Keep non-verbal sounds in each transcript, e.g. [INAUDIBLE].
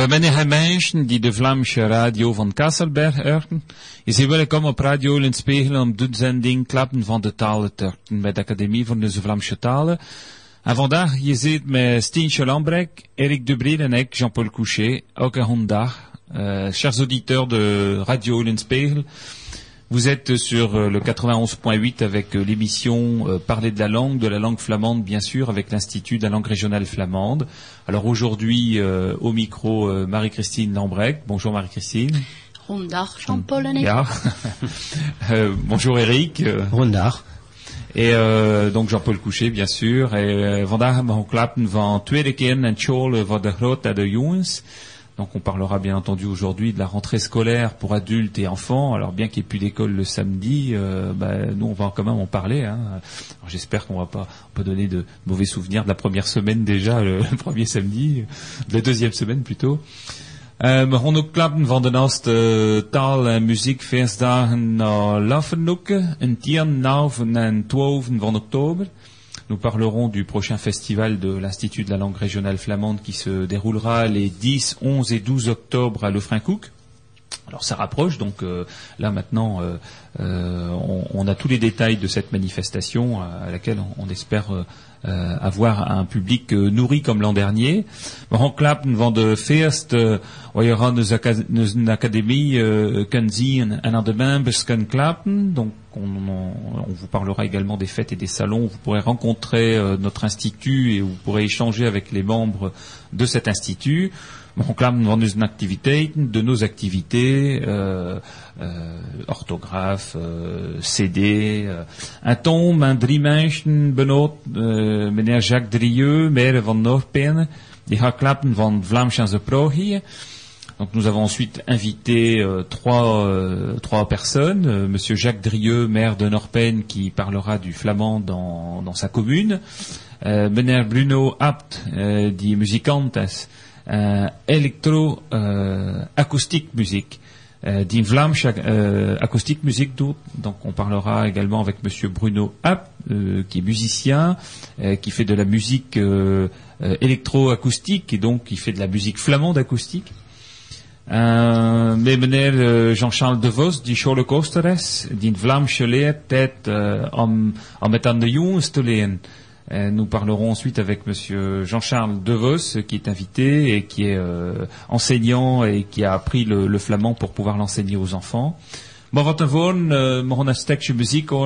hebben menige mensen die de Vlaamse radio van Kasselberg horen. Je ziet welkom op Radio in Spiegel om de zending Klappen van de talen te horen bij de Academie van de Vlaamse talen. En vandaag, je ziet met Stientje Lambrek, Eric Dubril en ik, Jean-Paul Couchet, ook een hondag. Uh, chers auditeurs de Radio Spiegel, Vous êtes sur euh, le 91.8 avec euh, l'émission euh, Parler de la langue, de la langue flamande bien sûr, avec l'Institut de la langue régionale flamande. Alors aujourd'hui au micro Marie-Christine Lambrec. Bonjour Marie-Christine. Rondard, Jean-Paul [LAUGHS] bonjour Eric. Rondard. Et donc Jean-Paul Couchet, bien sûr. Et vandaag van tweede keer en school van de grote de jongens. Donc on parlera bien entendu aujourd'hui de la rentrée scolaire pour adultes et enfants. Alors bien qu'il n'y ait plus d'école le samedi, euh, bah, nous on va quand même en parler. Hein. J'espère qu'on va pas, donner de mauvais souvenirs de la première semaine déjà, le, premier samedi, de la deuxième semaine plutôt. Euh, we gaan ook klappen van de naaste taal- en muziekfeestdagen naar Laffenhoeken, een 10, 11 en 12 van oktober. Nous parlerons du prochain festival de l'Institut de la langue régionale flamande qui se déroulera les 10, 11 et 12 octobre à Lefrancouc. Alors ça rapproche, donc euh, là maintenant euh, euh, on, a tous les détails de cette manifestation à, laquelle on, espère avoir un public nourri comme l'an dernier. van de aura une académie donc on, vous parlera également des fêtes et des salons. Vous pourrez rencontrer notre institut et vous pourrez échanger avec les membres de cet institut de nos activités, euh, euh, orthographe, euh, CD, euh, un tombe, un drie mensen benoot, meneer Jacques Drieux, maire van Noordpen, die gaat klappen van Vlaamse Progie. Donc nous avons ensuite invité euh, trois, euh, trois personnes. Euh, Monsieur Jacques Drieux, maire de Norpen, qui parlera du flamand dans, dans sa commune. Euh, meneer Bruno Apt, euh, die muzikantes, euh, électro-acoustique euh, musique. Euh, d'une Vlaamse euh, acoustique musique Donc on parlera également avec Monsieur Bruno App, euh, qui est musicien, euh, qui fait de la musique électro-acoustique et donc qui fait de la musique flamande acoustique. Meneer Jean-Charles De Vos, die scholenkosteres, die Vlaamse leertijd om, om het aan de jongens te leren. Euh, nous parlerons ensuite avec Monsieur Jean-Charles Devos, qui est invité et qui est euh, enseignant et qui a appris le, flamand pour pouvoir l'enseigner aux enfants. Bon, euh,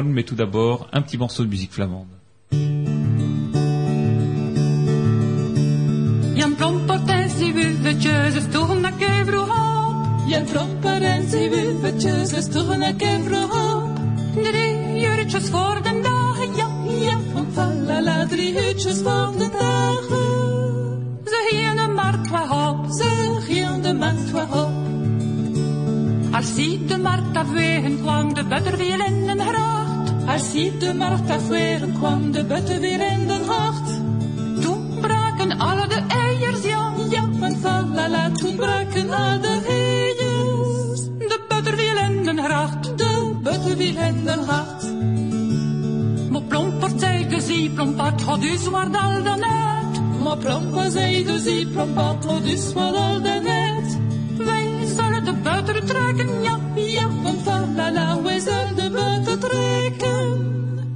mais tout d'abord un petit morceau de musique flamande. drie hutjes van de dagen. Ze gingen maar twee hop, ze gingen maar twee hop. Als ziet de markt afwegen kwam de butter in de gracht. Als ziet de markt afwegen kwam de butter weer in de gracht. Toen braken alle de eiers, ja, ja, van la, toen braken alle de eiers. De butter in de gracht, de butter in de gracht zi plompat ho du soir dal da net. Ma plompa zei de zi plompat ho du soir dal da net. Wij zullen de butter trekken, ja, ja, van la la, wij zullen de butter trekken.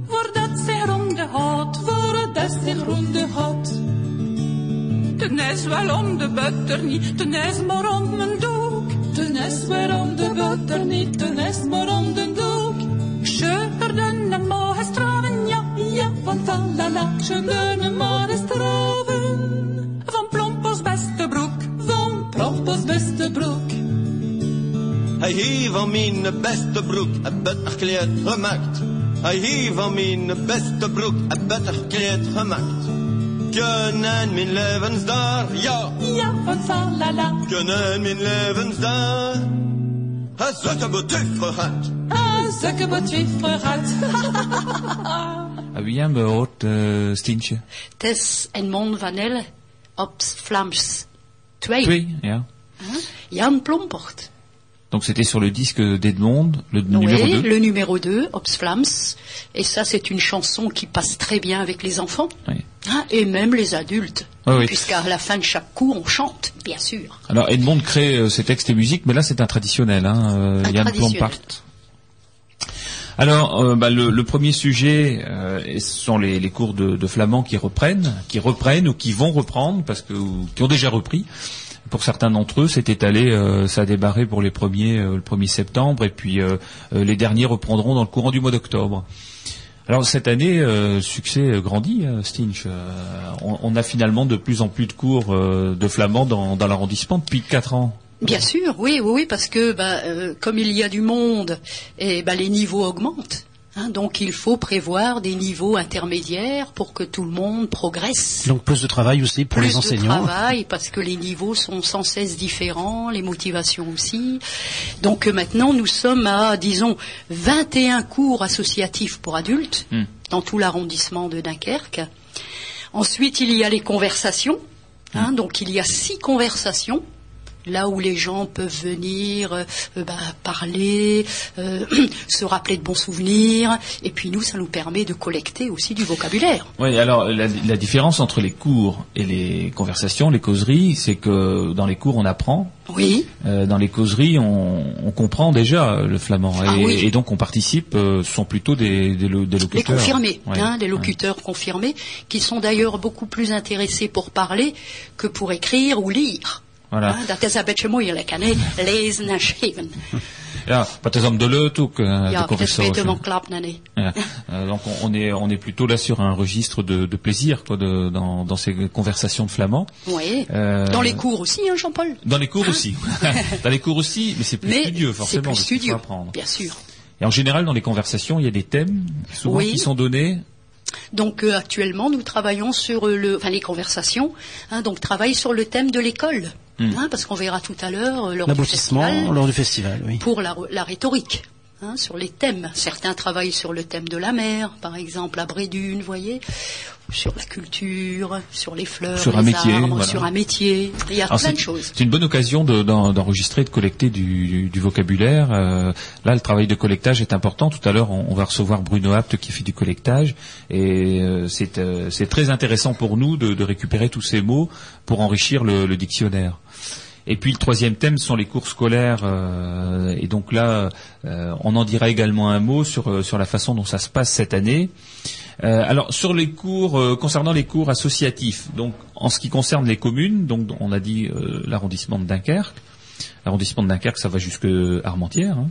Voordat ze ronde had, voordat ze ronde had. Ten is wel om de butter niet, ten is maar om mijn doek. Ten is wel om de butter niet, ten is maar om de doek. Van talala, schöne mooie straven. Van Plompers beste broek, van Plompers beste broek. Hij heeft van mijn beste broek een beter kleed gemaakt. Hij heeft van mijn beste broek een beter kleed gemaakt. Kunnen mijn levens daar, ja. Ja, van talala. Kunnen mijn levens daar. Hij zet een betuffel gehad. ce que wat juffrouw had. Heb je hem gehoord, uh, Stientje? Het is een man van Elle op Vlaams 2. Twee, ja. Huh? Jan Plompert. Donc c'était sur le disque d'Edmond, le numéro Oui, 2. le numéro 2, Ops Flams. Et ça, c'est une chanson qui passe très bien avec les enfants. Oui. hein, et même les adultes. Oui, oui. Puisqu'à la fin de chaque cours, on chante, bien sûr. Alors Edmond crée euh, ses textes et musiques, mais là c'est un traditionnel, hein, euh, Un Jan traditionnel. Plampart. Alors, euh, bah, le, premier sujet, euh, ce sont les, cours de, de flamand qui reprennent, qui reprennent ou qui vont reprendre, parce que ou qui ont déjà repris. Pour certains d'entre eux, c'est étalé, euh, ça a démarré pour les premiers euh, le 1er septembre, et puis les derniers reprendront dans le courant du mois d'octobre. Alors cette année, succès grandit, Stinch. On, a finalement de plus en plus de cours de flamand dans, dans l'arrondissement depuis quatre ans. Bien sûr, oui, oui, oui, parce que bah, euh, comme il y a du monde, et bah, les niveaux augmentent. hein, donc il faut prévoir des niveaux intermédiaires pour que tout le monde progresse. Donc plus de travail aussi pour plus les de enseignants. travail parce que les niveaux sont sans cesse différents, les motivations aussi. Donc euh, maintenant nous sommes à disons 21 cours associatifs pour adultes Hmm. dans tout l'arrondissement de Dunkerque. Ensuite il y a les conversations. hein, donc il y a six conversations là où les gens peuvent venir euh, bah, parler, euh, [CLEARS THROAT] se rappeler de bons souvenirs, et puis nous, ça nous permet de collecter aussi du vocabulaire. Oui, alors la, la différence entre les cours et les conversations, les causeries, c'est que dans les cours on apprend, Oui, euh, dans les causeries on, on comprend déjà le flamand et, Ah oui. et donc on participe. ce sont plutôt des, des, lo- des les locuteurs. confirmés, Ouais, hein, des ouais. locuteurs confirmés, qui sont d'ailleurs beaucoup plus intéressés pour parler que pour écrire ou lire. Voilà. Hein, dat is een beetje moeilijk, hè, lezen en schrijven. Ja, wat is om de leut ook, eh, Ja, dat is beter van. Ja. Euh, donc on, est on est plutôt là sur un registre de, de plaisir quoi, de, dans, dans ces conversations de flamand. Oui. Euh, Dans les cours aussi, hein, Jean-Paul? Dans les cours aussi. [LAUGHS] dans les cours aussi, mais c'est plus Mais studieux c'est forcément. plus qu'il faut studieux, apprendre. bien sûr. Et en général, dans les conversations, il y a des thèmes souvent Oui. qui sont donnés. Donc euh, actuellement, nous travaillons sur euh, le, enfin les conversations, hein, donc travaillent sur le thème de l'école, Hmm. hein, parce qu'on verra tout à l'heure euh, lors du L'aboutissement festival, lors du festival, oui. pour la, la rhétorique, hein, sur les thèmes. Certains travaillent sur le thème de la mer, par exemple à Brédune, vous voyez, sur la culture, sur les fleurs, Sur les un métier, arbres, voilà. sur un métier. Il y a Alors, plein c'est- de choses. C'est une bonne occasion de- d'en- d'enregistrer, de collecter du, du vocabulaire. Euh, là, le travail de collectage est important. Tout à l'heure, on, on va recevoir Bruno Apt qui fait du collectage, et euh, c'est euh, c'est très intéressant pour nous de, de récupérer tous ces mots pour enrichir le, le dictionnaire. Et puis le troisième thème sont les cours scolaires, euh, et donc là, euh, on en dira également un mot sur euh, sur la façon dont ça se passe cette année. Euh, alors sur les cours euh, concernant les cours associatifs, donc en ce qui concerne les communes, donc on a dit euh, l'arrondissement de Dunkerque. L'arrondissement de Dunkerque, ça va jusque Armentières. hein.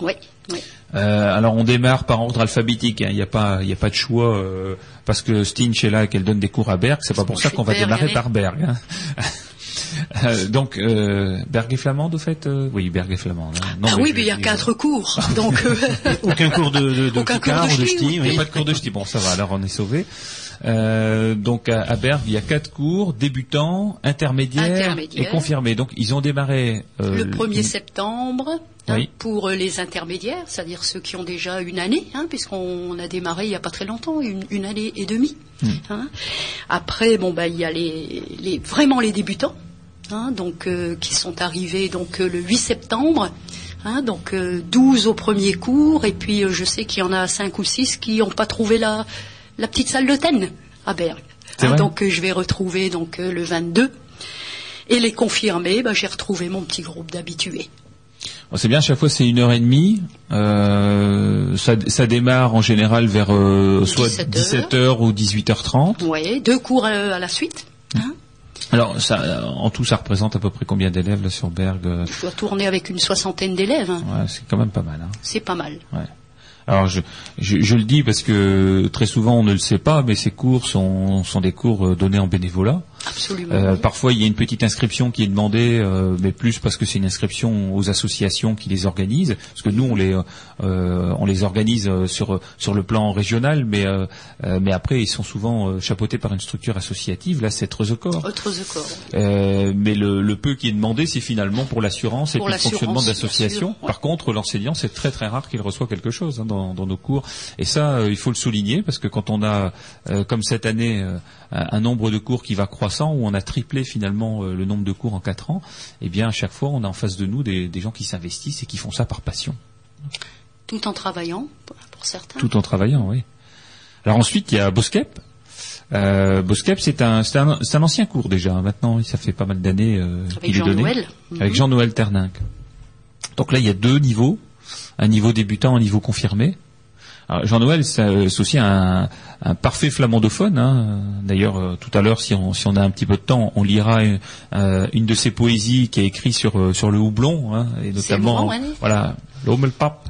Oui, oui. Euh, alors on démarre par ordre alphabétique. hein. Il n'y a pas, il y a pas de choix euh, parce que Stinch est là et qu'elle donne des cours à Berg. C'est pas pour ça qu'on va démarrer par Berg. hein. Euh, donc euh, Berg et flamande, au fait, euh, oui, Berg et flamande. hein. Non, ah oui, mais il y a quatre cours, [LAUGHS] donc euh, [LAUGHS] Aucun cours de, de, de Aucun cours de ou de oui. Il n'y a pas de cours de ski. Bon, ça va, alors on est sauvé. Euh, donc à, à Berg, il y a quatre cours, débutants, intermédiaires, et confirmés. Donc ils ont démarré euh, le 1er septembre hein, pour les intermédiaires, c'est-à-dire ceux qui ont déjà une année, hein, puisqu'on a démarré il n'y a pas très longtemps, une, une année et demie. Hmm. hein. Après, bon bah il y a les, les vraiment les débutants, hein, donc euh, qui sont arrivés donc euh, le 8 septembre. hein, donc euh, 12 au premier cours et puis euh, je sais qu'il y en a 5 ou 6 qui n'ont pas trouvé la, la petite salle de à Berg. Hein, donc je vais retrouver donc le 22 et les confirmés, bah, j'ai retrouvé mon petit groupe d'habitués. Bon, C'est bien, chaque fois c'est une heure et demie. Euh, ça, ça démarre en général vers euh, soit 17 17h ou 18h30. Oui, deux cours à la suite. hein. Alors ça, en tout, ça représente à peu près combien d'élèves là sur Berg euh, Je dois tourner avec une soixantaine d'élèves. hein. ouais, C'est quand même pas mal. Hein. C'est pas mal. Ouais. Alors je, je, je le dis parce que très souvent on ne le sait pas, mais ces cours sont, sont des cours euh, donnés en bénévolat. Absolument. Euh, parfois, il y a une petite inscription qui est demandée, euh, mais plus parce que c'est une inscription aux associations qui les organisent. Parce que nous, on les, euh, on les organise euh, sur sur le plan régional, mais euh, euh, mais après, ils sont souvent euh, chapeautés par une structure associative. Là, c'est accords. Euh, mais le, le peu qui est demandé, c'est finalement pour l'assurance et Pour le fonctionnement l'assurance, d'association. bien sûr, ouais. Par contre, l'enseignant, c'est très très rare qu'il reçoit quelque chose hein, dans, dans nos cours. Et ça, euh, il faut le souligner parce que quand on a, euh, comme cette année, euh, un un nombre de cours qui va croissant où on a triplé finalement euh, le nombre de cours en quatre ans, eh bien à chaque fois on a en face de nous des, des gens qui s'investissent et qui font ça par passion, Tout en travaillant, pour certains. tout en travaillant, oui. Alors ensuite il y a Boskep. Euh, Boskep c'est un, c'est un ancien cours déjà. Maintenant ça fait pas mal d'années euh, Avec qu'il est donné. Noël. avec Mhm. Jean-Noël Terninck. Donc là, il y a deux niveaux, un niveau débutant, un niveau confirmé. Jean-Noël, c'est aussi un, un parfait flamandophone. hein. D'ailleurs, euh, tout à l'heure, si on, si on a un petit peu de temps, on lira une, euh, une de ses poésies qui est écrite sur, euh, sur le houblon, hein, et notamment, bon, voilà, l'Hommelpap.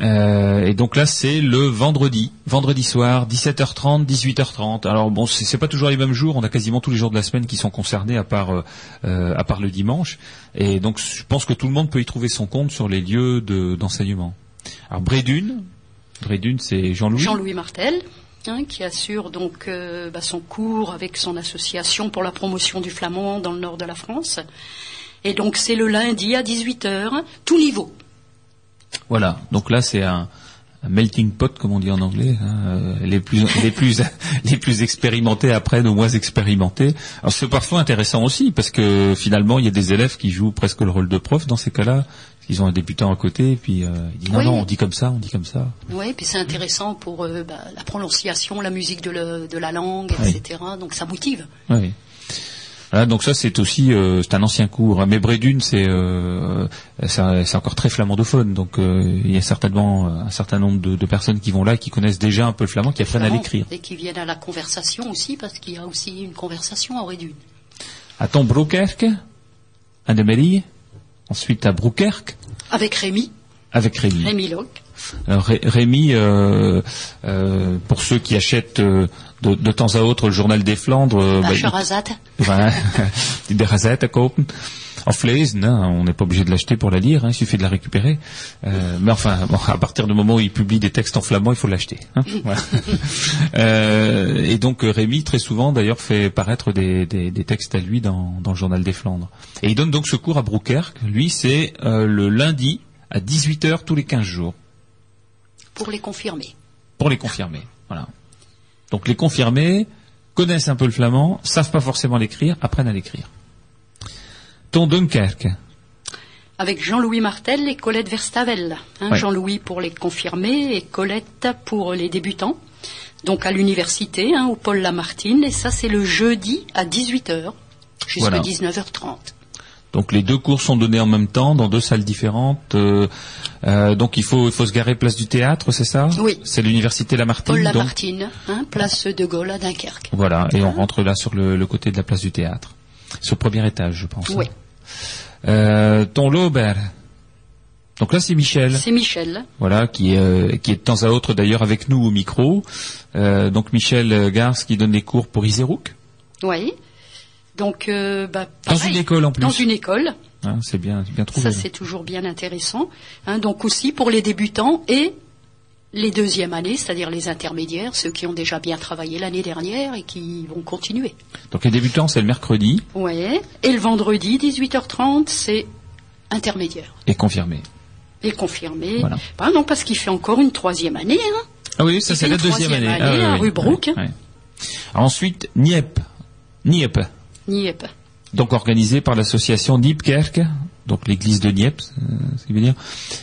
Euh, et donc là, c'est le vendredi, vendredi soir, 17h30, 18h30. Alors bon, c'est pas toujours les mêmes jours. On a quasiment tous les jours de la semaine qui sont concernés, à part euh, à part le dimanche. Et donc, je pense que tout le monde peut y trouver son compte sur les lieux de- d'enseignement. Alors Brédune, Brédune, c'est Jean-Louis. Jean-Louis Martel, hein, qui assure donc euh, bah, son cours avec son association pour la promotion du flamand dans le nord de la France. Et donc c'est le lundi à 18h, tout niveau. Voilà. Donc là, c'est un, un melting pot, comme on dit en anglais. hein. Euh, Les plus, les plus, [LAUGHS] les plus expérimentés apprennent aux moins expérimentés. Alors c'est parfois intéressant aussi parce que finalement, il y a des élèves qui jouent presque le rôle de prof dans ces cas-là. Ils ont un débutant à côté, et puis euh, ils disent non, Oui. non, on dit comme ça, on dit comme ça. Oui, puis c'est intéressant pour euh, bah, la prononciation, la musique de, le- de la langue, Oui. etc. Donc ça motive. Oui. Voilà, donc ça c'est aussi euh, c'est un ancien cours. hein. Mais Brédune c'est euh, c'est encore très flamandophone. Donc euh, il y a certainement un certain nombre de, de personnes qui vont là et qui connaissent déjà un peu le flamand, qui apprennent à l'écrire. Et qui viennent à la conversation aussi, parce qu'il y a aussi une conversation à Rédune. À ton Broekerke, à de Melie, ensuite à Broekerk Avec Rémi, avec Rémi. Rémi Locke. Ré- Rémi, euh, euh, pour ceux qui achètent euh, de, de temps à autre le journal des Flandres, euh, bah, Bacharazat. [LAUGHS] Voilà, lezen, hein, on n'est pas obligé de l'acheter pour la lire, hein, il suffit de la récupérer. Euh, mais enfin, bon, à partir du moment où il publie des textes en flamand, il faut l'acheter. hein, [LAUGHS] voilà. Euh, et donc Rémi, très souvent d'ailleurs, fait paraître des, des- des textes à lui dans, dans le journal des Flandres. Et il donne donc ce cours à Brouwerk. Lui, c'est euh, le lundi à 18h tous les 15 jours, pour les confirmer. pour les confirmer. Voilà. Donc les confirmés connaissent un peu le flamand, savent pas forcément l'écrire, apprennent à l'écrire. Ton Dunkerque. Avec Jean-Louis Martel et Colette Verstavel. hein, Ouais. Jean-Louis pour les confirmés et Colette pour les débutants. Donc à l'université, hein, au Paul Lamartine. Et ça, c'est le jeudi à 18h jusqu'à Voilà. 19h30. Donc les deux cours sont donnés en même temps dans deux salles différentes. Euh, euh, donc il faut il faut se garer place du théâtre, c'est ça? Oui. C'est l'université Lamartine. Paul Lamartine, hein, place de Gaulle à Dunkerque. voilà, et on rentre là sur le, le côté de la place du théâtre. C'est au premier étage, je pense. Oui. Euh, ton Laubert. Donc là c'est Michel. C'est Michel. Voilà, qui, est, euh, qui est de temps à autre d'ailleurs avec nous au micro. Euh, donc Michel Gars qui donne des cours pour Iserouk. Oui. Donc, euh, bah, Dans une école en plus. Dans une école. Hein, c'est bien, bien trouvé. Ça, c'est toujours bien intéressant. Hein, donc aussi pour les débutants et les deuxièmes années, c'est-à-dire les intermédiaires, ceux qui ont déjà bien travaillé l'année dernière et qui vont continuer. Donc les débutants c'est le mercredi Ouais. Et le vendredi, 18h30, c'est intermédiaire. et confirmé. Et confirmé. Voilà. Bah non, parce qu'il fait encore une troisième année. Hein. Ah oui, ça c'est la deuxième année. année Ah, à oui, oui, Rubrook. oui, oui. Ensuite, Niep. Niep. Niep. Donc organisé par l'association Niepkerk, donc l'église de Niep, euh, ce qui veut dire.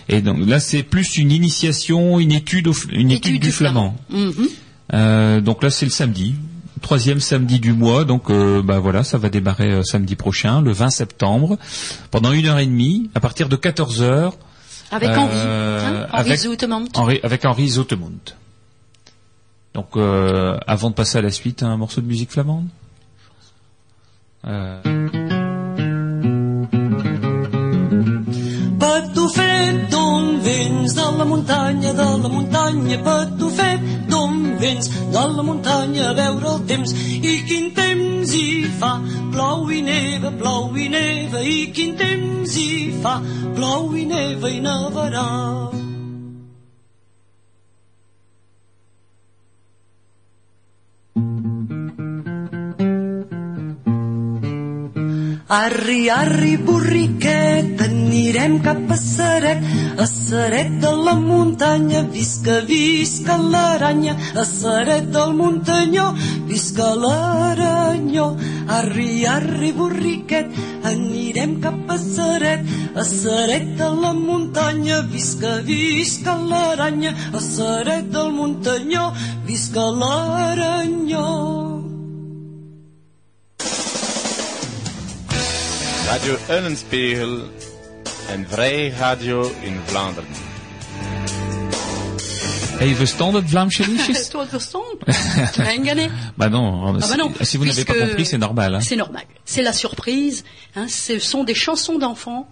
Et donc là, c'est plus une initiation, une étude, au une étude, du flamand. Mhm. Euh, donc là, c'est le samedi, troisième samedi du mois. Donc, euh, bah voilà, ça va démarrer euh, samedi prochain, le 20 septembre, pendant une heure et demie, à partir de 14 heures, Avec Henri. Hein, Henri avec-. Henri- avec Henri Zotemund. Donc, avant de passer à la suite, un morceau de musique flamande? Patufet d'on vins de la muntanya, de la muntanya, patufet d'on vins de la muntanya a veure el temps. I quin temps hi fa, plou i neva, plou i neva, i quin temps hi fa, plou i neva i nevarà. Arri, arri, borriqueta, ni anirem cap a Saret, a Saret de la muntanya, visca, visca l'aranya, a Saret del muntanyó, visca l'aranyó, arri, arri, borriquet, anirem cap a Saret, a Saret de la muntanya, visca, visca l'aranya, a Saret del muntanyó, visca l'aranyó. Radio Eulenspiegel, een vrij radio in Vlaanderen. Even standard Vlaamse liedjes Toi, verstand. Bah non, Ah bah non, si vous n'avez pas compris, c'est normal. Hein. C'est normal. C'est la surprise. hein, ce sont des chansons d'enfants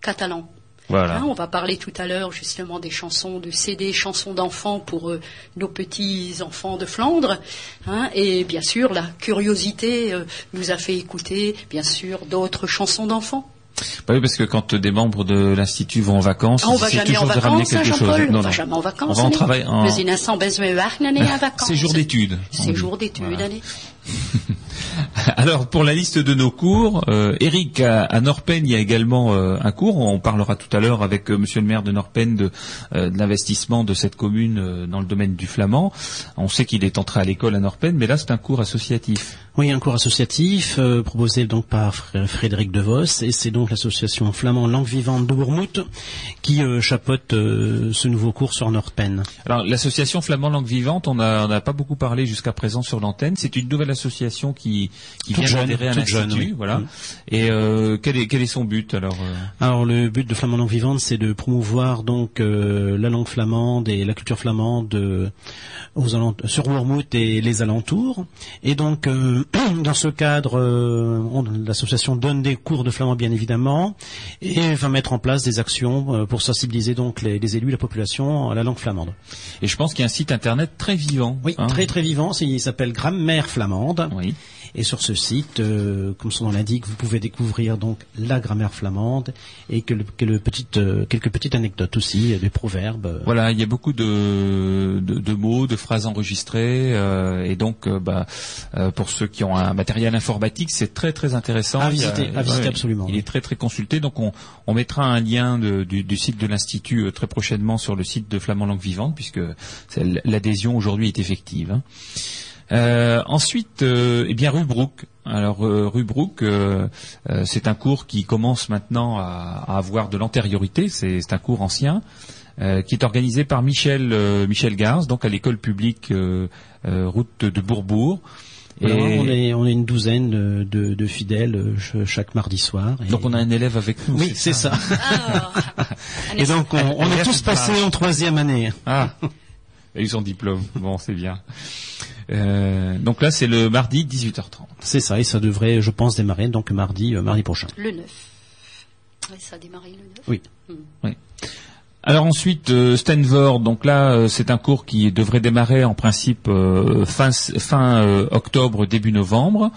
catalans. Voilà. Hein, on va parler tout à l'heure justement des chansons de CD, chansons d'enfants pour euh, nos petits enfants de Flandre. hein, et bien sûr, la curiosité euh, nous a fait écouter, bien sûr, d'autres chansons d'enfants. Bah oui, parce que quand des membres de l'institut vont en vacances, Ah, on va jamais en toujours de ramener vacances, hein, quelque chose. Jean-Paul. Non, On va non. jamais en vacances. On va en travail. En... C'est jour d'études. C'est jour d'études, Voilà. allez. [LAUGHS] Alors pour la liste de nos cours, euh, Eric à, Norpen, il y a également euh, un cours. On parlera tout à l'heure avec euh, Monsieur le maire de Norpen de, l'investissement de cette commune dans le domaine du flamand. On sait qu'il est entré à l'école à Norpen, mais là c'est un cours associatif. Oui, un cours associatif euh, proposé donc par Fr- Frédéric Devos et c'est donc l'association flamand langue vivante de Bourmouth qui euh, chapeaute euh, ce nouveau cours sur Nordpen. Alors l'association flamand langue vivante, on n'a pas beaucoup parlé jusqu'à présent sur l'antenne. C'est une nouvelle association qui, qui Toute vient d'adhérer à l'institut, oui. voilà. Mm. Et euh, quel est quel est son but alors euh? Alors le but de Flamand langue vivante, c'est de promouvoir donc euh, la langue flamande et la culture flamande euh, aux sur Bourmouth et les alentours. Et donc euh, [CLEARS THROAT] dans ce cadre, euh, on- l'association donne des cours de flamand bien évidemment et va mettre en place des actions euh, pour sensibiliser donc les, les élus, la population à la langue flamande. Et je pense qu'il y a un site internet très vivant. Oui, hein. très très vivant. Il s'appelle Grammaire flamande. Oui. Et sur ce site, euh, comme son nom l'indique, vous pouvez découvrir donc la grammaire flamande et que le- que le petite, euh, quelques petites anecdotes aussi, euh, des proverbes. euh. Voilà, il y a beaucoup de, de, de mots, de phrases enregistrées, euh, et donc euh, bah, euh, pour ceux qui ont un matériel informatique, c'est très très intéressant. À a- visiter, à visiter absolument, Il oui. est très très consulté, donc on, on mettra un lien de- du, du site de l'institut très prochainement sur le site de Flamand Langue Vivante, puisque l'adhésion aujourd'hui est effective. hein. Euh, ensuite, euh, eh bien Rubrook. Alors euh, Rubrook, euh, euh, c'est un cours qui commence maintenant à, à avoir de l'antériorité. C'est c'est un cours ancien euh, qui est organisé par Michel euh, Michel Gars, donc à l'école publique euh, euh, route de Bourbourg. Et on, est, on est une douzaine de, de- de fidèles euh, ch- chaque mardi soir. Et- donc on a un élève avec nous. Oui, c'est ça. Ah, [LAUGHS] Et donc on, on est tous passés en troisième année. Ah, a eu son diplôme. Bon, c'est bien. Euh, donc là, c'est le mardi 18h30. C'est ça, et ça devrait, je pense, démarrer donc mardi, euh, mardi prochain. le 9. Ouais, ça a démarré le 9. Oui. Alors ensuite, euh, Stanford, donc là, euh, c'est un cours qui devrait démarrer en principe euh, fin, fin euh, octobre, début novembre.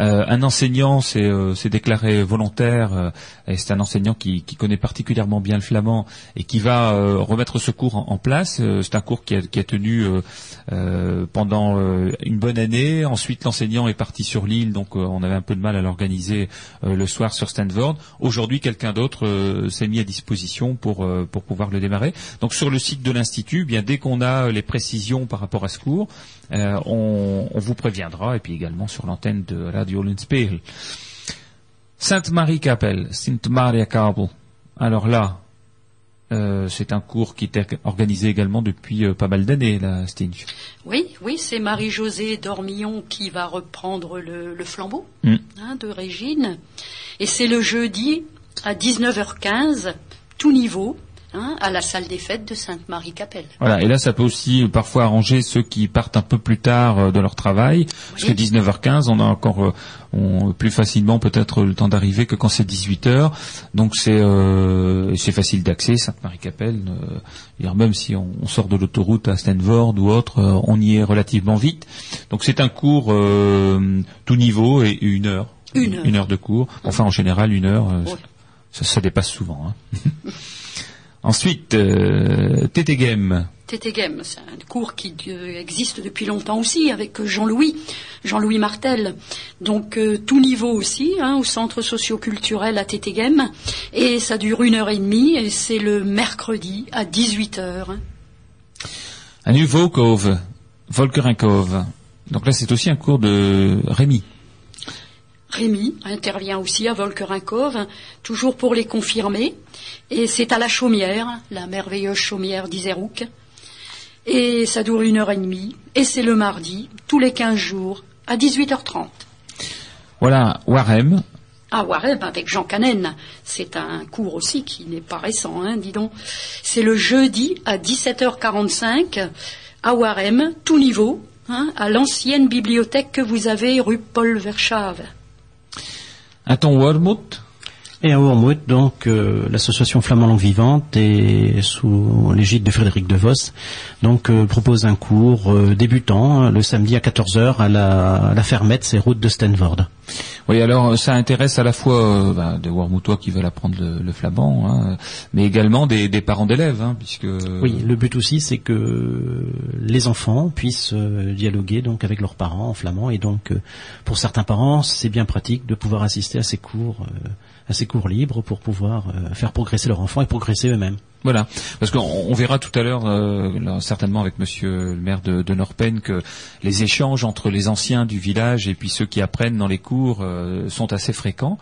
Euh, un enseignant s'est euh, déclaré volontaire, euh, et c'est un enseignant qui, connaît particulièrement bien le flamand et qui va remettre ce cours en, place. C'est un cours qui a, tenu pendant une bonne année. Ensuite, l'enseignant est parti sur l'île, donc on avait un peu de mal à l'organiser le soir sur Stanford. Aujourd'hui, quelqu'un d'autre s'est mis à disposition pour pour pouvoir le démarrer. Donc sur le site de l'institut, eh dès qu'on a les précisions par rapport à ce cours, on, on vous préviendra et puis également sur l'antenne de Radio Linspiegel. Sainte-Marie-Capelle, Sainte-Maria-Kabel. Alors là, euh, c'est un cours qui est organisé également depuis euh, pas mal d'années, là, Stinch. Oui, oui, c'est Marie-Josée Dormillon qui va reprendre le, le flambeau Mm. hein, de Régine. Et c'est le jeudi à 19h15, tout niveau, hein, à la salle des fêtes de Sainte-Marie-Capelle. Voilà, et là ça peut aussi euh, parfois arranger ceux qui partent un peu plus tard euh, de leur travail, parce que 19h15, on a encore euh, on- plus facilement peut-être le temps d'arriver que quand c'est 18h, donc c'est euh, c'est facile d'accès, Sainte-Marie-Capelle, même si on, on sort de l'autoroute à Stanford ou autre, on y est relativement vite. Donc c'est un cours euh, tout niveau et une heure. Une heure. de cours. Enfin en général une heure, ça, ça dépasse souvent. hein. [LAUGHS] Ensuite, euh, TT Game. Tétégem, c'est un cours qui euh, existe depuis longtemps aussi avec Jean-Louis, Jean-Louis Martel. Donc euh, tout niveau aussi, hein, au centre socioculturel à Tétégem. Et ça dure une heure et demie et c'est le mercredi à 18h. Un nu Volkove, Volkerenkove. Donc là, c'est aussi un cours de Rémi. Rémi intervient aussi à Volkerinkov, toujours pour les confirmer. Et c'est à la chaumière, la merveilleuse chaumière d'Iserouk. Et ça dure une heure et demie. Et c'est le mardi, tous les 15 jours, à 18h30. Voilà, Warem. À Warem, avec Jean Canen. C'est un cours aussi qui n'est pas récent, hein, dis donc. C'est le jeudi à 17h45 à Warem, tout niveau, hein, à l'ancienne bibliothèque que vous avez rue Paul Verschave. Un ton Wormut. Et à Wormwood, donc, euh, l'association Flamand Langue Vivante et sous l'égide de Frédéric De Vos, donc, euh, propose un cours euh, débutant hein, le samedi à 14h à la, à la Fermette, c'est route de Stanford. Oui, alors ça intéresse à la fois bah, des Wormutois qui veulent apprendre le, le flamand, hein, mais également des, des parents d'élèves, hein, puisque Oui, le but aussi, c'est que les enfants puissent dialoguer donc avec leurs parents en flamand, et donc, pour certains parents, c'est bien pratique de pouvoir assister à ces cours, à ces cours libres pour pouvoir euh, faire progresser leur enfant et progresser eux-mêmes. Voilà, parce qu'on on verra tout à l'heure, euh, certainement avec Monsieur le maire de, Norpen, que les échanges entre les anciens du village et puis ceux qui apprennent dans les cours euh, sont assez fréquents,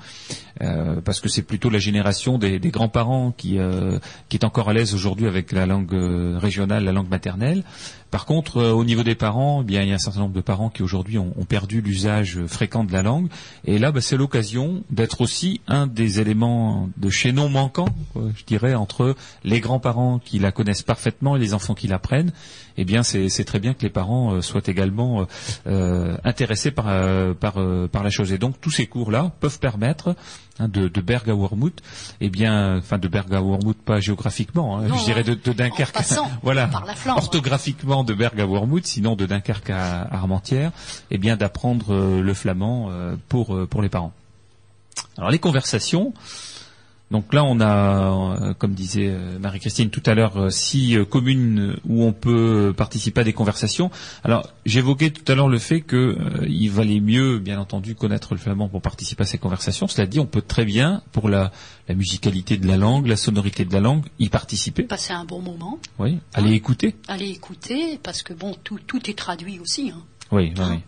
euh, parce que c'est plutôt la génération des, grands-parents qui, est encore à l'aise aujourd'hui avec la langue régionale, la langue maternelle. Par contre, au niveau des parents, eh bien, il y a un certain nombre de parents qui aujourd'hui ont, perdu l'usage fréquent de la langue, et là, bah, c'est l'occasion d'être aussi un des éléments de chaînon manquant, je dirais, entre les grands-parents qui la connaissent parfaitement et les enfants qui l'apprennent, eh bien c'est très bien que les parents euh, soient également euh, euh, intéressés par, euh, par, euh, par la chose. Et donc tous ces cours-là peuvent permettre hein, de, de Berg à Wormhout, eh bien, enfin de Berg à Wormhout pas géographiquement, hein, Non, je dirais de, de Dunkerque, en [LAUGHS] passant voilà, par la Flandre. orthographiquement de Berg à Wormhout, sinon de Dunkerque à Armentières, eh bien d'apprendre le flamand euh, pour euh, pour les parents. Alors les conversations. Donc là, on a, euh, comme disait euh, Marie-Christine tout à l'heure, euh, six communes où on peut participer à des conversations. Alors, j'évoquais tout à l'heure le fait que euh, il valait mieux, bien entendu, connaître le flamand pour participer à ces conversations. Cela dit, on peut très bien, pour la, la musicalité de la langue, la sonorité de la langue, y participer. Passer un bon moment, Oui, aller écouter. aller écouter, parce que bon, tout, tout est traduit aussi. hein. Oui, oui, oui.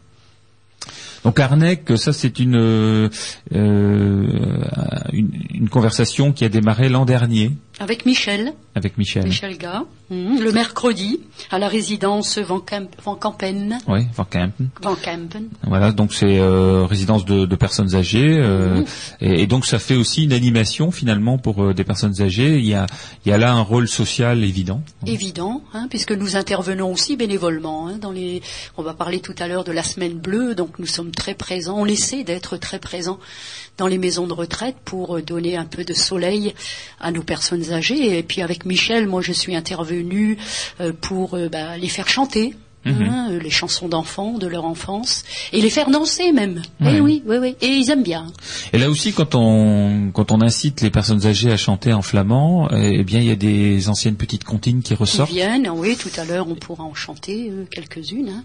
Donc Arnec, ça c'est une, euh, euh, une une conversation qui a démarré l'an dernier Avec Michel, avec Michel. Michel Gars, hum, le mercredi, à la résidence Van, Camp, Van Campen. Oui, Van Kempen. Van Campen. Voilà, donc c'est euh, résidence de, de personnes âgées, euh, et, et donc ça fait aussi une animation finalement pour euh, des personnes âgées. Il y a, il y a là un rôle social évident. Évident, hein, puisque nous intervenons aussi bénévolement. hein, dans les, on va parler tout à l'heure de la semaine bleue, donc nous sommes très présents. On essaie d'être très présents dans les maisons de retraite pour euh, donner un peu de soleil à nos personnes âgées. Et puis avec Michel, moi je suis intervenue euh, pour euh, bah, les faire chanter. hein, euh, les chansons d'enfants, de leur enfance, et les faire danser même. Ouais. Eh oui, oui, oui. Et ils aiment bien. Et là aussi, quand on quand on incite les personnes âgées à chanter en flamand, eh bien il y a des anciennes petites comptines qui ressortent. viennent, oui, tout à l'heure on pourra en chanter euh, quelques-unes. hein.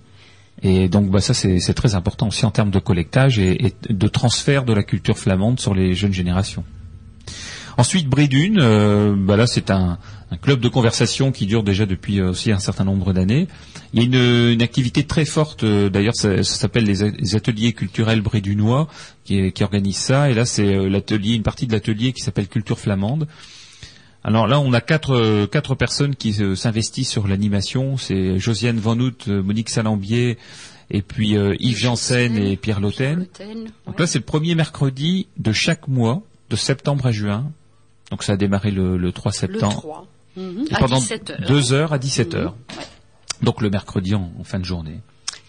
Et donc bah, ça c'est très important aussi en termes de collectage et, de transfert de la culture flamande sur les jeunes générations. Ensuite, Brédune, euh, bah là c'est un, club de conversation qui dure déjà depuis euh, aussi un certain nombre d'années. Il y a une, activité très forte, euh, d'ailleurs ça, s'appelle les, ateliers culturels brédunois qui, qui organise ça. Et là c'est l'atelier, une partie de l'atelier qui s'appelle Culture flamande. Alors là, on a quatre, euh, quatre personnes qui euh, s'investissent sur l'animation. C'est Josiane Van Hout, euh, Monique Salambier, et puis euh, Yves Janssen et Pierre Lauten. Lauten, Donc là, c'est le premier mercredi de chaque mois, de septembre à juin. Donc ça a démarré le, le 3 le septembre. 3. Mhm, Et à pendant 17 heures. deux heures à 17 heures. Mhm, ouais. Donc le mercredi en, en fin de journée.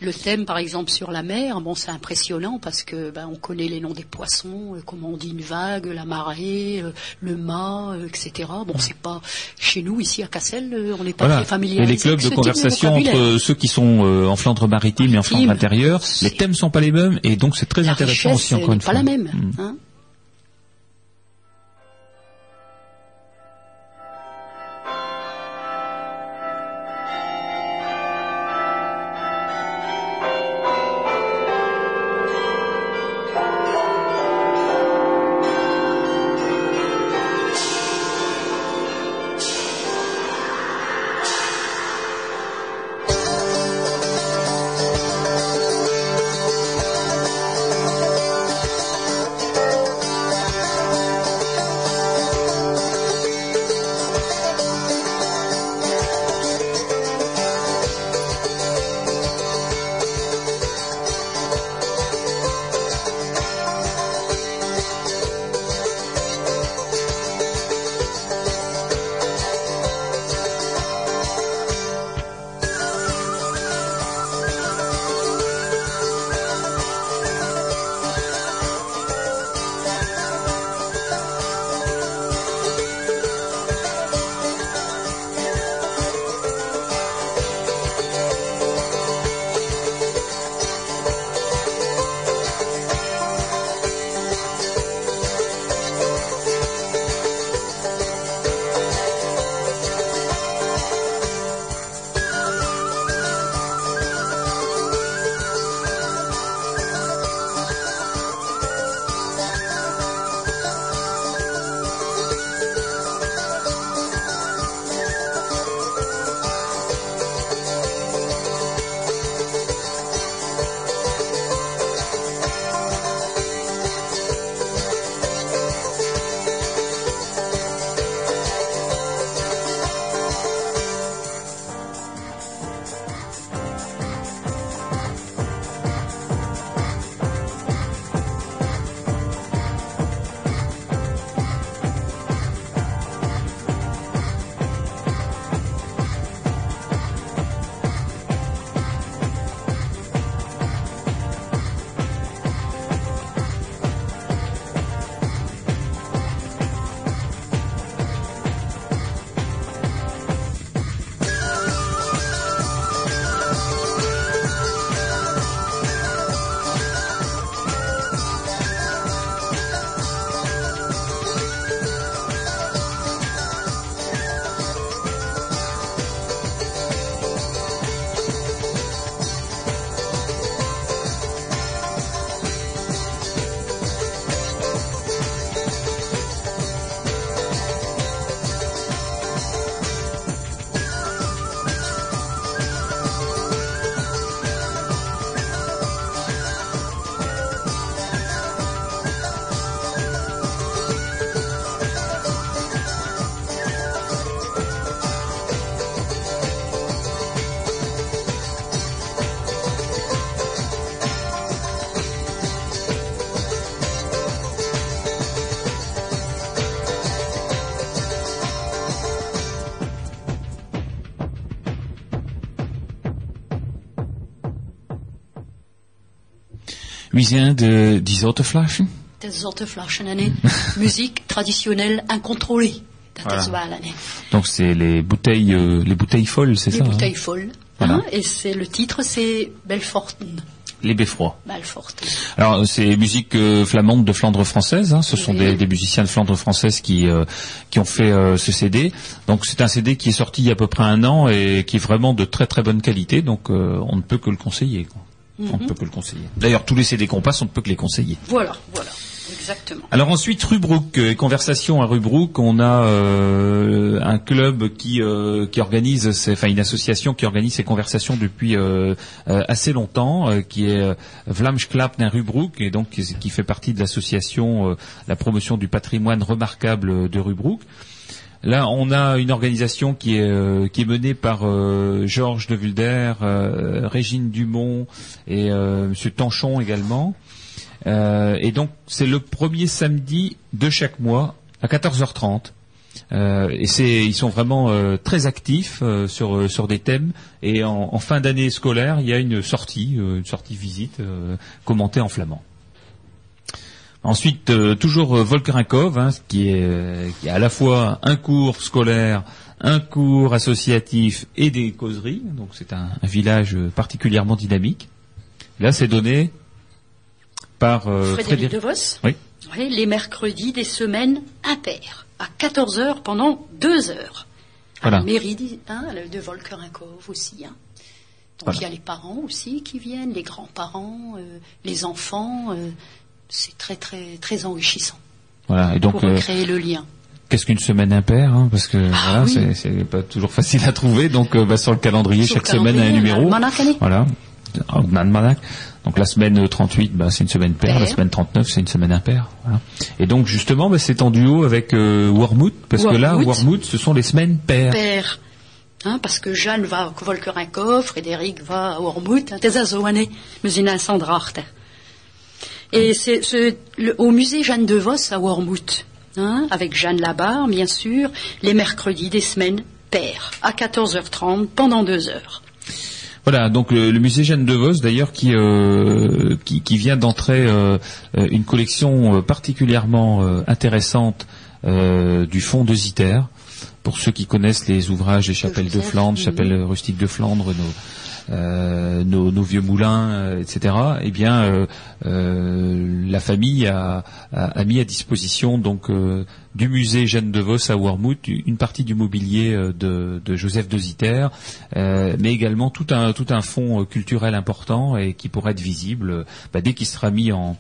Le thème, par exemple, sur la mer, bon, c'est impressionnant parce que ben, on connaît les noms des poissons, euh, comment on dit une vague, la marée, euh, le mât, euh, etc. Bon, c'est pas chez nous ici à Cassel, on n'est pas Voilà. très familier. Et les clubs de conversation entre ceux qui sont euh, en Flandre maritime et en Flandre intérieure, les thèmes sont pas les mêmes et donc c'est très la intéressant aussi encore une pas fois. la même. Mm. hein. Wie zijn de die zoteflaschen? De Zotterflaschen, hè. [LAUGHS] Muziek traditionnelle incontrôlée. Voilà. Donc c'est les bouteilles, euh, les bouteilles folles, c'est Les ça hein? bouteilles folles. Voilà. hein, et c'est le titre, c'est Belforten. Les beffrois. Alors c'est musique euh, flamande de Flandre française. hein. Ce sont Oui. des, des musiciens de Flandre française qui euh, qui ont fait euh, ce CD. Donc c'est un CD qui est sorti il y a à peu près un an et qui est vraiment de très très bonne qualité. Donc on ne peut que le conseiller. On ne peut que le conseiller. D'ailleurs tous les CD qu'on passe, on ne peut que les conseiller. Voilà, voilà. Exactement. Alors ensuite, Rubrook, euh, conversation à Rubrook, on a euh, un club qui euh, qui organise, enfin une association qui organise ces conversations depuis euh, euh, assez longtemps, euh, qui est Vlamsklap naar Rubrook, et donc qui, qui fait partie de l'association euh, la promotion du patrimoine remarquable de Rubrook. Là, on a une organisation qui est, euh, menée par euh, Georges de Vulder, euh, Régine Dumont et Monsieur Tanchon également. Et donc, c'est le premier samedi de chaque mois à 14h30. Euh, et ils sont vraiment très actifs sur des thèmes. Et en, fin d'année scolaire, il y a une sortie, une sortie visite commentée en flamand. Ensuite, euh, toujours euh, Volkerinkov, hein, qui, est, euh, qui est à la fois un cours scolaire, un cours associatif et des causeries. Donc c'est un, un village particulièrement dynamique. Là, c'est donné par euh, Frédéric De Vos. Oui. Oui, les mercredis des semaines impaires, à 14 heures pendant deux heures. Voilà. À la mairie hein, de Volkerinkov aussi. Hein. Donc Voilà. il y a les parents aussi qui viennent, les grands-parents, euh, les enfants. euh, c'est très très très enrichissant Voilà. Et donc, pour euh, créer le lien. qu'est-ce qu'une semaine impaire hein, Parce que voilà, Ah oui. c'est- pas toujours facile à trouver. Donc, euh, bah, sur le calendrier, Sur le chaque semaine a un calendrier, numéro. Voilà. Donc la semaine euh, 38, bah, c'est une semaine paire. La Paire. semaine 39, c'est une semaine impaire. Voilà. Et donc justement, bah, c'est en duo avec euh, Wormwood, parce que là, Wormwood. Wormwood, ce sont les semaines paires. Père. Hein, parce que Jeanne va à Volkerinkov, Frédéric va à Wormhout, hein, des azoane, mais une incendrachte. Et c'est au musée Jeanne de Vos à Wormhout, hein, avec Jeanne Labarre, bien sûr, les mercredis des semaines paires, à 14h30, pendant deux heures. Voilà, donc le, le musée Jeanne de Vos, d'ailleurs, qui, euh, qui qui vient d'entrer euh, euh, une collection particulièrement euh, intéressante euh, du fond de Ziter. Pour ceux qui connaissent les ouvrages des chapelles de Flandre, chapelles rustiques de Flandre, nos, nos, nos vieux moulins, euh, etc. Eh bien, euh, euh, la famille a, mis à disposition donc euh, du musée Jeanne de Vos à Wormhout une partie du mobilier euh, de, Joseph de Ziter, euh, mais également tout un tout un fonds euh, culturel important et qui pourrait être visible euh, bah, dès qu'il sera mis en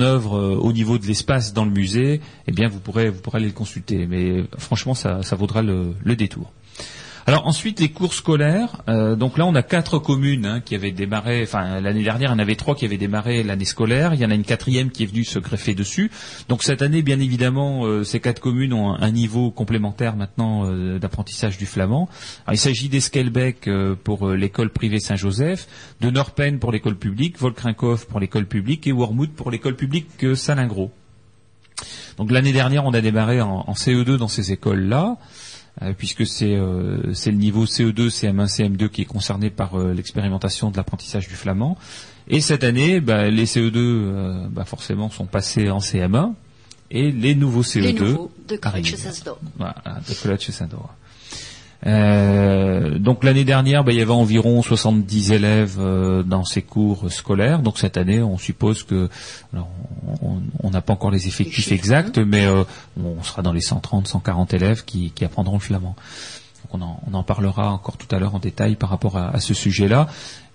œuvre euh, au niveau de l'espace dans le musée, eh bien vous pourrez vous pourrez aller le consulter. Mais euh, franchement, ça, vaudra le détour. Alors ensuite les cours scolaires. Euh, donc là on a quatre communes hein, qui avaient démarré. Enfin l'année dernière il y en avait trois qui avaient démarré l'année scolaire. Il y en a une quatrième qui est venue se greffer dessus. Donc cette année bien évidemment euh, ces quatre communes ont un, niveau complémentaire maintenant euh, d'apprentissage du flamand. Alors, il s'agit d'Esquelbec euh, pour euh, l'école privée Saint-Joseph, de Norpen pour l'école publique, Volkrinkhof pour l'école publique et Wormwood pour l'école publique euh, Salingro. Donc l'année dernière, on a démarré en, en CE2 dans ces écoles-là, euh, puisque c'est euh, c'est le niveau E CE2, CM1, CM2 qui est concerné par euh, l'expérimentation de l'apprentissage du flamand. Et cette année, bah, les CE2, euh, bah, forcément, sont passés en CM1, et les nouveaux CE2 Les nouveaux de arrivent. Voilà, de. Euh, donc l'année dernière, bah, il y avait environ 70 élèves euh, dans ces cours scolaires. Donc cette année, on suppose que alors, on- n'a pas encore les effectifs exacts, mais euh, on sera dans les 130, 140 élèves qui, qui apprendront le flamand. Donc on en, on en parlera encore tout à l'heure en détail par rapport à, à ce sujet-là.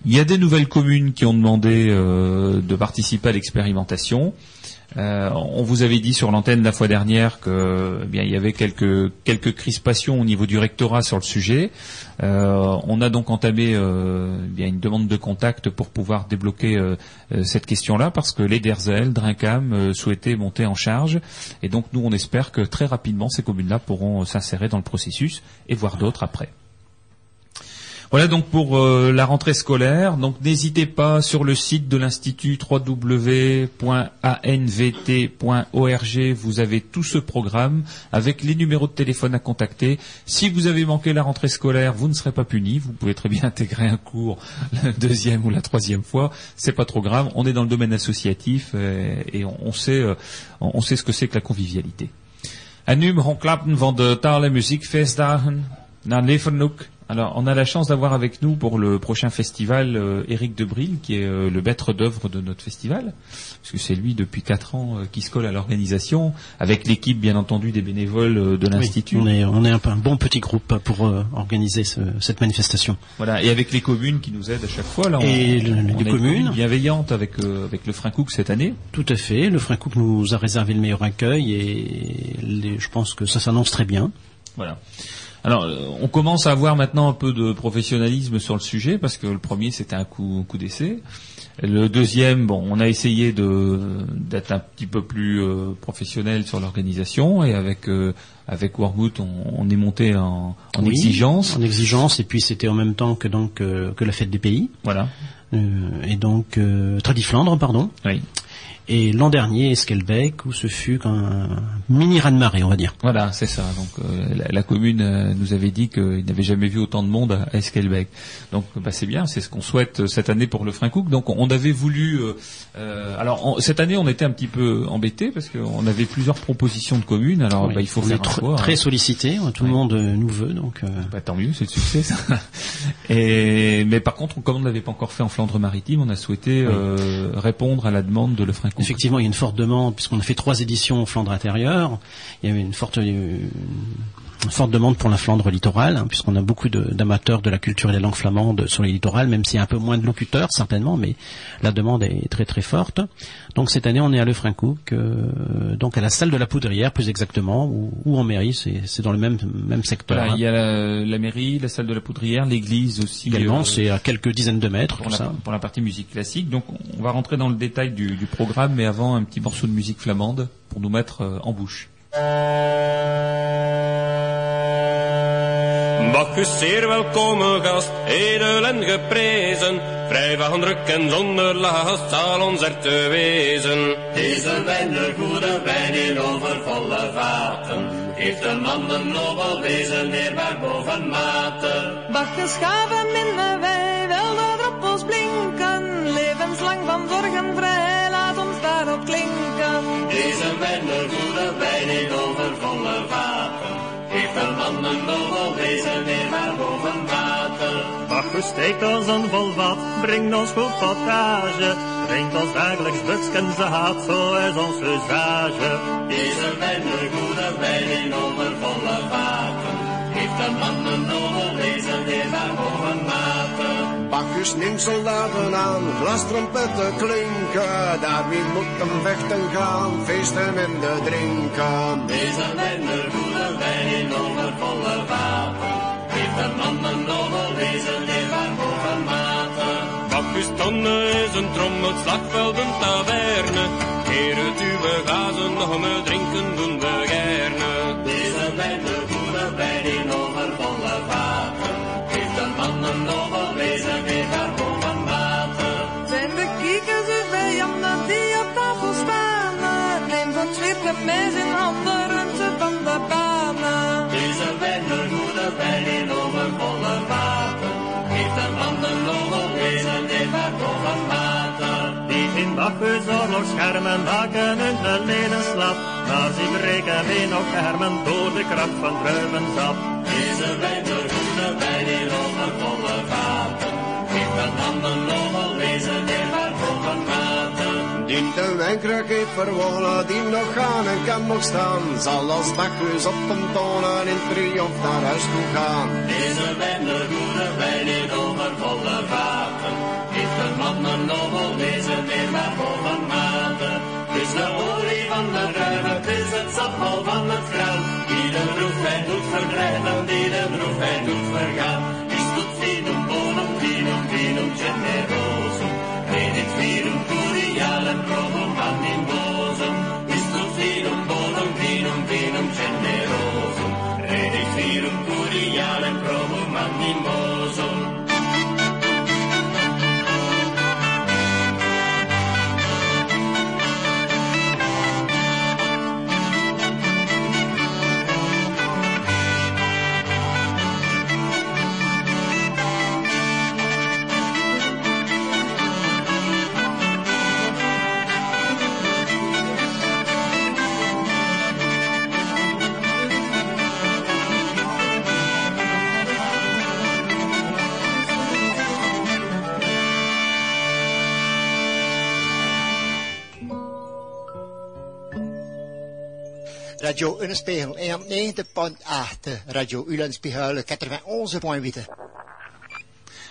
Il y a des nouvelles communes qui ont demandé de participer à l'expérimentation. Euh, on vous avait dit sur l'antenne la fois dernière que eh y avait quelques quelques crispations au niveau du rectorat sur le sujet. Euh, on a donc entamé euh, eh bien une demande de contact pour pouvoir débloquer cette question-là parce que les Derzel, Drinkam euh, souhaitaient monter en charge et donc nous on espère que très rapidement ces communes-là pourront s'insérer dans le processus et voir d'autres après. Voilà donc pour euh, la rentrée scolaire. Donc n'hésitez pas sur le site de l'institut www.anvt.org. Vous avez tout ce programme avec les numéros de téléphone à contacter. Si vous avez manqué la rentrée scolaire, vous ne serez pas puni. Vous pouvez très bien [LAUGHS] intégrer un cours la deuxième ou la troisième fois. C'est pas trop grave. On est dans le domaine associatif euh, et on, sait, euh, on sait ce que c'est que la convivialité. En van de naar Levernoek. Alors, on a la chance d'avoir avec nous pour le prochain festival euh, Éric Debril, qui est euh, le maître d'œuvre de notre festival, parce que c'est lui depuis quatre ans euh, qui se colle à l'organisation, avec l'équipe bien entendu des bénévoles euh, de Oui, l'institut. on est, on est un, bon petit groupe pour euh, organiser ce- cette manifestation. Voilà, et avec les communes qui nous aident à chaque fois. Là, on, Et le- on les a communes. commune bienveillante avec euh, avec le Frincook cette année. Tout à fait. Le Frincook nous a réservé le meilleur accueil et les- je pense que ça s'annonce très bien. Voilà. Alors, euh, on commence à avoir maintenant un peu de professionnalisme sur le sujet parce que le premier c'était un coup, un coup d'essai. Le deuxième, bon, on a essayé de d'être un petit peu plus euh, professionnel sur l'organisation et avec euh, avec Wormwood, on, on est monté en, en Oui, exigence. En exigence, et puis c'était en même temps que donc euh, que la fête des pays, Voilà. Euh, et donc euh, Tradiflandre, pardon. Oui. Et l'an dernier, Esquelbec, où ce fut un mini raz-de-marée, on va dire. Voilà, c'est ça. Donc euh, la, la commune euh, nous avait dit qu'il n'avait jamais vu autant de monde à, Esquelbec. Donc bah, c'est bien, c'est ce qu'on souhaite euh, cette année pour le Frincook. Donc on avait voulu. euh, euh, alors on- cette année on était un petit peu embêtés parce qu'on avait plusieurs propositions de communes. Alors Oui. bah, il faut on faire est un choix. très hein. sollicité, hein, tout le monde euh, nous veut, donc. euh, Bah, tant mieux, c'est le succès. Ça. [LAUGHS] Et mais par contre, comme on ne l'avait pas encore fait en Flandre-Maritime, on a souhaité euh, répondre à la demande de le Frincook. Effectivement, il y a une forte demande, puisqu'on a fait trois éditions en Flandre intérieure. Il y avait une forte, euh, une forte demande pour la Flandre littorale, hein, puisqu'on a beaucoup d'amateurs de, la culture et des langues flamandes sur les littorales, même s'il y a un peu moins de locuteurs, certainement, mais la demande est très très forte. Donc cette année, on est à Lefrancouc, euh, donc à la salle de la Poudrière, plus exactement, ou, ou en mairie, c'est dans le même, même secteur. Voilà, hein. il y a la, la mairie, la salle de la Poudrière, l'église aussi. Également, euh, c'est à quelques dizaines de mètres, pour tout la, ça. pour la partie musique classique. Donc on va rentrer dans le détail du, du programme, mais avant un petit morceau de musique flamande pour nous mettre euh, en bouche. Bacchus, zeer welkome gast, edel en geprezen. Vrij van druk en zonder last zal ons er te wezen. Deze wijn, de goede wijn in overvolle vaten, geeft de man een nobel wezen neerbaar boven mate. Bacchus gaven minder wij, wel de druppels blinken. Levenslang van zorgen vrij, laat ons daarop klinken met de goede bij in overvolle vaten. geeft de man een nobel wezen weer maar boven water. Ach, steekt als een volvat, brengt ons goed potage. Drinkt ons dagelijks butsken ze haat, zo is ons usage. Deze met goede moeder bij in overvolle vaten. Geeft de man een nobel wezen weer maar boven water. Bacchus neemt soldaten aan, glastrompetten klinken. Daar wie moet hem vechten gaan, feesten en de drinken. Deze wijn, de goede wijn in overvolle vaten, geeft de man een nobel wezen neerbaar boven mate. Bacchus tonne is een trom, het slagveld een taverne. Heer het uwe gazen, nog me drinken doen we heb mij zijn handen van de banen. Deze werker moeder bij die over volle vaten. Heeft een bandenlol op in debakel van water. Die Zimbabwe's oorlogsschermen maken hun verleden slap. Maar ze breken mee nog hermen door de kracht van druimensap. Deze werker moeder bij die over volle vaten. Heeft een bandenlol op in debakel van water. Die de wijnkruik heeft verwonnen, die nog gaan en kan nog staan. Zal als Bacchus op hem tonen in triomf naar huis toe gaan. Deze wijn, de goede wijn in overvolle vaten, geeft de man een nobel wezen neerbaar boven mate. Het is de olie van de druiven, het is het sapmal van het graan, die de droefheid doet verdrijven, die de droefheid doet vergaan. Radio op 90.8 Radio Ulenspiegel 91.8.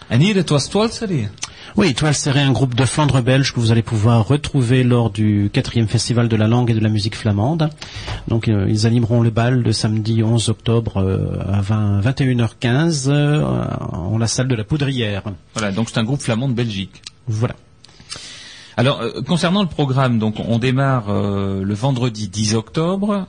En hier, het was Twaalserie. Oui, Toile Serré, un groupe de Flandre belge que vous allez pouvoir retrouver lors du quatrième festival de la langue et de la musique flamande. Donc, euh, ils animeront le bal le samedi 11 octobre euh, à 20, 21h15 euh, en la salle de la Poudrière. Voilà, donc c'est un groupe flamand de Belgique. Voilà. Alors, euh, concernant le programme, donc on démarre euh, le vendredi 10 octobre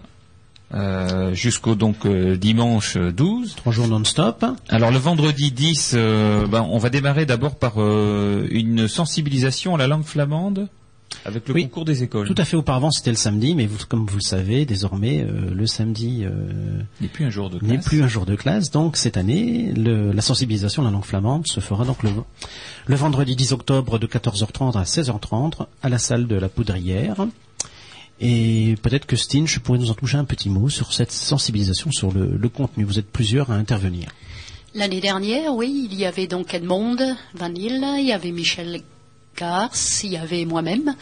euh, jusqu'au donc euh, dimanche euh, 12. Trois jours non-stop. Alors le vendredi 10, euh, ben, on va démarrer d'abord par une sensibilisation à la langue flamande avec le Oui. concours des écoles. Tout à fait. Auparavant, c'était le samedi, mais vous- comme vous le savez, désormais, euh, le samedi euh, n'est plus un jour de n'est classe. plus un jour de classe. Donc, cette année, le- la sensibilisation à la langue flamande se fera donc le, le vendredi 10 octobre de 14h30 à 16h30 à la salle de la Poudrière. Et peut-être que Stinch pourrait nous en toucher un petit mot sur cette sensibilisation sur le, le contenu. Vous êtes plusieurs à intervenir. L'année dernière, oui, il y avait donc Edmond Vanille, il y avait Michel Gars, il y avait moi-même.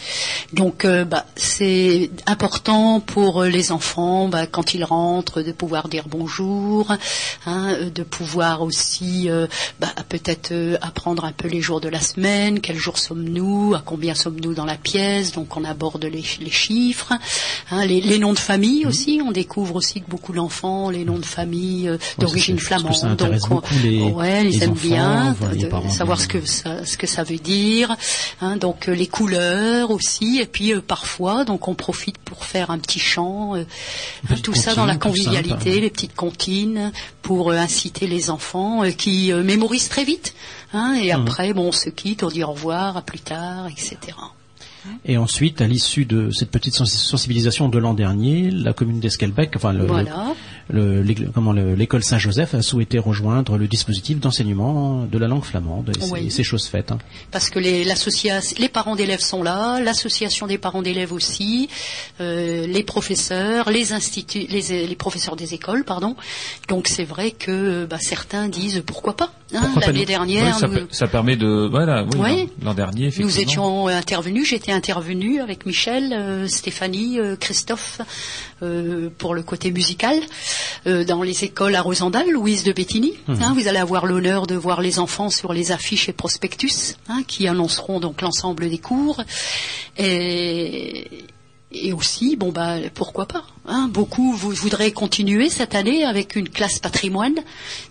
Donc, euh, bah, c'est important pour euh, les enfants, bah, quand ils rentrent, de pouvoir dire bonjour, hein, de pouvoir aussi euh, bah, peut-être euh, apprendre un peu les jours de la semaine, quels jours sommes-nous, à combien sommes-nous dans la pièce, donc on aborde les, les chiffres, hein, les, les noms de famille aussi, on découvre aussi que beaucoup d'enfants, les noms de famille euh, d'origine flamande, donc on- les- ouais, ils aiment bien de- savoir bien. ce que ça, ce que ça veut dire, hein, donc euh, les couleurs aussi, et puis euh, parfois donc on profite pour faire un petit chant, euh, tout ça dans la convivialité, les petites comptines pour inciter les enfants euh, qui euh, mémorisent très vite, hein, et Mhm. après bon on se quitte, on dit au revoir, à plus tard, etc. Et ensuite, à l'issue de cette petite sens- sensibilisation de l'an dernier, la commune d'Esquelbec, enfin le, Voilà. le- l'égl- comment le- l'école Saint-Joseph a souhaité rejoindre le dispositif d'enseignement de la langue flamande. Et Oui. c'est chose faite. hein. parce que les, parents d'élèves sont là, l'association des parents d'élèves aussi, euh, les professeurs, les instituts, les, les professeurs des écoles, pardon. Donc c'est vrai que bah, certains disent pourquoi pas. hein. L'année nous? dernière, Oui, ça, nous- ça permet de voilà, oui, Oui. l'an- l'an dernier nous effectivement. étions intervenus, j'étais intervenue avec Michel, euh, Stéphanie, euh, Christophe euh, pour le côté musical dans les écoles à Rosendal, Louise de Bettini. Hein, vous allez avoir l'honneur de voir les enfants sur les affiches et prospectus hein, qui annonceront donc l'ensemble des cours. Et, et aussi, bon bah pourquoi pas. Hein, beaucoup vous voudraient continuer cette année avec une classe patrimoine,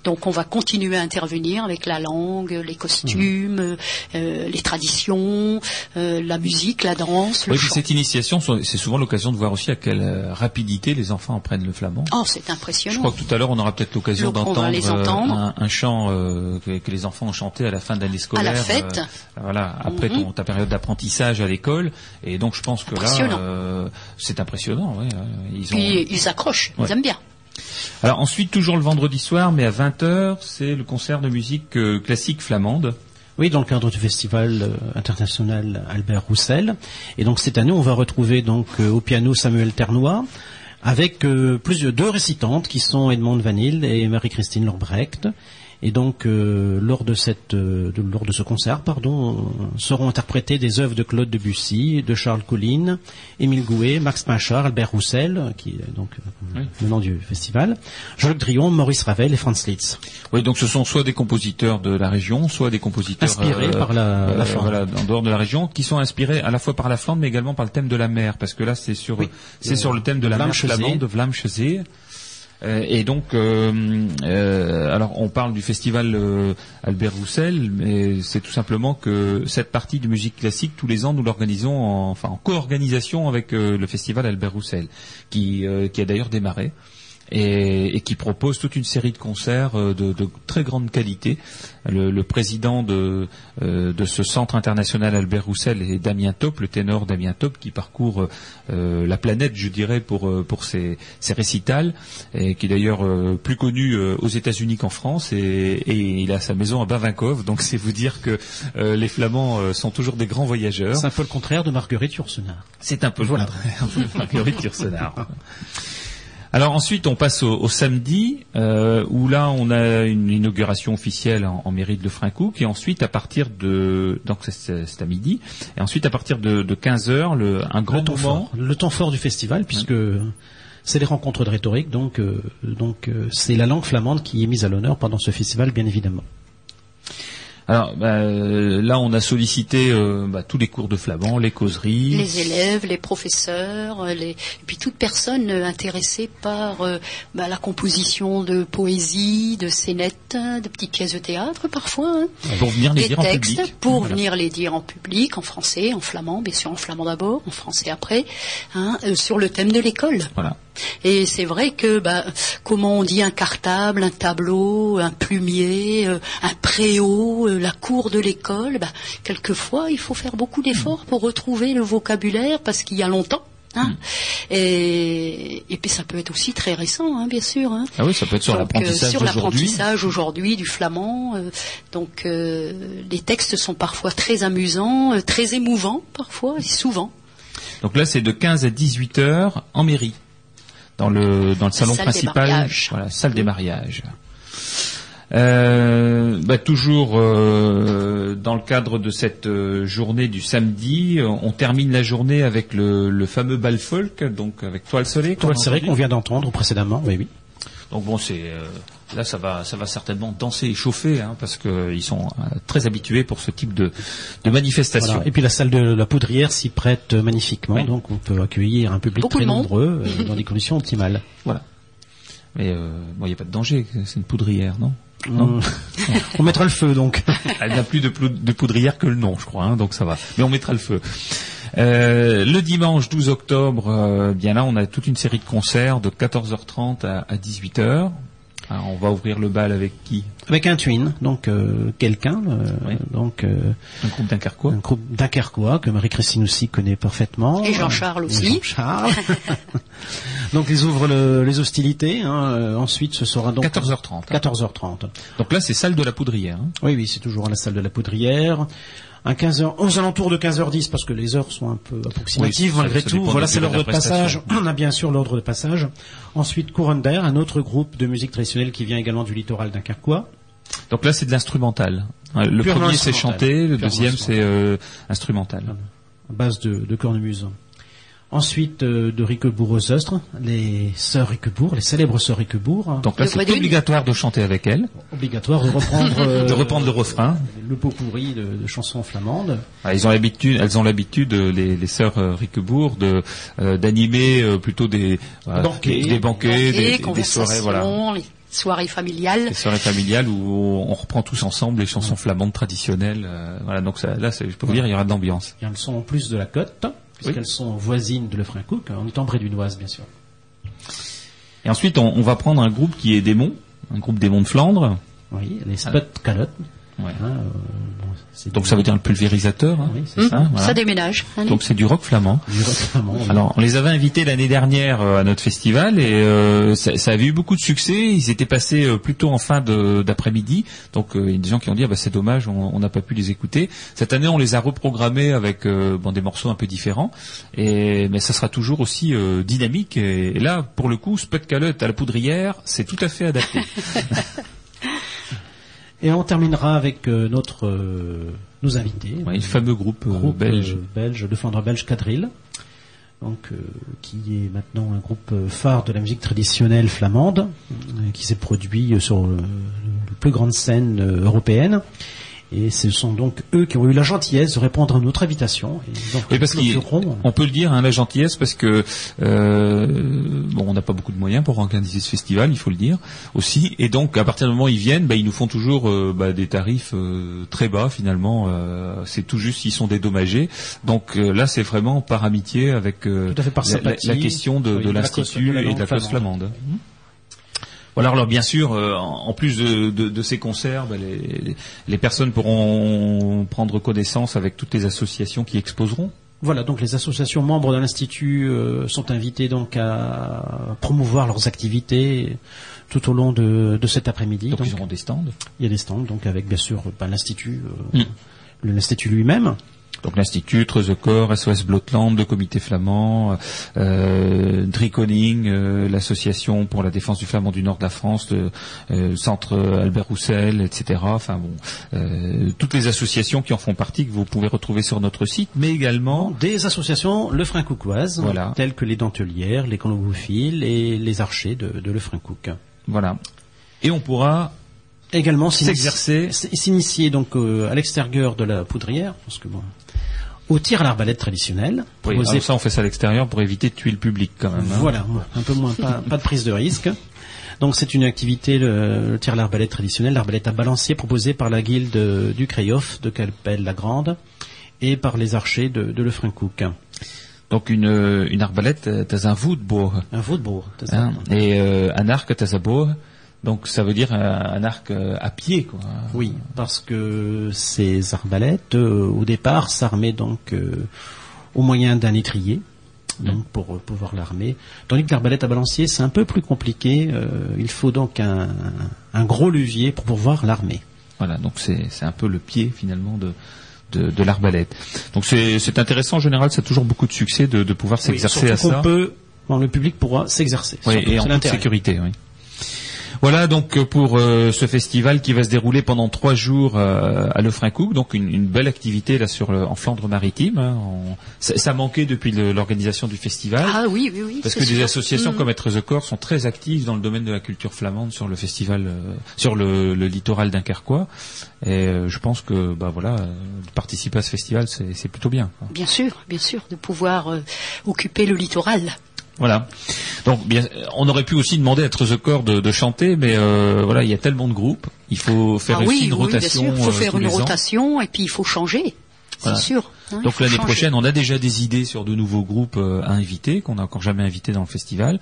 donc on va continuer à intervenir avec la langue, les costumes, euh, les traditions, euh, la musique, la danse, le Oui, chant. cette initiation, c'est souvent l'occasion de voir aussi à quelle euh, rapidité les enfants apprennent le flamand. Oh, c'est impressionnant. Je crois que tout à l'heure, on aura peut-être l'occasion d'entendre euh, un, un chant euh, que, que les enfants ont chanté à la fin de l'année scolaire. À la fête. euh, voilà, après Mhm. ton, ta période d'apprentissage à l'école. Et donc, je pense que là, euh, c'est impressionnant. ouais, ils ont... Puis ils accrochent, Ouais. ils aiment bien. Alors ensuite, toujours le vendredi soir, mais à 20h, c'est le concert de musique euh, classique flamande. Oui, dans le cadre du festival euh, international Albert Roussel. Et donc cette année, on va retrouver donc euh, au piano Samuel Ternois avec euh, plusieurs deux récitantes qui sont Edmond Vanille et Marie-Christine Lorbrecht. Et donc euh, lors de cette euh, de- lors de ce concert, pardon, euh, seront interprétées des œuvres de Claude Debussy, de Charles Colline, Émile Gouet, Max Machard, Albert Roussel, qui est donc euh, le nom du festival, Jean-Luc Drion, Maurice Ravel et Franz Liszt. Oui, donc ce sont soit des compositeurs de la région, soit des compositeurs Inspirés par la- la Flandre. voilà, en dehors de la région, qui sont inspirés à la fois par la Flandre, mais également par le thème de la mer, parce que là, c'est sur c'est Euh, sur le thème de la mer flamande, de Vlaamse Zee. Euh, et donc, euh, euh, alors on parle du festival Albert Roussel, mais c'est tout simplement que cette partie de musique classique, tous les ans, nous l'organisons en, co-organisation avec le festival Albert Roussel, qui, a d'ailleurs démarré et, qui propose toute une série de concerts de très grande qualité. Le, le président de, euh, de ce centre international Albert Roussel est Damien Top, le ténor Damien Top, qui parcourt euh, la planète, je dirais, pour, euh, pour ses, ses récitals, et qui est d'ailleurs euh, plus connu euh, aux États-Unis qu'en France, et, et il a sa maison à Bavinkov, donc c'est vous dire que euh, les Flamands euh, sont toujours des grands voyageurs. C'est un peu le contraire de Marguerite Yourcenar. C'est un peu le contraire de Marguerite Yourcenar. [LAUGHS] Alors ensuite, on passe au, au samedi, euh, où là, on a une inauguration officielle en, en mairie de Lefrancouc, et ensuite, à partir de... Donc, c'est- à midi. Et ensuite, à partir de, de 15 heures, le, un grand le temps moment... fort, le temps fort du festival, puisque c'est les rencontres de rhétorique, donc euh, donc euh, c'est la langue flamande qui est mise à l'honneur pendant ce festival, bien évidemment. Alors bah, euh, là, on a sollicité euh, bah, tous les cours de flamand, les causeries. Les élèves, les professeurs, euh, les... et puis toute personne intéressée par euh, bah, la composition de poésie, de scénettes, de petites pièces de théâtre parfois. hein. Pour venir les Des dire en textes public. pour Voilà. venir les dire en public, en français, en flamand, bien sûr en flamand d'abord, en français après, hein, sur le thème de l'école. Voilà. Et c'est vrai que, comment on dit un cartable, un tableau, un plumier, un préau, la cour de l'école, bah, quelquefois il faut faire beaucoup d'efforts pour retrouver le vocabulaire parce qu'il y a longtemps. Hein. Et, et puis ça peut être aussi très récent, hein, bien sûr. Hein. Ah oui, ça peut être sur Donc, euh, l'apprentissage sur d'aujourd'hui. l'apprentissage aujourd'hui du flamand. euh, donc euh, les textes sont parfois très amusants, très émouvants parfois, et souvent. Donc là, c'est de 15 à 18 heures en mairie, dans le dans le salon salle principal, voilà, salle des mariages. Euh, bah, toujours euh, dans le cadre de cette euh, journée du samedi, on termine la journée avec le, le fameux bal folk, donc avec toile soleil. qu'on Toile entendu. qu'on vient d'entendre précédemment, oui, oui. Donc bon, c'est euh, là, ça va, ça va certainement danser et chauffer, hein, parce qu'ils sont euh, très habitués pour ce type de, de manifestation. Voilà. Et puis la salle de la poudrière s'y prête magnifiquement, donc on peut accueillir un public Beaucoup très nombreux euh, [LAUGHS] dans des conditions optimales. Voilà. Mais euh, bon, il n'y a pas de danger, c'est une poudrière, non? On, on mettra le feu donc. [LAUGHS] Elle n'a plus de poudrière que le nom, je crois, hein, donc ça va. Mais on mettra le feu. Euh, le dimanche 12 octobre, euh, bien là, on a toute une série de concerts de 14h30 à, à 18h. Alors, on va ouvrir le bal avec qui? Avec un twin, donc euh, quelqu'un, euh, donc euh, Un groupe dunkerquois. un groupe dunkerquois que Marie-Christine aussi connaît parfaitement. Et Jean-Charles Et aussi. Jean-Charles. [LAUGHS] donc ils ouvrent le- les hostilités. hein, euh, ensuite, ce sera donc 14h30. hein. 14h30. Donc là, c'est salle de la poudrière. hein. Oui, oui, c'est toujours à la salle de la Poudrière. À 15h, aux alentours de 15h10, parce que les heures sont un peu approximatives Oui, malgré ça tout. Voilà, c'est l'ordre de passage. [CLEARS THROAT] On a bien sûr l'ordre de passage. Ensuite, Couronne d'air, un autre groupe de musique traditionnelle qui vient également du littoral dunkerquois. Donc là, c'est de l'instrumental. Hein, Le Purement premier, c'est chanté. Le deuxième, c'est euh, instrumental. à base de, de cornemuse. Ensuite, euh, de Riquebourg aux Ostres, les sœurs Riquebourg, les célèbres sœurs Riquebourg. Donc là, Le c'est obligatoire de chanter avec elle, obligatoire de reprendre, [LAUGHS] euh, de reprendre le refrain. le pot pourri de, de chansons flamandes. Ah, Ils ont l'habitude, elles ont l'habitude, euh, les, les sœurs Riquebourg, de euh, d'animer euh, plutôt des Banquets. des, des banquets, Banquets, des, soirées, voilà, les soirées familiales. des soirées familiales où on reprend tous ensemble les chansons flamandes traditionnelles. euh, voilà, donc ça, là, je peux vous dire, il y aura de l'ambiance. Et elles sont en plus de la côte, puisqu'elles sont voisines de Lefrancouc, en étant Brédunoise, bien sûr. Et ensuite, on, on va prendre un groupe qui est des monts, un groupe des monts de Flandre. Oui, les spots calottes. Ouais. Hein, euh, bon, c'est Donc du- ça veut dire le pulvérisateur. hein. Oui, c'est Hum, ça, voilà. Ça déménage. hein. Donc c'est du rock flamand. du rock flamand, oui. Alors, on les avait invités l'année dernière euh, à notre festival et euh, ça, ça avait eu beaucoup de succès. Ils étaient passés plutôt en fin de- d'après-midi. Donc, euh, il y a des gens qui ont dit ah bah, c'est dommage, on n'a pas pu les écouter. Cette année, on les a reprogrammés avec euh, bon, des morceaux un peu différents. Et mais ça sera toujours aussi euh, dynamique. Et, et là, pour le coup, Spot Calotte à la poudrière, c'est tout à fait adapté. [LAUGHS] Et on terminera avec euh, notre euh, nos invités, Ouais, le fameux groupe, euh, groupe belge. belge, le belge Quadrille, donc qui est maintenant un groupe phare de la musique traditionnelle flamande, qui s'est produit sur la plus grande scène européenne. Et ce sont donc eux qui ont eu la gentillesse de répondre à notre invitation. Et donc, Oui, parce peut le dire, hein, la gentillesse, parce que euh, bon, on n'a pas beaucoup de moyens pour organiser ce festival, il faut le dire aussi. Et donc, à partir du moment où ils viennent, bah, ils nous font toujours euh, bah, des tarifs euh, très bas finalement. euh, c'est tout juste s'ils sont dédommagés. Donc euh, là, c'est vraiment par amitié avec euh, la, la- question de, Oui, de de la l'institut et de la flamande. flamande. Voilà, alors bien sûr, euh, en plus de, de- de ces concerts, bah, les, les personnes pourront prendre connaissance avec toutes les associations qui exposeront. Voilà, donc les associations membres de l'Institut euh, sont invitées donc à promouvoir leurs activités tout au long de, de cet après-midi. Donc, Donc, ils auront des stands. il y a des stands, donc avec bien sûr ben, l'Institut, euh, Mm. l'Institut lui-même. Donc l'Institut, Trezecor, SOS Blotland, le Comité flamand, euh, Driconing, euh, l'association pour la défense du flamand du nord de la France, le euh, Centre Albert Roussel, etc. Enfin bon, euh, toutes les associations qui en font partie que vous pouvez retrouver sur notre site, mais également Des associations lefrancoucoises, Voilà. telles que les dentelières, les colombophiles et les archers de, de Lefrancouc. voilà. Et on pourra Également S'exercer. s'initier donc euh, à l'extérieur de la poudrière, parce que bon, au tir à l'arbalète traditionnel, Oui, alors ça on fait ça à l'extérieur pour éviter de tuer le public quand même. hein. Voilà, un peu moins, pas, [LAUGHS] pas de prise de risque. Donc c'est une activité, le, le tir à l'arbalète traditionnel, l'arbalète à balancier proposée par la guilde du Crayoff de Calpel-la-Grande et par les archers de, de Lefrancouc. Donc une, euh, une arbalète, euh, t'as un voetboog. Un ça. Hein, et euh, un arc, t'as un boog. Donc ça veut dire un, arc euh, à pied, quoi. Oui, parce que ces arbalètes, euh, au départ, s'armaient donc euh, au moyen d'un étrier, donc pour pouvoir l'armer. Tandis que l'arbalète à balancier, c'est un peu plus compliqué. euh, il faut donc un, un gros levier pour pouvoir l'armer. Voilà, donc c'est c'est un peu le pied finalement de de, de l'arbalète. Donc c'est c'est intéressant en général, ça a toujours beaucoup de succès de, de pouvoir s'exercer Oui, à qu'on ça. peut, bon, le public pourra s'exercer. Oui, et en toute sécurité, oui. Voilà donc pour euh, ce festival qui va se dérouler pendant trois jours euh, à Lefrancouc, donc une, une belle activité là sur le, en Flandre maritime. hein, ça, manquait depuis l'organisation du festival. Ah oui, oui, oui. Parce que des associations Mm. comme Être the Corps sont très actives dans le domaine de la culture flamande sur le festival, euh, sur le, le littoral dunkerquois. Et euh, je pense que, bah voilà, euh, participer à ce festival, c'est c'est plutôt bien. quoi. Bien sûr, bien sûr, de pouvoir euh, occuper le littoral. Voilà. Donc, bien, on aurait pu aussi demander à the Corps de, de chanter, mais euh, voilà, il y a tellement de groupes, il faut faire ah aussi oui, une oui, rotation. bien sûr, il faut euh, faire une ans. rotation et puis il faut changer, Voilà. c'est sûr. hein, Donc l'année prochaine, on a déjà des idées sur de nouveaux groupes euh, à inviter qu'on n'a encore jamais invités dans le festival.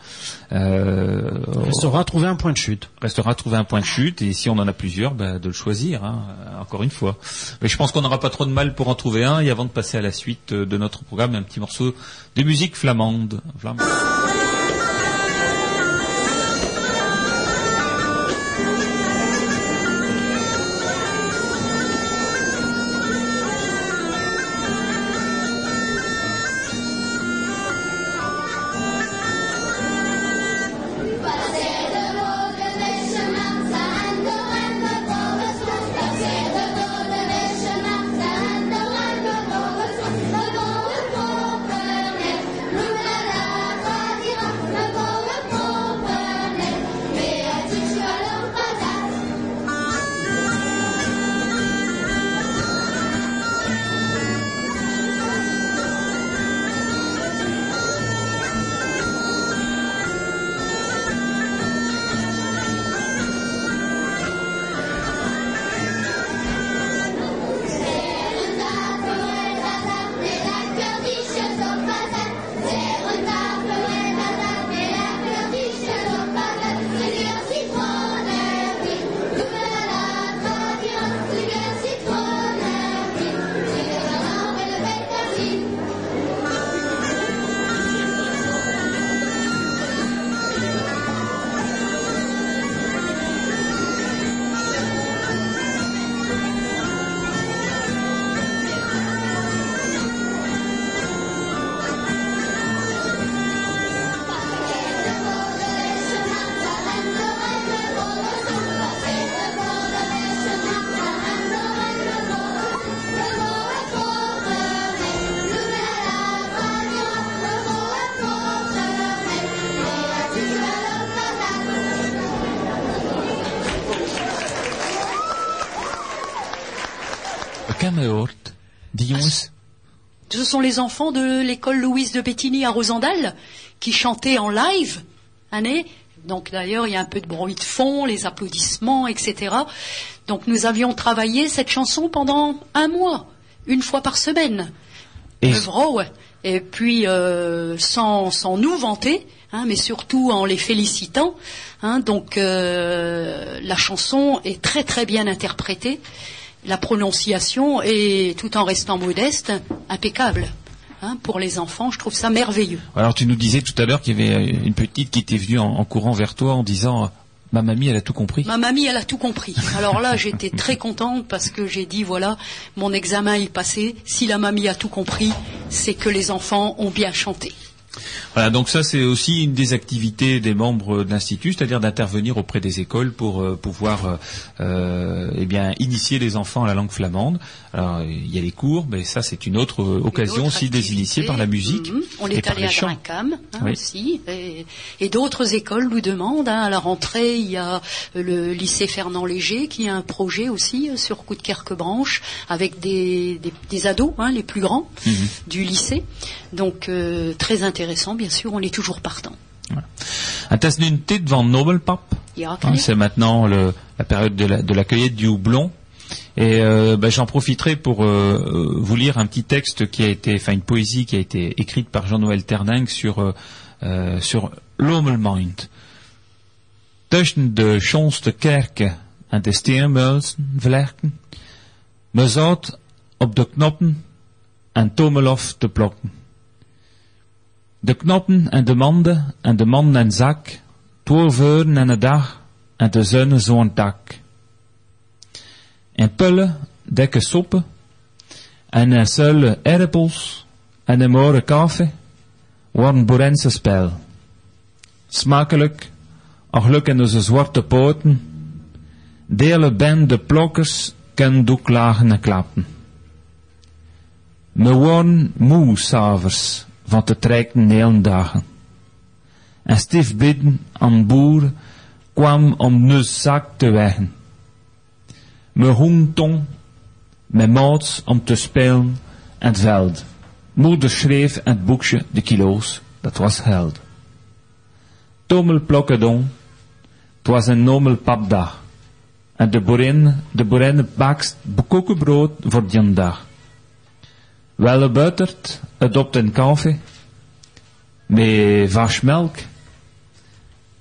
Euh, Restera à trouver un point de chute. restera à trouver un point de chute et si on en a plusieurs, bah, de le choisir, hein, encore une fois. Mais je pense qu'on n'aura pas trop de mal pour en trouver un et avant de passer à la suite euh, de notre programme, un petit morceau de musique flamande. Flamande. Dions. Ce sont les enfants de l'école Louise de Bettigny à Rosendal qui chantaient en live, année. Donc d'ailleurs, il y a un peu de bruit de fond, les applaudissements, etc. Donc nous avions travaillé cette chanson pendant un mois, une fois par semaine. Et puis euh, sans, sans nous vanter, hein, mais surtout en les félicitant. hein. donc euh, la chanson est très très bien interprétée, la prononciation est tout en restant modeste, impeccable. hein. pour les enfants, je trouve ça merveilleux. Alors tu nous disais tout à l'heure qu'il y avait une petite qui était venue en, en courant vers toi en disant Ma mamie, elle a tout compris. Ma mamie, elle a tout compris. Alors là, j'étais [LAUGHS] très contente parce que j'ai dit, voilà, mon examen est passé. Si la mamie a tout compris, c'est que les enfants ont bien chanté. Voilà, donc ça c'est aussi une des activités des membres de l'institut, c'est-à-dire d'intervenir auprès des écoles pour euh, pouvoir euh, euh, eh bien initier les enfants à la langue flamande. Alors il y a les cours, mais ça c'est une autre euh, occasion aussi de les initier par la musique Mhm. On est allé à. Drincam hein, Oui. aussi, et, et d'autres écoles nous demandent. hein. à la rentrée, il y a le lycée Fernand Léger qui a un projet aussi euh, sur coup de Branche avec des, des, des ados, hein, les plus grands Mhm. du lycée. Donc euh, très intéressant, bien sûr. On est toujours partant. Un test d'unité devant Nobelpap. Ja, Hein, c'est maintenant le- la période de la, de la cueillette du houblon. Et euh, ben, j'en profiterai pour euh, euh, vous lire un petit texte qui a été, enfin une poésie qui a été écrite par Jean-Noël Terninck sur euh, euh, sur l'Omelmind. Tussen de schoonste kerken en de steenmuizen vlechten, me zat op de knoppen en tomelof te plokken. De knoppen en de manden en de manden en zak, twaalf uren en een dag en de zonne zo'n dak. En pullen, dikke soppen, en een zuile erpels, en een morgen koffie, waren Boerense spel. Smakelijk, geluk in onze zwarte poten, delen ben de plokkers, ken doek lagen en klappen. Me waren moe s'avonds van te trekken hele dagen. En stief bidden aan boer kwam om nus zak te weggen. Me hoentong, met maats om te spelen en het veld. Moeder schreef het boekje de kilo's, dat was held. Tommel plokkedong, het was een nomel papdag. En de boerin, de boerin bakst koekenbrood voor die dag. Wel buttert, het op den koffie, met varsmelk,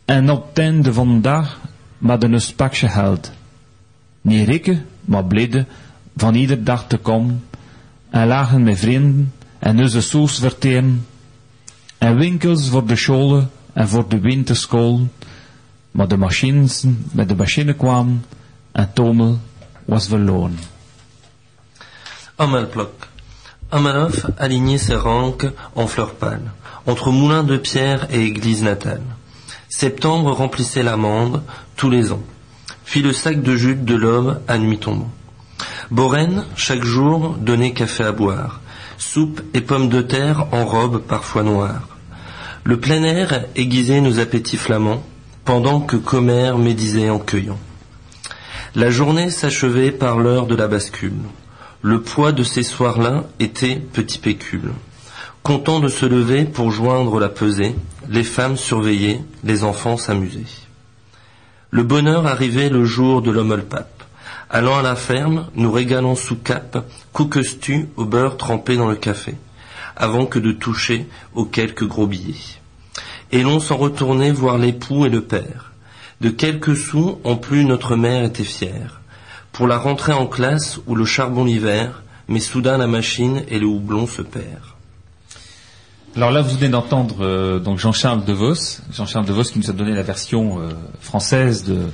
en op het einde van de dag, met een spakje geld. Niet rikken, maar blidden, van ieder dag te komen, en lachen met vrienden, en onze soos verteren, en winkels voor de scholen, en voor de winterschool, maar de machines, met de machine kwamen, en Tomel was verloren. Amalplok. Amalov alignait ses ranques en fleurs pâles, entre moulins de pierre et église natale. Septembre remplissait l'amande, tous les ans, fit le sac de jute de l'homme à nuit tombant. Boren, chaque jour, donnait café à boire, soupe et pommes de terre en robe parfois noire. Le plein air aiguisait nos appétits flamands, pendant que commère médisait en cueillant. La journée s'achevait par l'heure de la bascule. Le poids de ces soirs-là était petit pécule. Content de se lever pour joindre la pesée, les femmes surveillaient, les enfants s'amusaient. Le bonheur arrivait le jour de l'homolpape. Allant à la ferme, nous régalant sous cape, couquestu au beurre trempé dans le café, avant que de toucher aux quelques gros billets. Et l'on s'en retournait voir l'époux et le père. De quelques sous en plus notre mère était fière. Pour la rentrée en classe ou le charbon l'hiver, mais soudain la machine et le houblon se perdent. Alors là, vous venez d'entendre euh, donc Jean-Charles Devos, Jean-Charles Devos qui nous a donné la version euh, française de,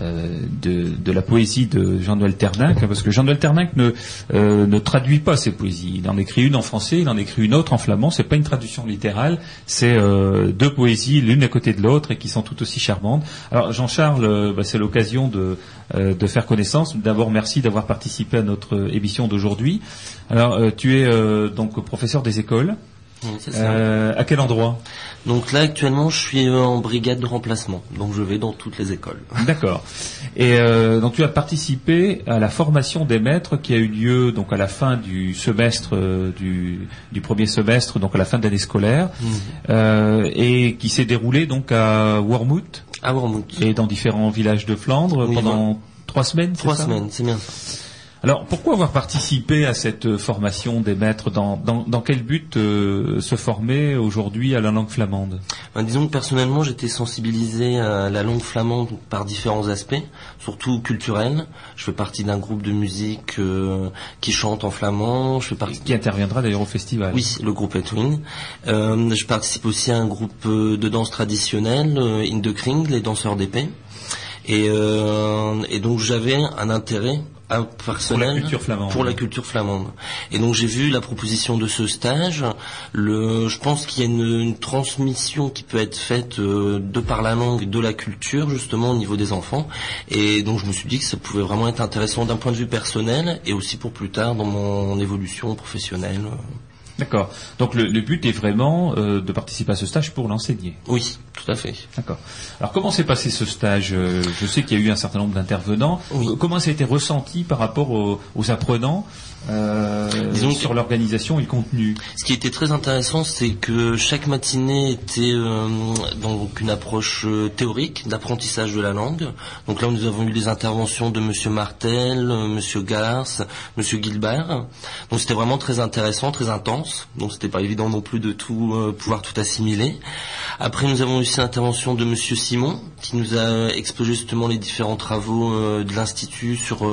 de de la poésie de Jean-Noël Terninck, parce que Jean-Noël Terninck ne euh, ne traduit pas ses poésies. Il en écrit une en français, il en écrit une autre en flamand. C'est pas une traduction littérale, c'est euh, deux poésies l'une à côté de l'autre et qui sont tout aussi charmantes. Alors Jean-Charles, euh, bah, c'est l'occasion de euh, de faire connaissance. D'abord, merci d'avoir participé à notre émission d'aujourd'hui. Alors, euh, tu es euh, donc professeur des écoles. Oui, c'est ça. Euh, à quel endroit? Donc là actuellement je suis euh, en brigade de remplacement, donc je vais dans toutes les écoles. [LAUGHS] D'accord. Et euh, donc tu as participé à la formation des maîtres qui a eu lieu donc à la fin du semestre euh, du, du premier semestre, donc à la fin de l'année scolaire, Mhm. euh, et qui s'est déroulé donc à Wormhout. À Wormhout. Et dans différents villages de Flandre Oui, pendant trois semaines. c'est Trois ça? semaines, c'est bien ça. Alors, pourquoi avoir participé à cette euh, formation des maîtres? Dans, dans, dans quel but euh, se former aujourd'hui à la langue flamande? Ben, disons que personnellement, j'étais sensibilisé à la langue flamande par différents aspects, surtout culturels. Je fais partie d'un groupe de musique euh, qui chante en flamand. Je fais partie Qui interviendra d'ailleurs au festival. Oui, le groupe Etwin. Euh, je participe aussi à un groupe euh, de danse traditionnelle, euh, In the Kring, les danseurs d'épée. Et, euh, et donc j'avais un intérêt personnel Pour la culture flamande. pour la culture flamande. Et donc j'ai vu la proposition de ce stage. Le, je pense qu'il y a une, une transmission qui peut être faite euh, de par la langue, de la culture justement au niveau des enfants. Et donc je me suis dit que ça pouvait vraiment être intéressant d'un point de vue personnel et aussi pour plus tard dans mon évolution professionnelle. D'accord. Donc le, le but est vraiment euh, de participer à ce stage pour l'enseigner. Oui, tout à fait. D'accord. Alors comment s'est passé ce stage? Euh, Je sais qu'il y a eu un certain nombre d'intervenants. Comment ça a été ressenti par rapport aux, aux apprenants? Euh, Disons que- sur l'organisation et le contenu Ce qui était très intéressant, c'est que chaque matinée était euh, donc une approche euh, théorique d'apprentissage de la langue. Donc là, nous avons eu les interventions de Monsieur Martel, Monsieur Garce, Monsieur Gilbert. Donc c'était vraiment très intéressant, très intense. Donc c'était pas évident non plus de tout euh, pouvoir tout assimiler. Après, nous avons eu aussi l'intervention de Monsieur Simon, qui nous a exposé justement les différents travaux de l'institut sur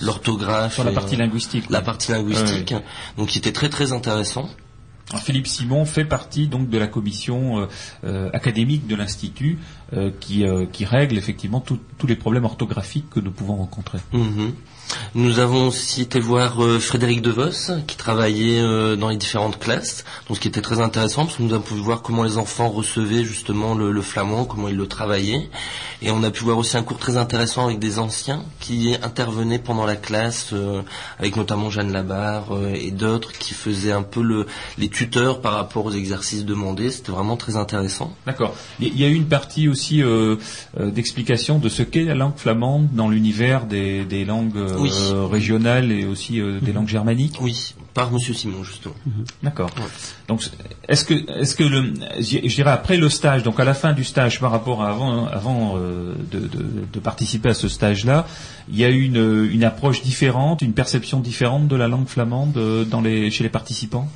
l'orthographe, Sur la et, partie linguistique. La partie linguistique. Ouais, Donc qui était très très intéressant. Philippe Simon fait partie donc de la commission euh, euh, académique de l'institut euh, qui, euh, qui règle effectivement tous les problèmes orthographiques que nous pouvons rencontrer. Mhm. Nous avons aussi été voir euh, Frédéric DeVos qui travaillait euh, dans les différentes classes, donc ce qui était très intéressant parce que nous avons pu voir comment les enfants recevaient justement le, flamand, comment ils le travaillaient, et on a pu voir aussi un cours très intéressant avec des anciens qui intervenaient pendant la classe, euh, avec notamment Jeanne Labarre euh, et d'autres qui faisaient un peu le, les tuteurs par rapport aux exercices demandés. C'était vraiment très intéressant. D'accord. Il y a eu une partie aussi d'explication de ce qu'est la langue flamande dans l'univers des, langues Oui. régionales et aussi euh, des langues germaniques. Oui, par Monsieur Simon justement. D'accord. Donc, est-ce que, est-ce que le, je dirais après le stage, donc à la fin du stage par rapport à avant, avant euh, de, de, de participer à ce stage-là, il y a eu une, une approche différente, une perception différente de la langue flamande euh, dans les, chez les participants?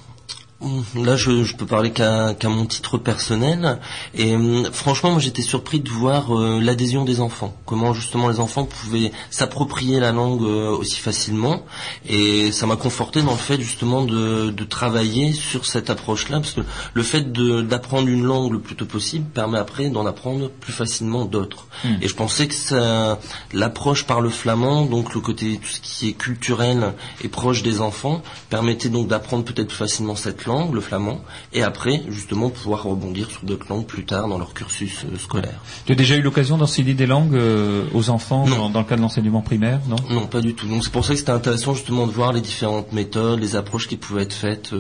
Là, je, je peux parler qu'à mon titre personnel. Et hum, franchement, moi, j'étais surpris de voir euh, l'adhésion des enfants. Comment justement les enfants pouvaient s'approprier la langue euh, aussi facilement. Et ça m'a conforté dans le fait justement de, de travailler sur cette approche-là, parce que le fait d'apprendre une langue le plus tôt possible permet après d'en apprendre plus facilement d'autres. Hmm. Et je pensais que l'approche par le flamand, donc le côté tout ce qui est culturel et proche des enfants, permettait donc d'apprendre peut-être plus facilement cette langue, le flamand, et après justement pouvoir rebondir sur d'autres langues plus tard dans leur cursus euh, scolaire. Tu as déjà eu l'occasion d'enseigner des langues euh, aux enfants dans, dans le cadre de l'enseignement primaire, non? Non, pas du tout. Donc c'est pour ça que c'était intéressant justement de voir les différentes méthodes, les approches qui pouvaient être faites.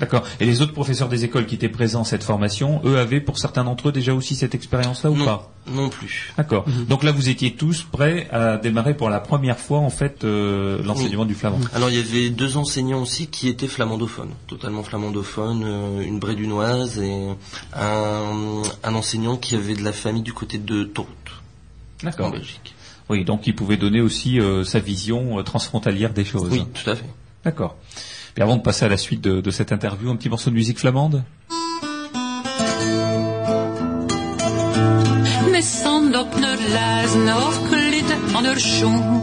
D'accord. Et les autres professeurs des écoles qui étaient présents à cette formation, eux avaient pour certains d'entre eux déjà aussi cette expérience-là ou Non. pas? Non plus. D'accord. Donc là, vous étiez tous prêts à démarrer pour la première fois en fait euh, l'enseignement Oui. du flamand. Alors il y avait deux enseignants aussi qui étaient flamandophones, totalement flamandophones, euh, une brédunoise et un, un enseignant qui avait de la famille du côté de Tourte, en D'accord. Belgique. Oui, donc il pouvait donner aussi euh, sa vision euh, transfrontalière des choses. Oui, tout à fait. D'accord. Et avant de passer à la suite de, de cette interview, un petit morceau de musique flamande? Lezen of klitte aan haar schoen.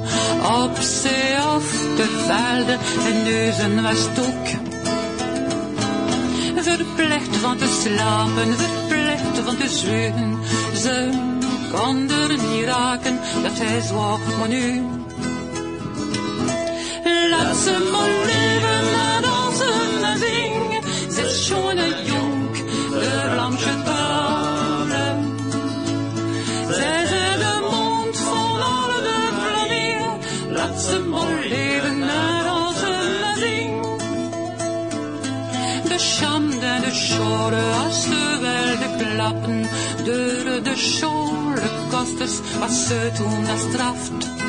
Op ze of de velden en neuzen was stok. Verplicht van te slapen, verplicht van te zweten. Ze kon er raken, dat hij zwak maar nu. Laat ze maar leven, naar dansen en zingen. Ze is schoon en jong, de lamsje talen. Zij zijn de mond van alle de planeer. Laat ze maar leven naar onze zing. De schande de schore als de wilde klappen. Door de schore kosters was ze toen gestraft.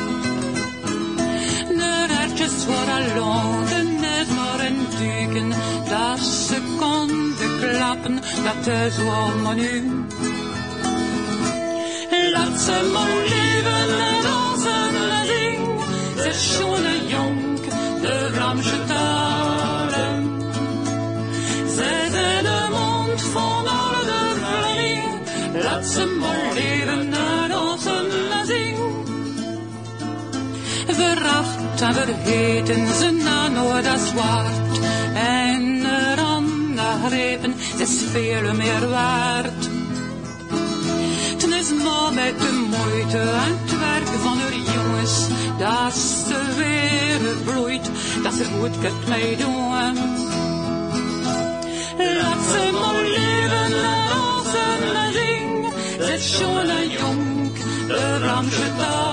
Efter såralåren nedmorgenduken, där sekundeklappen möttes om och nu. Latsen och levende dansande er ding, sessioner jonk, de ramsjetalen. Säden mond från all de vling, latsen och levande is schone dan vergeten ze na nooit dat zwart. En er aan grepen is veel meer waard. Toen is maar met de moeite en het werk van de jongens, dat ze weer bloeit, dat ze goed kunt meedoen. Laat ze maar leven en dansen en zingen, zet schon en jong, de Vlaamse talen.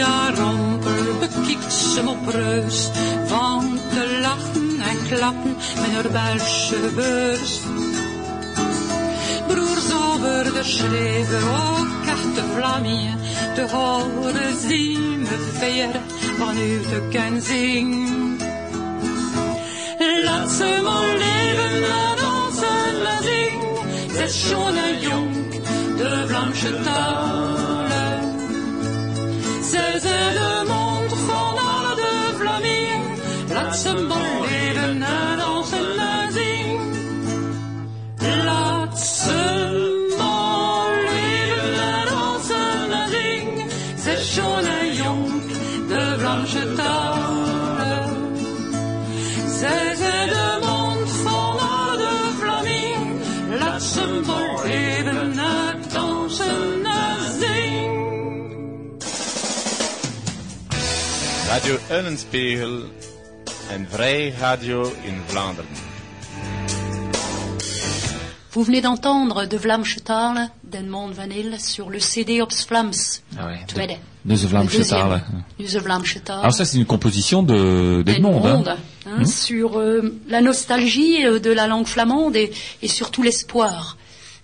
Een jaar romper bekiekt ze op reus, van te lachen en klappen met haar Belgische beurs. Broers over de schreven, ook echte Vlamingen, te horen zien me ver vanuit de kenzing. Laat ze maar leven en dansen en zingen, zet schon en jong, de Vlaamse talen. Zijn de mond van alle de Vlamingen, laat ze dansen Radio Eulenspiegel en Vrij Radio in Vlaanderen. Vous venez d'entendre de Vlaamse Talen d'Edmond Van Hille sur le CD Ops Vlaams. Ah ouais, de The Vlaamse Le deuxième. Talen. Du The Vlaamse Talen. Alors ça, c'est une composition de d'Edmond. Edmond, Hein. hein, sur euh, la nostalgie euh, de la langue flamande et, et surtout l'espoir.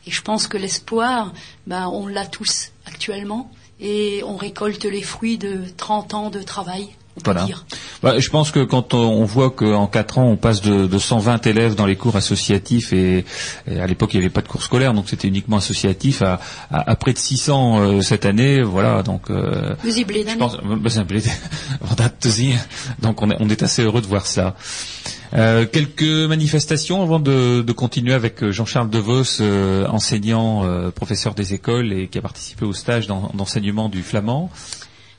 Et je pense que l'espoir, ben, on l'a tous actuellement et on récolte les fruits de 30 ans de travail. On peut Voilà. dire. Bah, je pense que quand on, voit qu'en 4 ans, on passe de, de 120 élèves dans les cours associatifs, et, et à l'époque, il n'y avait pas de cours scolaires, donc c'était uniquement associatif, à, à, à près de 600 euh, cette année, voilà, donc... Euh, je pense, bah, [LAUGHS] donc on est, on est assez heureux de voir ça. Euh, quelques manifestations avant de, de continuer avec euh, Jean-Charles DeVos, euh, enseignant, euh, professeur des écoles et qui a participé au stage d'en- d'enseignement du flamand.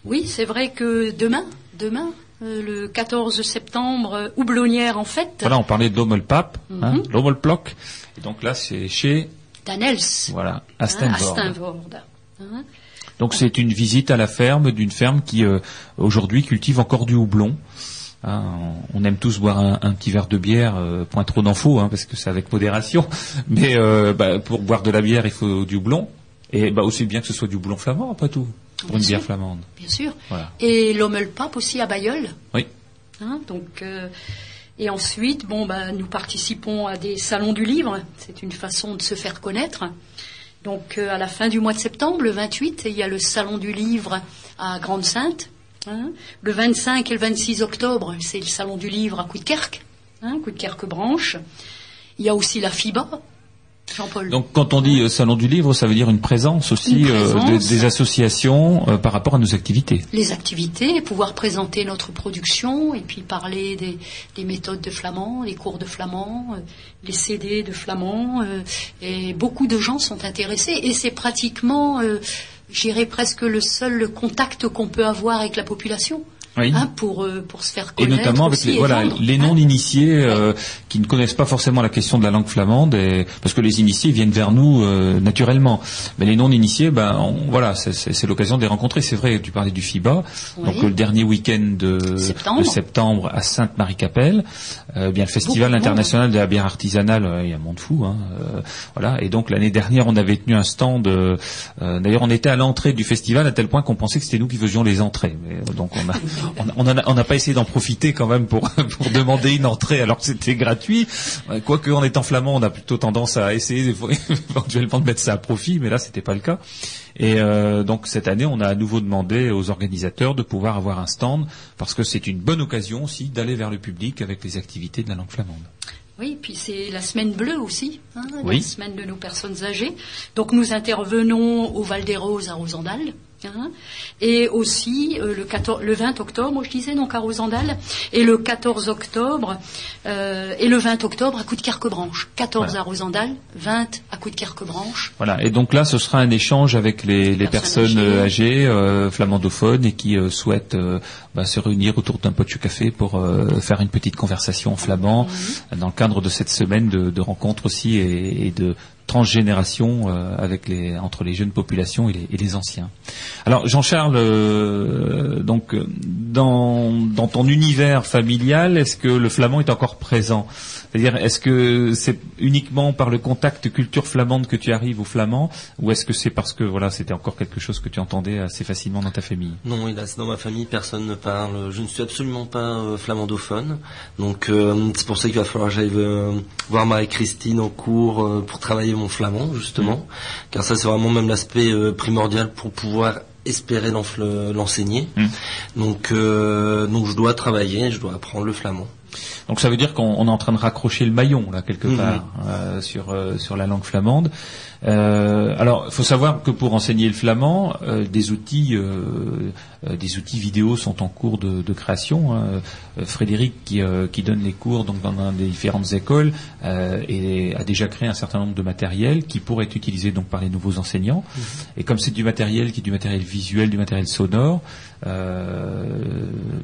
Oui, c'est vrai que demain, demain, euh, le 14 septembre, euh, houblonnière en fête, Voilà, on parlait de l'Ommelpap, hein, Mhm. Et donc là, c'est chez, d'Anels, voilà, à hein, à Steenvoorde, hein. Donc c'est une visite à la ferme d'une ferme qui euh, aujourd'hui cultive encore du houblon. On aime tous boire un, un petit verre de bière, euh, point trop d'en faut, hein, parce que c'est avec modération. [LAUGHS] Mais euh, bah, pour boire de la bière, il faut du houblon. Et bah, aussi bien que ce soit du houblon flamand, après tout, pour Bien une sûr. bière flamande. bien sûr. Voilà. Et l'Ommelpap aussi à Bayeul. Oui. Hein, donc, euh, et ensuite, bon, bah, nous participons à des salons du livre. C'est une façon de se faire connaître. Donc, euh, à la fin du mois de septembre, le 28, il y a le salon du livre à Grande-Sainte. hein. Le 25 et le 26 octobre, c'est le salon du livre à Coudekerque, hein, Coudekerque-Branche. Il y a aussi la FIBA. Donc quand on dit euh, salon du livre, ça veut dire une présence aussi Une euh, des, associations euh, par rapport à nos activités. les activités, pouvoir présenter notre production et puis parler des, des méthodes de flamand, les cours de flamand, euh, les CD de flamand. euh, et beaucoup de gens sont intéressés et c'est pratiquement, euh, j'irais presque le seul contact qu'on peut avoir avec la population. Oui. hein, pour, euh, pour se faire Et connaître. notamment avec les, et voilà, les non-initiés euh, qui ne connaissent pas forcément la question de la langue flamande, et, parce que les initiés viennent vers nous euh, naturellement. Mais les non-initiés, ben on- voilà, c'est- l'occasion de les rencontrer. C'est vrai, tu parlais du FIBA, Oui. donc le dernier week-end de Septembre. de septembre à Sainte-Marie-Capelle, euh, bien le festival Beaucoup international de la bière artisanale, euh, il y a un monde fou, hein, euh, voilà. Et donc l'année dernière, on avait tenu un stand. D'ailleurs, on était à l'entrée du festival à tel point qu'on pensait que c'était nous qui faisions les entrées. Mais, donc on a, [LAUGHS] on, n'a pas essayé d'en profiter quand même pour, [LAUGHS] pour demander une entrée alors que c'était gratuit. Quoique en étant flamand, on a plutôt tendance à essayer [LAUGHS] éventuellement de mettre ça à profit, mais là c'était pas le cas. Et euh, donc cette année, on a à nouveau demandé aux organisateurs de pouvoir avoir un stand parce que c'est une bonne occasion aussi d'aller vers le public avec les activités de la langue flamande. Oui, puis c'est la semaine bleue aussi, hein, Oui. la semaine de nos personnes âgées. Donc nous intervenons au Val des Roses à Rosendal. Hein. et aussi euh, le, 14 le 20 octobre, je disais, donc à Rosendal, et le 14 octobre, euh, et le 20 octobre à coup de Carquebranche. 14 Voilà. à Rosendal, 20 à coup de Carquebranche. Voilà. Et donc là, ce sera un échange avec les, les personnes personnes euh, âgées, euh, flamandophones, et qui euh, souhaitent euh, bah, se réunir autour d'un pot de café pour euh, faire une petite conversation en flamand, dans le cadre de cette semaine de, de rencontres aussi et, et de transgénération euh, avec les, entre les jeunes populations et les, anciens. Alors Jean-Charles, euh, donc euh, dans, dans ton univers familial, est-ce que le flamand est encore présent? C'est-à-dire, est-ce que c'est uniquement par le contact culture flamande que tu arrives au flamand, ou est-ce que c'est parce que voilà, c'était encore quelque chose que tu entendais assez facilement dans ta famille? Non, hélas, dans ma famille, personne ne parle. Je ne suis absolument pas euh, flamandophone. Donc, euh, c'est pour ça qu'il va falloir que j'aille euh, voir Marie-Christine en cours pour travailler mon flamand, justement. Car ça, c'est vraiment même l'aspect primordial pour pouvoir espérer l'enseigner. Donc, euh, donc, je dois travailler, je dois apprendre le flamand. Donc ça veut dire qu'on on est en train de raccrocher le maillon là quelque Mhm. part euh, sur euh, sur la langue flamande. Euh, alors, il faut savoir que pour enseigner le flamand, euh, des outils euh, euh, des outils vidéo sont en cours de, de création. hein. Frédéric qui, euh, qui donne les cours donc dans, dans des différentes écoles euh, et a déjà créé un certain nombre de matériels qui pourraient être utilisés donc par les nouveaux enseignants. Et comme c'est du matériel qui est du matériel visuel, du matériel sonore,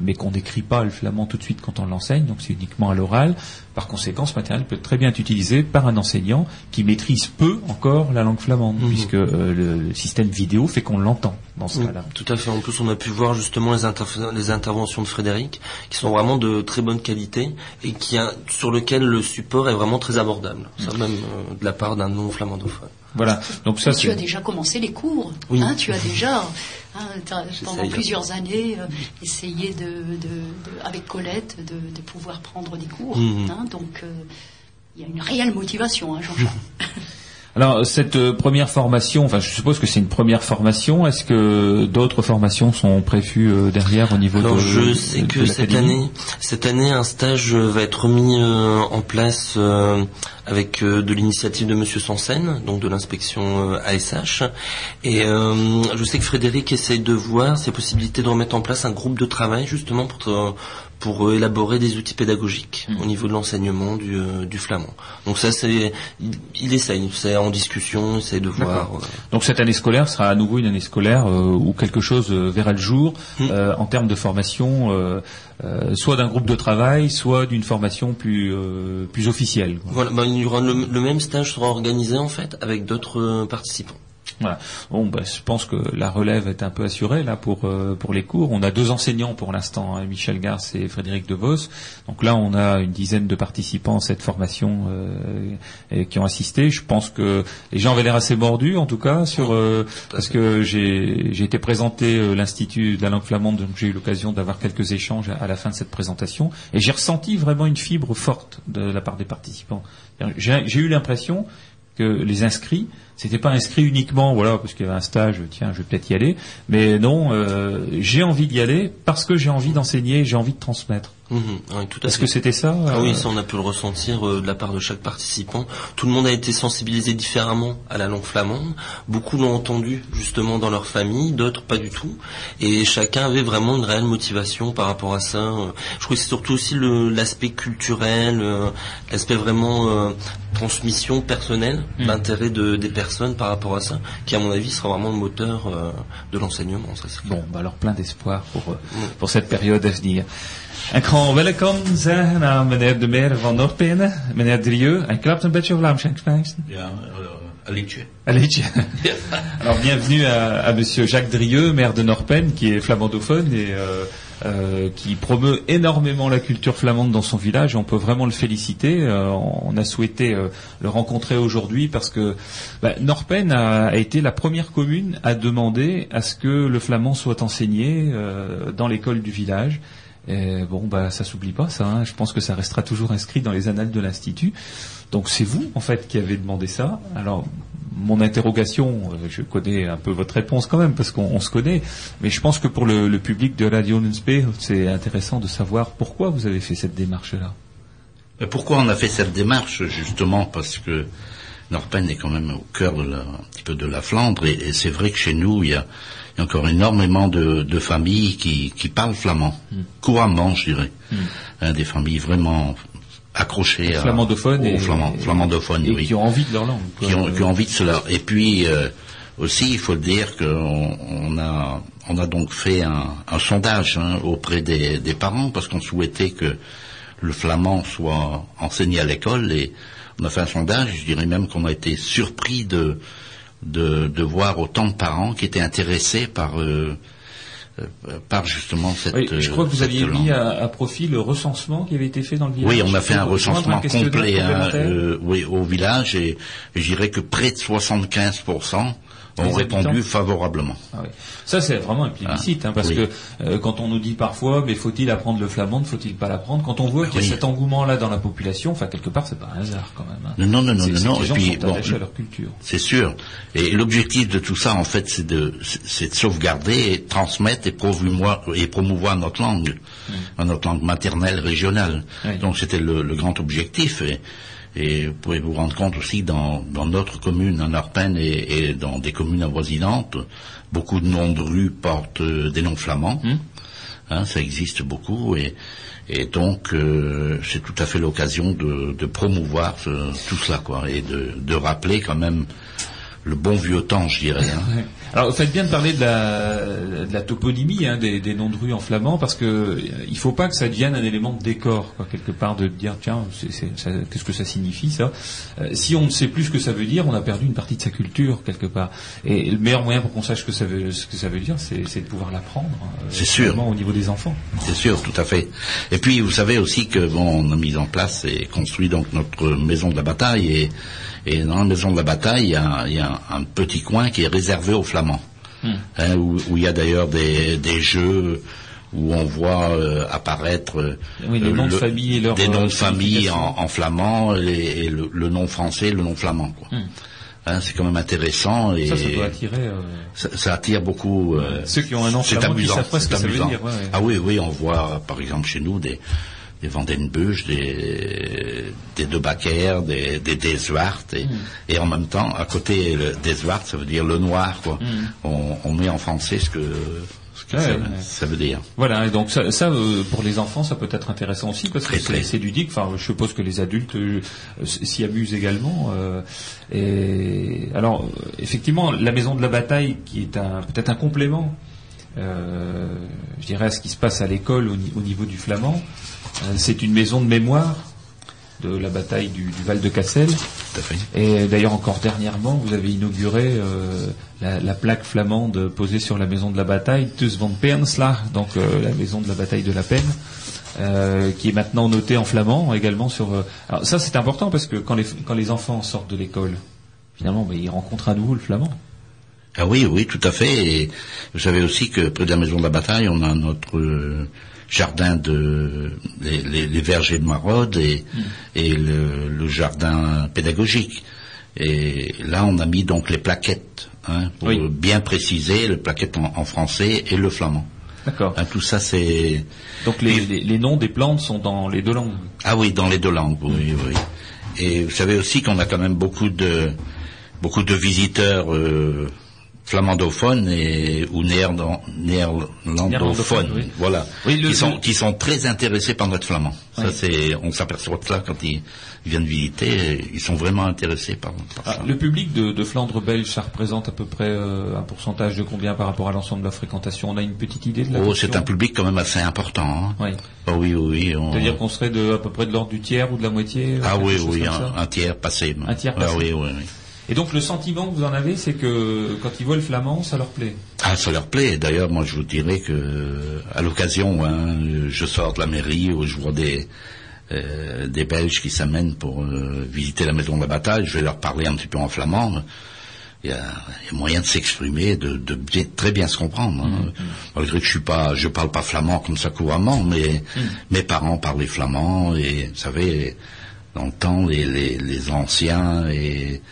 mais qu'on n'écrit pas le flamand tout de suite quand on l'enseigne, donc c'est uniquement à l'oral. Par conséquent, ce matériel peut très bien être utilisé par un enseignant qui maîtrise peu encore la langue flamande, Mhm. puisque euh, le, système vidéo fait qu'on l'entend dans ce Oui, cas-là. tout à fait. En plus, on a pu voir justement les, interf- les interventions de Frédéric, qui sont vraiment de très bonne qualité et qui a, sur lequel le support est vraiment très abordable. Ça même euh, de la part d'un non flamandophone. Voilà. Donc ça, tu as déjà commencé les cours. Oui. hein, tu as déjà, hein, pendant plusieurs années, euh, essayé de, de- de- avec Colette de, de pouvoir prendre des cours. Mhm. hein, donc, euh, il y a une réelle motivation, hein, Jean-Charles. [LAUGHS] Alors cette euh, première formation, enfin je suppose que c'est une première formation. Est-ce que d'autres formations sont prévues euh, derrière au niveau Alors de je sais de que cette année, cette année, un stage va être mis euh, en place euh, avec euh, de l'initiative de Monsieur Sansen, donc de l'inspection euh, ASH. Et euh, je sais que Frédéric essaye de voir ses possibilités de remettre en place un groupe de travail justement pour euh, pour euh, élaborer des outils pédagogiques Hmm. au niveau de l'enseignement du, euh, du flamand. Donc ça c'est, il, il essaye, c'est en discussion, il essaye de voir. Euh, Donc cette année scolaire sera à nouveau une année scolaire où quelque chose verra le jour euh, en termes de formation, euh, soit d'un groupe de travail, soit d'une formation plus euh, plus officielle. Voilà, ben, il y aura le, le même stage sera organisé en fait avec d'autres euh, participants. Voilà. Bon, bah, je pense que la relève est un peu assurée là pour euh, pour les cours. On a deux enseignants pour l'instant, hein, Michel Garce et Frédéric DeVos. Donc là, on a une dizaine de participants à cette formation euh, et qui ont assisté. Je pense que les gens avaient l'air assez mordus, en tout cas, sur euh, parce que j'ai j'ai été présenté euh, l'institut de la langue flamande, donc j'ai eu l'occasion d'avoir quelques échanges à, à la fin de cette présentation et j'ai ressenti vraiment une fibre forte de la part des participants. J'ai j'ai eu l'impression que les inscrits, c'était pas inscrit uniquement, voilà, parce qu'il y avait un stage, tiens, je vais peut-être y aller, mais non, euh, j'ai envie d'y aller parce que j'ai envie d'enseigner, j'ai envie de transmettre. Mhm, oui, Est-ce que c'était ça Ah euh, oui, ça on a pu le ressentir euh, de la part de chaque participant. Tout le monde a été sensibilisé différemment à la langue flamande. Beaucoup l'ont entendu justement dans leur famille, d'autres pas du tout. Et chacun avait vraiment une réelle motivation par rapport à ça. Euh, Je crois que c'est surtout aussi l'aspect culturel, euh, l'aspect vraiment euh, transmission personnelle, Mm. l'intérêt de, des personnes par rapport à ça, qui à mon avis sera vraiment le moteur euh, de l'enseignement. Bon, bah alors plein d'espoir pour, euh, pour cette période à venir. Ik welkom zeggen aan meneer De Meer van Noordpenen, meneer Drieux. En klapt een beetje Vlaams, Engels? Ja, een liedje. Tiens. [LAUGHS] Alors bienvenue à, à Monsieur Jacques Drieux, maire de Norpen, qui est flamandophone et euh, euh, qui promeut énormément la culture flamande dans son village. On peut vraiment le féliciter. Euh, on a souhaité euh, le rencontrer aujourd'hui parce que bah, Norpen a, a été la première commune à demander à ce que le flamand soit enseigné euh, dans l'école du village. Et bon, bah ça s'oublie pas, ça. hein. Je pense que ça restera toujours inscrit dans les annales de l'institut. Donc c'est vous, en fait, qui avez demandé ça. Alors mon interrogation, euh, je connais un peu votre réponse quand même parce qu'on on se connaît, mais je pense que pour le, public de Radio Nunspe, c'est intéressant de savoir pourquoi vous avez fait cette démarche-là. Mais pourquoi on a fait cette démarche Justement parce que Norpen est quand même au cœur de la, un petit peu de la Flandre et, et c'est vrai que chez nous il y a, il y a encore énormément de, de familles qui, qui parlent flamand, couramment, je dirais. Hein, des familles vraiment accrochées à- Flamandophones aux et- flamandophones, et oui. qui ont envie de leur langue. quoi. qui ont, qui ont envie de cela. Et puis euh, aussi, il faut dire qu'on on a, on a donc fait un, un sondage hein, auprès des, des parents parce qu'on souhaitait que le flamand soit enseigné à l'école et on a fait un sondage. Je dirais même qu'on a été surpris de, de, de voir autant de parents qui étaient intéressés par euh, euh, par justement cette. Oui, je crois que vous aviez langue. mis à, à profit le recensement qui avait été fait dans le village. Oui, on a fait un recensement complet hein, euh, oui, au village et, et je dirais que près de 75% ont répondu favorablement. Ah oui. Ça, c'est vraiment un plébiscite, hein, parce oui. que euh, quand on nous dit parfois, mais faut-il apprendre le flamand, ne faut-il pas l'apprendre Quand on voit qu'il y a Oui. cet engouement-là dans la population, enfin quelque part, c'est pas un hasard quand même. hein. Non, non, non, non, non. Les Et gens puis, sont bon, à leur culture. C'est sûr. Et l'objectif de tout ça, en fait, c'est de, c'est- de sauvegarder, et transmettre et promouvoir, et promouvoir notre langue, notre langue maternelle régionale. Donc c'était le, le grand objectif. Et, et vous pouvez vous rendre compte aussi dans, dans notre commune, en Arpennes et, et dans des communes avoisinantes, beaucoup de noms de rues portent euh, des noms flamands. Hein, ça existe beaucoup et, et donc euh, c'est tout à fait l'occasion de, de promouvoir ce- tout cela quoi et de, de rappeler quand même le bon vieux temps je dirais. hein. [LAUGHS] Alors, vous faites bien de parler de la, de la toponymie hein, des, des noms de rues en flamand, parce que euh, il faut pas que ça devienne un élément de décor, quoi, quelque part, de dire tiens, qu'est-ce que ça signifie ça? Euh, Si on ne sait plus ce que ça veut dire, on a perdu une partie de sa culture quelque part. Et le meilleur moyen pour qu'on sache ce que ça veut, ce que ça veut dire, c'est de pouvoir l'apprendre. euh, C'est sûr. notamment au niveau des enfants. C'est sûr, tout à fait. Et puis vous savez aussi que bon, on a mis en place et construit donc notre maison de la bataille et, et dans la maison de la bataille, il y a, il y a un petit coin qui est réservé aux flamands, Hmm. hein, où, où il y a d'ailleurs des, des jeux où on voit euh, apparaître euh, Oui, les euh, noms de le- famille et leur, des noms euh, de famille signification. en, en flamand et, et le, le nom français, le nom flamand. Quoi. Hmm. Hein, c'est quand même intéressant et Ça, ça doit attirer. euh, ça, ça attire beaucoup. euh, Ceux qui ont un nom c'est flamand, qui amusant, savent pas ce c'est que ça veut dire, ouais, ouais. Ah oui, oui, on voit par exemple chez nous des des Vandenbusch, des des De des des Deswart et, Mm. et en même temps à côté le Deswart ça veut dire le noir quoi. Mm. On, on met en français ce que ce que Ouais, ça, ouais. ça veut dire. Voilà, et donc ça, ça, euh, pour les enfants, ça peut être intéressant aussi parce que Très, c'est ludique. Enfin, je suppose que les adultes euh, s'y amusent également. euh, et alors, effectivement, la maison de la bataille, qui est peut-être un complément, euh, je dirais, à ce qui se passe à l'école au, ni- au niveau du flamand, c'est une maison de mémoire de la bataille du, du Val de Cassel. Tout à fait. Et d'ailleurs, encore dernièrement, vous avez inauguré euh, la, la plaque flamande posée sur la maison de la bataille, Tus van Pernslag, donc euh, la maison de la bataille de la peine, euh, qui est maintenant notée en flamand également sur. euh, alors ça, c'est important parce que quand les quand les enfants sortent de l'école, finalement, ben, ils rencontrent à nouveau le flamand. Ah oui, oui, tout à fait. Et vous savez aussi que près de la maison de la bataille, on a notre euh, jardin de les, les- les vergers de maraude et, et le, le jardin pédagogique. Et là, on a mis donc les plaquettes hein, pour Oui. bien préciser les plaquettes en, en français et le flamand. D'accord. Hein, tout ça, c'est Donc les, les, les noms des plantes sont dans les deux langues. ah oui, dans les deux langues, oui, oui. Et vous savez aussi qu'on a quand même beaucoup de beaucoup de visiteurs euh, flamandophones et ou néerlan- néerlandophones, Néerlandophones, oui. voilà, Oui, le- qui sont le- qui sont très intéressés par notre flamand. Ça c'est, on s'aperçoit de ça quand ils, ils viennent visiter, ils sont vraiment intéressés par, par Ah, ça. le public de, de Flandre belge, ça représente à peu près euh, un pourcentage de combien par rapport à l'ensemble de la fréquentation? On a une petite idée de la Oh, c'est un public quand même assez important. Hein. Oui. Oh oui, oui, on- C'est-à-dire qu'on serait de, à peu près de l'ordre du tiers ou de la moitié Ah oui, oui, un, tiers passé. Un tiers Ah passé. oui, oui, oui. Et donc le sentiment que vous en avez, c'est que quand ils voient le flamand, ça leur plaît. Ah, ça leur plaît. D'ailleurs, moi, je vous dirais que, à l'occasion, hein, je sors de la mairie où je vois des euh, des Belges qui s'amènent pour euh, visiter la maison de la bataille. Je vais leur parler un petit peu en flamand. Il y a, il y a moyen de s'exprimer, de, de bien- très bien se comprendre. hein. Malgré que je suis pas, je parle pas flamand comme ça couramment, mais mes parents parlaient flamand et vous savez, dans le temps, les, les, les anciens et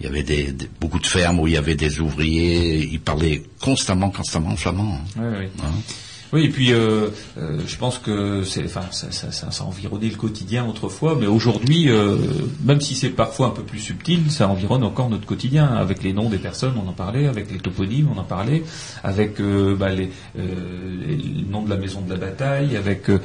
il y avait des, des- beaucoup de fermes où il y avait des ouvriers, ils parlaient constamment, constamment flamand. Oui, oui. Hein. Oui, et puis euh, euh, je pense que c'est, enfin, ça, ça, ça, ça environnait le quotidien autrefois, mais aujourd'hui, euh, même si c'est parfois un peu plus subtil, ça environne encore notre quotidien avec les noms des personnes, on en parlait, avec les toponymes, on en parlait, avec euh, bah, les, euh, les noms de la maison de la bataille, avec euh,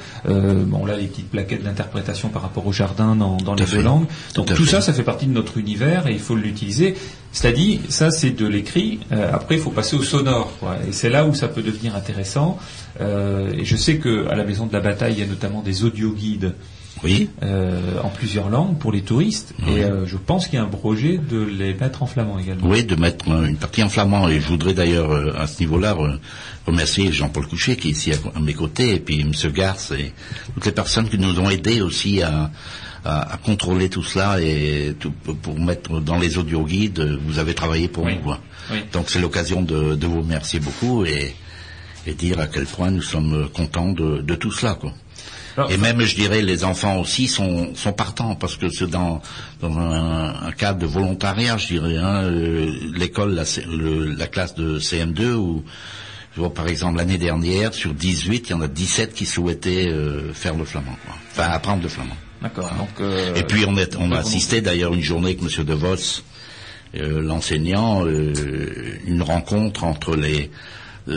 bon là les petites plaquettes d'interprétation par rapport au jardin dans, dans les deux langues. Tout Donc tout ça, ça fait partie de notre univers et il faut l'utiliser. C'est-à-dire, ça c'est de l'écrit. Euh, après, il faut passer au sonore, quoi. Et c'est là où ça peut devenir intéressant. Euh, et je sais que à la maison de la bataille, il y a notamment des audio guides. Oui. Euh, en plusieurs langues pour les touristes. Et euh, je pense qu'il y a un projet de les mettre en flamand également. Oui, de mettre une partie en flamand. Et je voudrais d'ailleurs, euh, à ce niveau-là, re- remercier Jean-Paul Couchet, qui est ici à, à mes côtés, et puis M. Garce, et toutes les personnes qui nous ont aidés aussi à, à, à contrôler tout cela et tout, pour mettre dans les audio guides. Vous avez travaillé pour Oui. nous. quoi. Oui. Donc c'est l'occasion de, de vous remercier beaucoup et, et dire à quel point nous sommes contents de, de tout cela. Quoi. Alors, Et même, je dirais, les enfants aussi sont, sont partants parce que c'est dans, dans un, un cadre de volontariat, je dirais. Hein, euh, L'école, la, la classe de CM2, où, je vois par exemple l'année dernière, sur 18, il y en a 17 qui souhaitaient euh, faire le flamand, quoi. enfin apprendre le flamand. D'accord. Euh, Et puis on, est, on a assisté d'ailleurs une journée avec Monsieur De Vos, euh, l'enseignant, euh, une rencontre entre les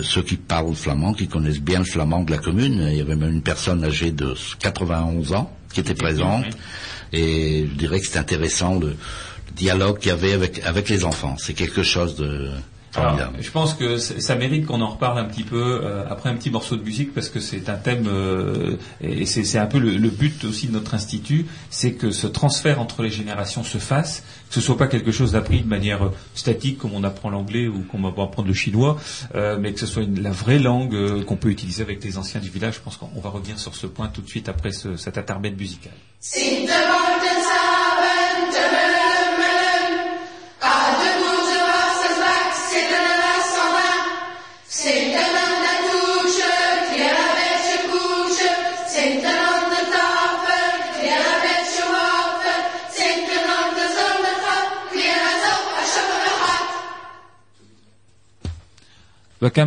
ceux qui parlent flamand, qui connaissent bien le flamand de la commune. Il y avait même une personne âgée de 91 ans qui était présente. Et je dirais que c'est intéressant le, le dialogue qu'il y avait avec, avec les enfants. C'est quelque chose de Alors, je pense que ça mérite qu'on en reparle un petit peu euh, après un petit morceau de musique parce que c'est un thème euh, et c'est c'est un peu le, le but aussi de notre institut, c'est que ce transfert entre les générations se fasse, que ce soit pas quelque chose d'appris de manière euh, statique comme on apprend l'anglais ou comme on va apprendre le chinois, euh, mais que ce soit une- la vraie langue euh, qu'on peut utiliser avec les anciens du village. Je pense qu'on va revenir sur ce point tout de suite après ce, cet intermède musical.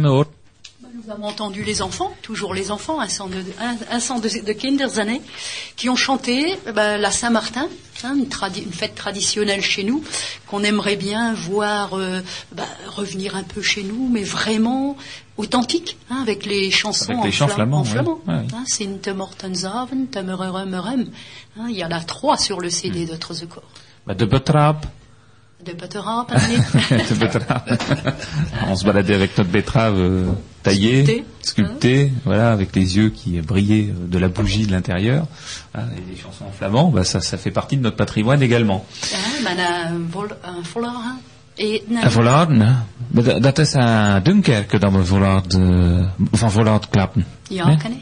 Hoor. Nous avons entendu les enfants, toujours les enfants, un cent de, un, un de, de qui ont chanté eh ben, la Saint-Martin, hein, une, tradi- une fête traditionnelle chez nous, qu'on aimerait bien voir euh, ben, revenir un peu chez nous, mais vraiment authentique, hein, avec les chansons Avec en, les chants flam- flamands, en flamand. Ouais, ouais. Hein, Temererem, hein, il y en a trois sur le CD de Trezekor. Bah, de betrap. De hein, [LAUGHS] de betterave. [LAUGHS] On se baladait avec notre betterave euh, taillée, Sculptée. sculptée, voilà, avec les yeux qui brillaient euh, de la bougie de l'intérieur. Hein, et les chansons en flamand, bah, ça, ça fait partie de notre patrimoine également. hein, men een vol- een voller, hein. Et, En Vollaarden, maar dat- is aan Dunkerque dat we Vollaard, uh, van Vollaard klappen. Ja, ken ik.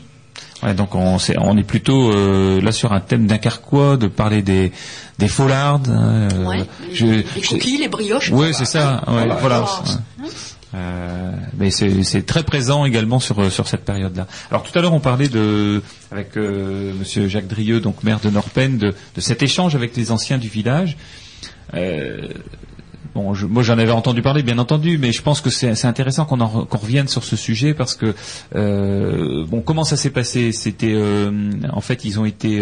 Ouais, donc on, c'est- on est plutôt euh, là sur un thème dunkerquois, de parler des, des follards. hein, euh, Ouais, je- les je- cookies, les brioches. Oui, c'est ça. Ouais, Voilà. ouais. Euh, mais c'est très présent également sur euh, sur cette période-là. Alors tout à l'heure on parlait de avec euh, Monsieur Jacques Drieux, donc maire de Norpen, de, de cet échange avec les anciens du village. Euh, Bon, je, moi j'en avais entendu parler, bien entendu, mais je pense que c'est c'est intéressant qu'on en re- qu'on revienne sur ce sujet parce que bon, comment ça s'est passé? C'était en fait ils ont été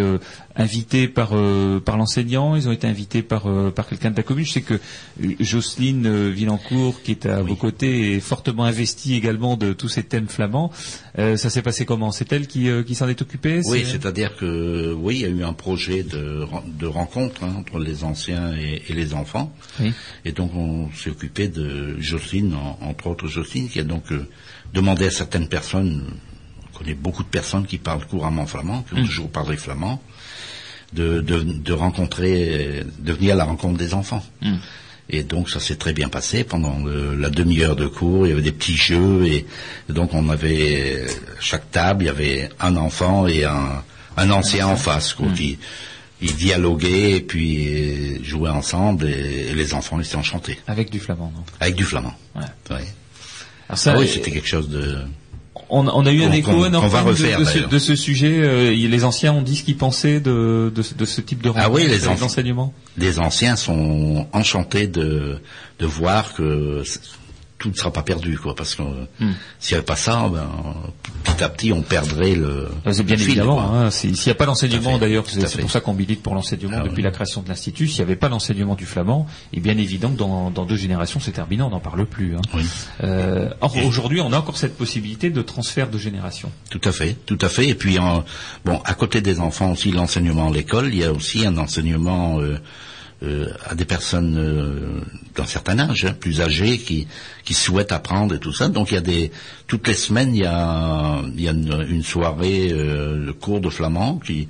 invités par euh, par l'enseignant, ils ont été invités par euh, par quelqu'un de la commune. Je sais que euh, Jocelyne euh, Villancourt, qui est à vos côtés, est fortement investie également de tous ces thèmes flamands. Euh, ça s'est passé comment? C'est elle qui euh, qui s'en est occupée? Oui, C'est- c'est-à-dire que oui, il y a eu un projet de, de rencontre hein, entre les anciens et, et les enfants. Oui. Et donc on s'est occupé de Jocelyne, en- entre autres Jocelyne, qui a donc euh, demandé à certaines personnes, on connaît beaucoup de personnes qui parlent couramment flamand, qui ont Mm. toujours parlé flamand, de, de, de rencontrer, euh, de venir à la rencontre des enfants. Mm. Et donc ça s'est très bien passé pendant le- la demi-heure de cours. Il y avait des petits jeux et, et donc on avait à chaque table il y avait un enfant et un, un ancien en face quoi, qui ils dialoguaient et puis euh, jouaient ensemble et, et les enfants étaient enchantés avec du flamand. donc. avec du flamand. Ouais. Ouais. Alors ça, Ah oui, euh, c'était quelque chose de. On, on a eu un écho qu'on va de- refaire, de, ce, de ce sujet. euh, les anciens ont dit ce qu'ils pensaient de, de, ce- type de rencontre, Ah oui, les enseignements. Les anciens sont enchantés de de voir que tout ne sera pas perdu, quoi, parce que hmm. s'il n'y avait pas ça, ben, petit à petit, on perdrait le. C'est bien évidemment. Hein, s'il n'y a pas l'enseignement, d'ailleurs, c'est pour ça qu'on milite pour l'enseignement ah depuis la création de l'institut. S'il n'y avait pas l'enseignement du flamand, il est bien évident que dans, deux générations, c'est terminé, on n'en parle plus. Hein. Euh, or, aujourd'hui, on a encore cette possibilité de transfert de génération. Tout à fait, tout à fait. Et puis, bon, à côté des enfants aussi, l'enseignement à l'école, il y a aussi un enseignement. Euh, euh, à des personnes euh, d'un certain âge, hein, plus âgées, qui, qui souhaitent apprendre et tout ça. Donc il y a des toutes les semaines il y a, il y a une, soirée euh, le cours de flamand qui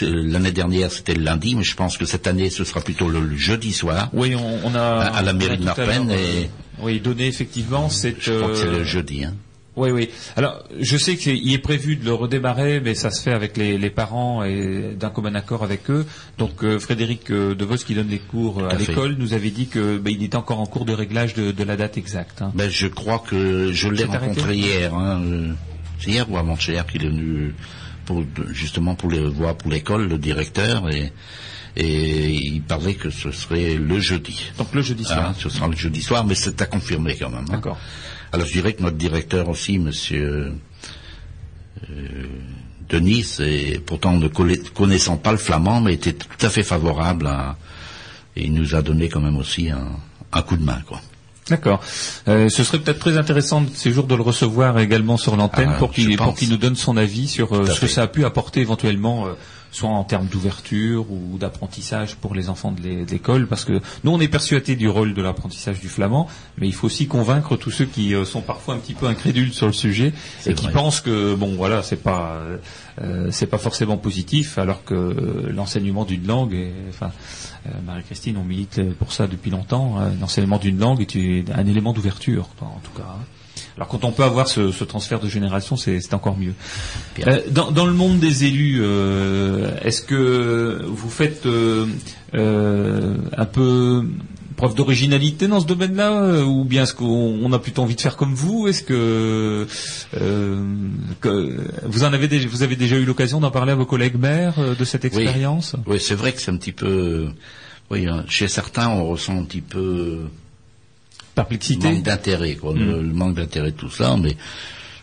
l'année dernière c'était le lundi, mais je pense que cette année ce sera plutôt le, jeudi soir. Oui, on, on a à, la mairie de Marpen et oui donné effectivement c'est je crois que c'est le jeudi. Hein. Oui, oui. Alors, je sais qu'il est prévu de le redémarrer, mais ça se fait avec les, parents et d'un commun accord avec eux. Donc, euh, Frédéric euh, De Vos, qui donne les cours euh, à, l'école, nous avait dit qu'il ben, était encore en cours de réglage de, la date exacte. Hein. Ben, je crois que je l'ai rencontré hier. Hein, c'est hier ou avant-hier qu'il est venu pour, justement pour les voir pour l'école, le directeur et et il parlait que ce serait le jeudi. Donc le jeudi soir. Ah, ce sera le jeudi soir, mais c'est à confirmer quand même. Hein. D'accord. Alors je dirais que notre directeur aussi, Monsieur euh, Denis, et pourtant ne connaissant pas le flamand, mais était tout à fait favorable et il nous a donné quand même aussi un, coup de main, quoi. D'accord. Euh, ce serait peut-être très intéressant ces jours de le recevoir également sur l'antenne ah, pour qu'il nous donne son avis sur euh, ce que ça a pu apporter éventuellement soit en termes d'ouverture ou d'apprentissage pour les enfants de l'école, parce que nous on est persuadés du rôle de l'apprentissage du flamand, mais il faut aussi convaincre tous ceux qui euh, sont parfois un petit peu incrédules sur le sujet et qui pensent que bon voilà c'est pas euh, c'est pas forcément positif, alors que l'enseignement d'une langue, est, enfin euh, Marie-Christine on milite pour ça depuis longtemps, l'enseignement d'une langue est un élément d'ouverture en tout cas. Hein. Alors quand on peut avoir ce, transfert de génération, c'est encore mieux. Euh, dans, le monde des élus, euh, est-ce que vous faites euh, un peu preuve d'originalité dans ce domaine-là, ou bien est-ce qu'on a plutôt envie de faire comme vous? Est-ce que, vous en avez déjà, vous avez déjà eu l'occasion d'en parler à vos collègues maires de cette expérience? Oui, c'est vrai que c'est un petit peu, oui, hein, chez certains on ressent un petit peu perplexité. Manque d'intérêt, quoi. Le, hmm. manque d'intérêt, tout ça, mais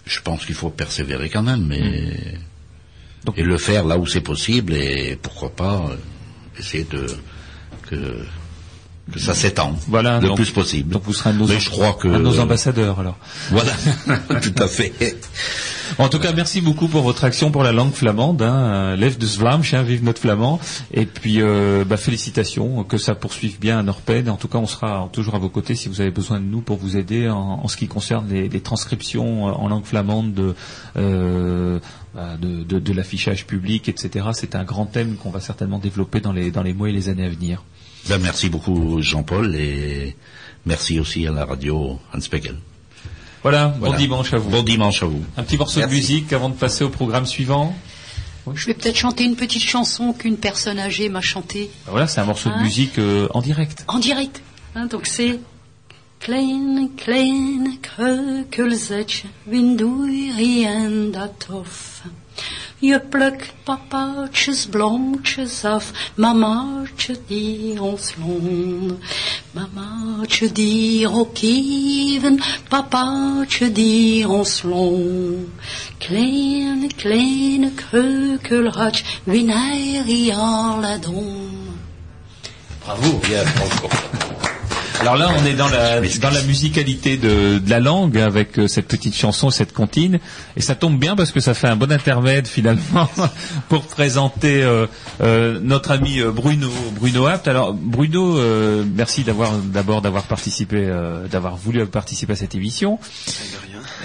je pense qu'il faut persévérer quand même, mais hmm. et le faire là où c'est possible et pourquoi pas euh, essayer de que que ça s'étend voilà, le plus possible. Donc vous serez nos, je crois que, nos ambassadeurs alors. Voilà, [LAUGHS] tout à fait. En tout cas, merci beaucoup pour votre action pour la langue flamande. Hein. Lève de Svlam, chien vive notre flamand. Et puis, euh, bah, félicitations, que ça poursuive bien à Norpen. En tout cas, on sera toujours à vos côtés si vous avez besoin de nous pour vous aider en, ce qui concerne les, transcriptions en langue flamande de, euh, bah, de, l'affichage public, etc. C'est un grand thème qu'on va certainement développer dans les, dans les mois et les années à venir. Ben, merci beaucoup Jean-Paul et merci aussi à la radio Hans Pegel. Voilà, bon dimanche à vous. Bon dimanche à vous. Un petit morceau de musique avant de passer au programme suivant. Je vais peut-être chanter une petite chanson qu'une personne âgée m'a chantée. Ben voilà, c'est un morceau de hein musique euh, en direct. En direct. Hein, donc c'est Kleine, kleine kreukelzetje, rien tof. Je plukt papaatjes, blomtjes af, mamaatje die ons loon. Mamaatje die ook even, papaatje die ons loon. Kleine, kleine kreukelhatje, winairie alle don. Bravo, bien, bravo. Alors là, on est dans la, dans la musicalité de, de la langue avec euh, cette petite chanson, cette comptine. Et ça tombe bien parce que ça fait un bon intermède [LAUGHS] finalement pour présenter euh, euh, notre ami Bruno, Bruno Apt. Alors Bruno, merci d'avoir d'abord d'avoir participé, d'avoir voulu participer à cette émission.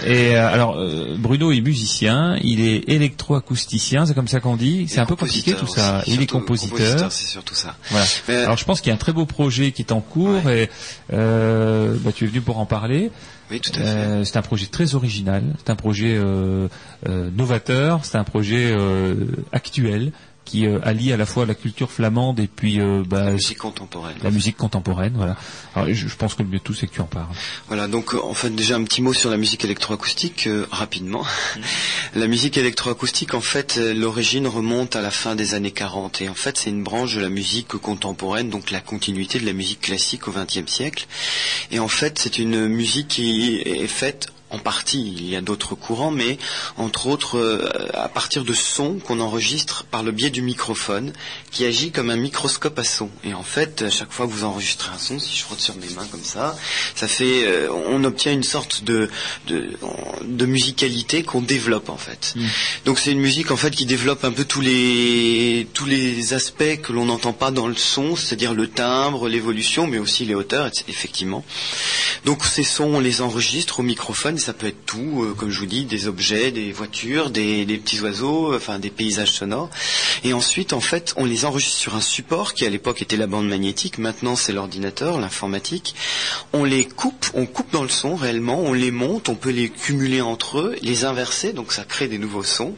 Et alors Bruno est musicien, il est électroacousticien, c'est comme ça qu'on dit. C'est un peu compliqué tout ça. il est compositeur. C'est surtout ça. Voilà. Alors je pense qu'il y a un très beau projet qui est en cours et euh, bah, tu es venu pour en parler. Oui, tout à fait. Euh, c'est un projet très original, c'est un projet euh, novateur, c'est un projet actuel qui euh, allie à la fois la culture flamande et puis euh, bah, La musique contemporaine. la musique contemporaine. Voilà. Alors, je, je pense que le mieux de tout, c'est que tu en parles. Voilà, donc euh, en fait déjà un petit mot sur la musique électroacoustique euh, rapidement. [LAUGHS] la musique électroacoustique en fait euh, l'origine remonte à la fin des années 40 et en fait c'est une branche de la musique contemporaine, donc la continuité de la musique classique au XXe siècle. Et en fait c'est une musique qui est faite en partie, il y a d'autres courants, mais entre autres euh, à partir de sons qu'on enregistre par le biais du microphone, qui agit comme un microscope à son. Et en fait, à chaque fois que vous enregistrez un son, si je frotte sur mes mains comme ça, ça fait, euh, on obtient une sorte de de, de musicalité qu'on développe en fait. Donc c'est une musique en fait qui développe un peu tous les tous les aspects que l'on n'entend pas dans le son, c'est-à-dire le timbre, l'évolution, mais aussi les hauteurs, effectivement. Donc ces sons, on les enregistre au microphone, ça peut être tout, euh, comme je vous dis, des objets, des voitures, des, des petits oiseaux, euh, enfin des paysages sonores. Et ensuite, en fait, on les enregistre sur un support qui à l'époque était la bande magnétique, maintenant c'est l'ordinateur, l'informatique. On les coupe, on coupe dans le son réellement, on les monte, on peut les cumuler entre eux, les inverser, donc ça crée des nouveaux sons.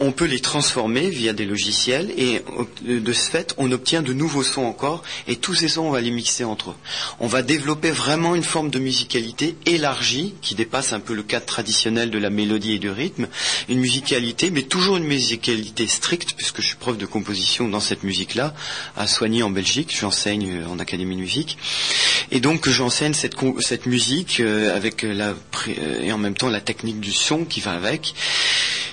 On peut les transformer via des logiciels et euh, de ce fait, on obtient de nouveaux sons encore et tous ces sons, on va les mixer entre eux. On va développer vraiment une forme de musicalité élargie qui dépasse un peu le cadre traditionnel de la mélodie et du rythme, une musicalité, mais toujours une musicalité stricte puisque je suis prof de composition dans cette musique-là à Soigny en Belgique, j'enseigne euh, en académie de musique. Et donc j'enseigne cette, musique euh, avec euh, et en même temps la technique du son qui va avec.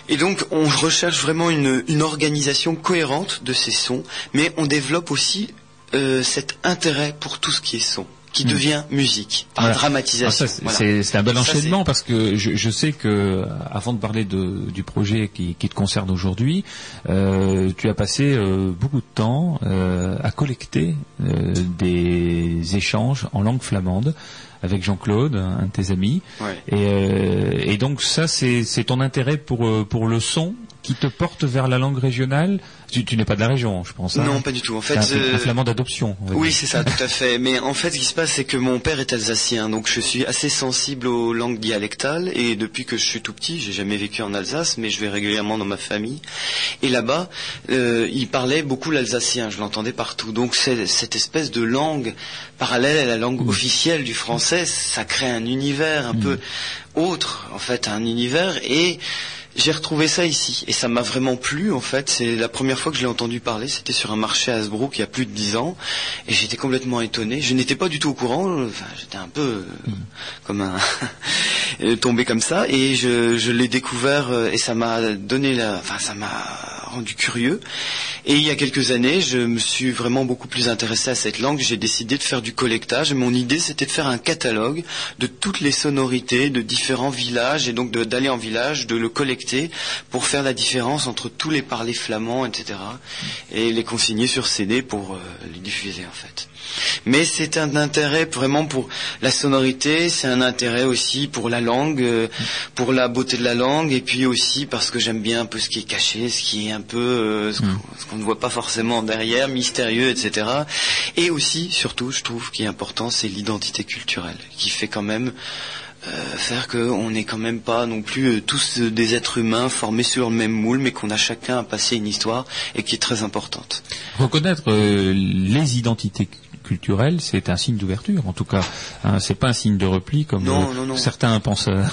Et donc on recherche vraiment une, organisation cohérente de ces sons, mais on développe aussi cet intérêt pour tout ce qui est son, qui Mm. devient musique par Voilà. dramatisation. Ah, c'est- Voilà. c'est c'est un bel Ça, enchaînement parce que je, je sais que euh, avant de parler de- du projet qui, qui te concerne aujourd'hui, euh, tu as passé euh, beaucoup de temps euh, à collecter des échanges en langue flamande avec Jean-Claude, un de tes amis. Ouais. Et, et donc ça, c'est ton intérêt pour pour le son qui te porte vers la langue régionale. Tu, tu n'es pas de la région, je pense. hein Non, pas du tout. En fait, T'es un, euh, un flamand d'adoption. Oui, c'est ça, tout à fait. Mais en fait, ce qui se passe, c'est que mon père est alsacien, donc je suis assez sensible aux langues dialectales. Et depuis que je suis tout petit, j'ai jamais vécu en Alsace, mais je vais régulièrement dans ma famille. Et là-bas, euh, il parlait beaucoup l'alsacien, je l'entendais partout. Donc c'est- cette espèce de langue parallèle à la langue officielle du français, ça crée un univers un peu autre, en fait, un univers et j'ai retrouvé ça ici et ça m'a vraiment plu en fait. C'est la première fois que je l'ai entendu parler. C'était sur un marché à Hasbrook il y a plus de dix ans et j'étais complètement étonné. Je n'étais pas du tout au courant. Enfin, j'étais un peu euh, comme un [LAUGHS] euh, tombé comme ça et je, je l'ai découvert euh, et ça m'a donné la, enfin ça m'a rendu curieux. Et il y a quelques années, je me suis vraiment beaucoup plus intéressé à cette langue. J'ai décidé de faire du collectage. Mon idée, c'était de faire un catalogue de toutes les sonorités de différents villages et donc d'aller en village, de le collecter pour faire la différence entre tous les parlers flamands, etc. Et les consigner sur CD pour euh, les diffuser en fait. Mais c'est un intérêt vraiment pour la sonorité, c'est un intérêt aussi pour la langue, euh, pour la beauté de la langue, et puis aussi parce que j'aime bien un peu ce qui est caché, ce qui est un peu euh, ce qu'on ce qu'on ne voit pas forcément derrière, mystérieux, etc. Et aussi, surtout, je trouve qui est important, c'est l'identité culturelle, qui fait quand même euh, faire qu'on n'est quand même pas non plus euh, tous euh, des êtres humains formés sur le même moule, mais qu'on a chacun à passer une histoire et qui est très importante. Reconnaître les identités c'est un signe d'ouverture. En tout cas, hein, c'est pas un signe de repli comme Non, non, non. certains pensent, euh,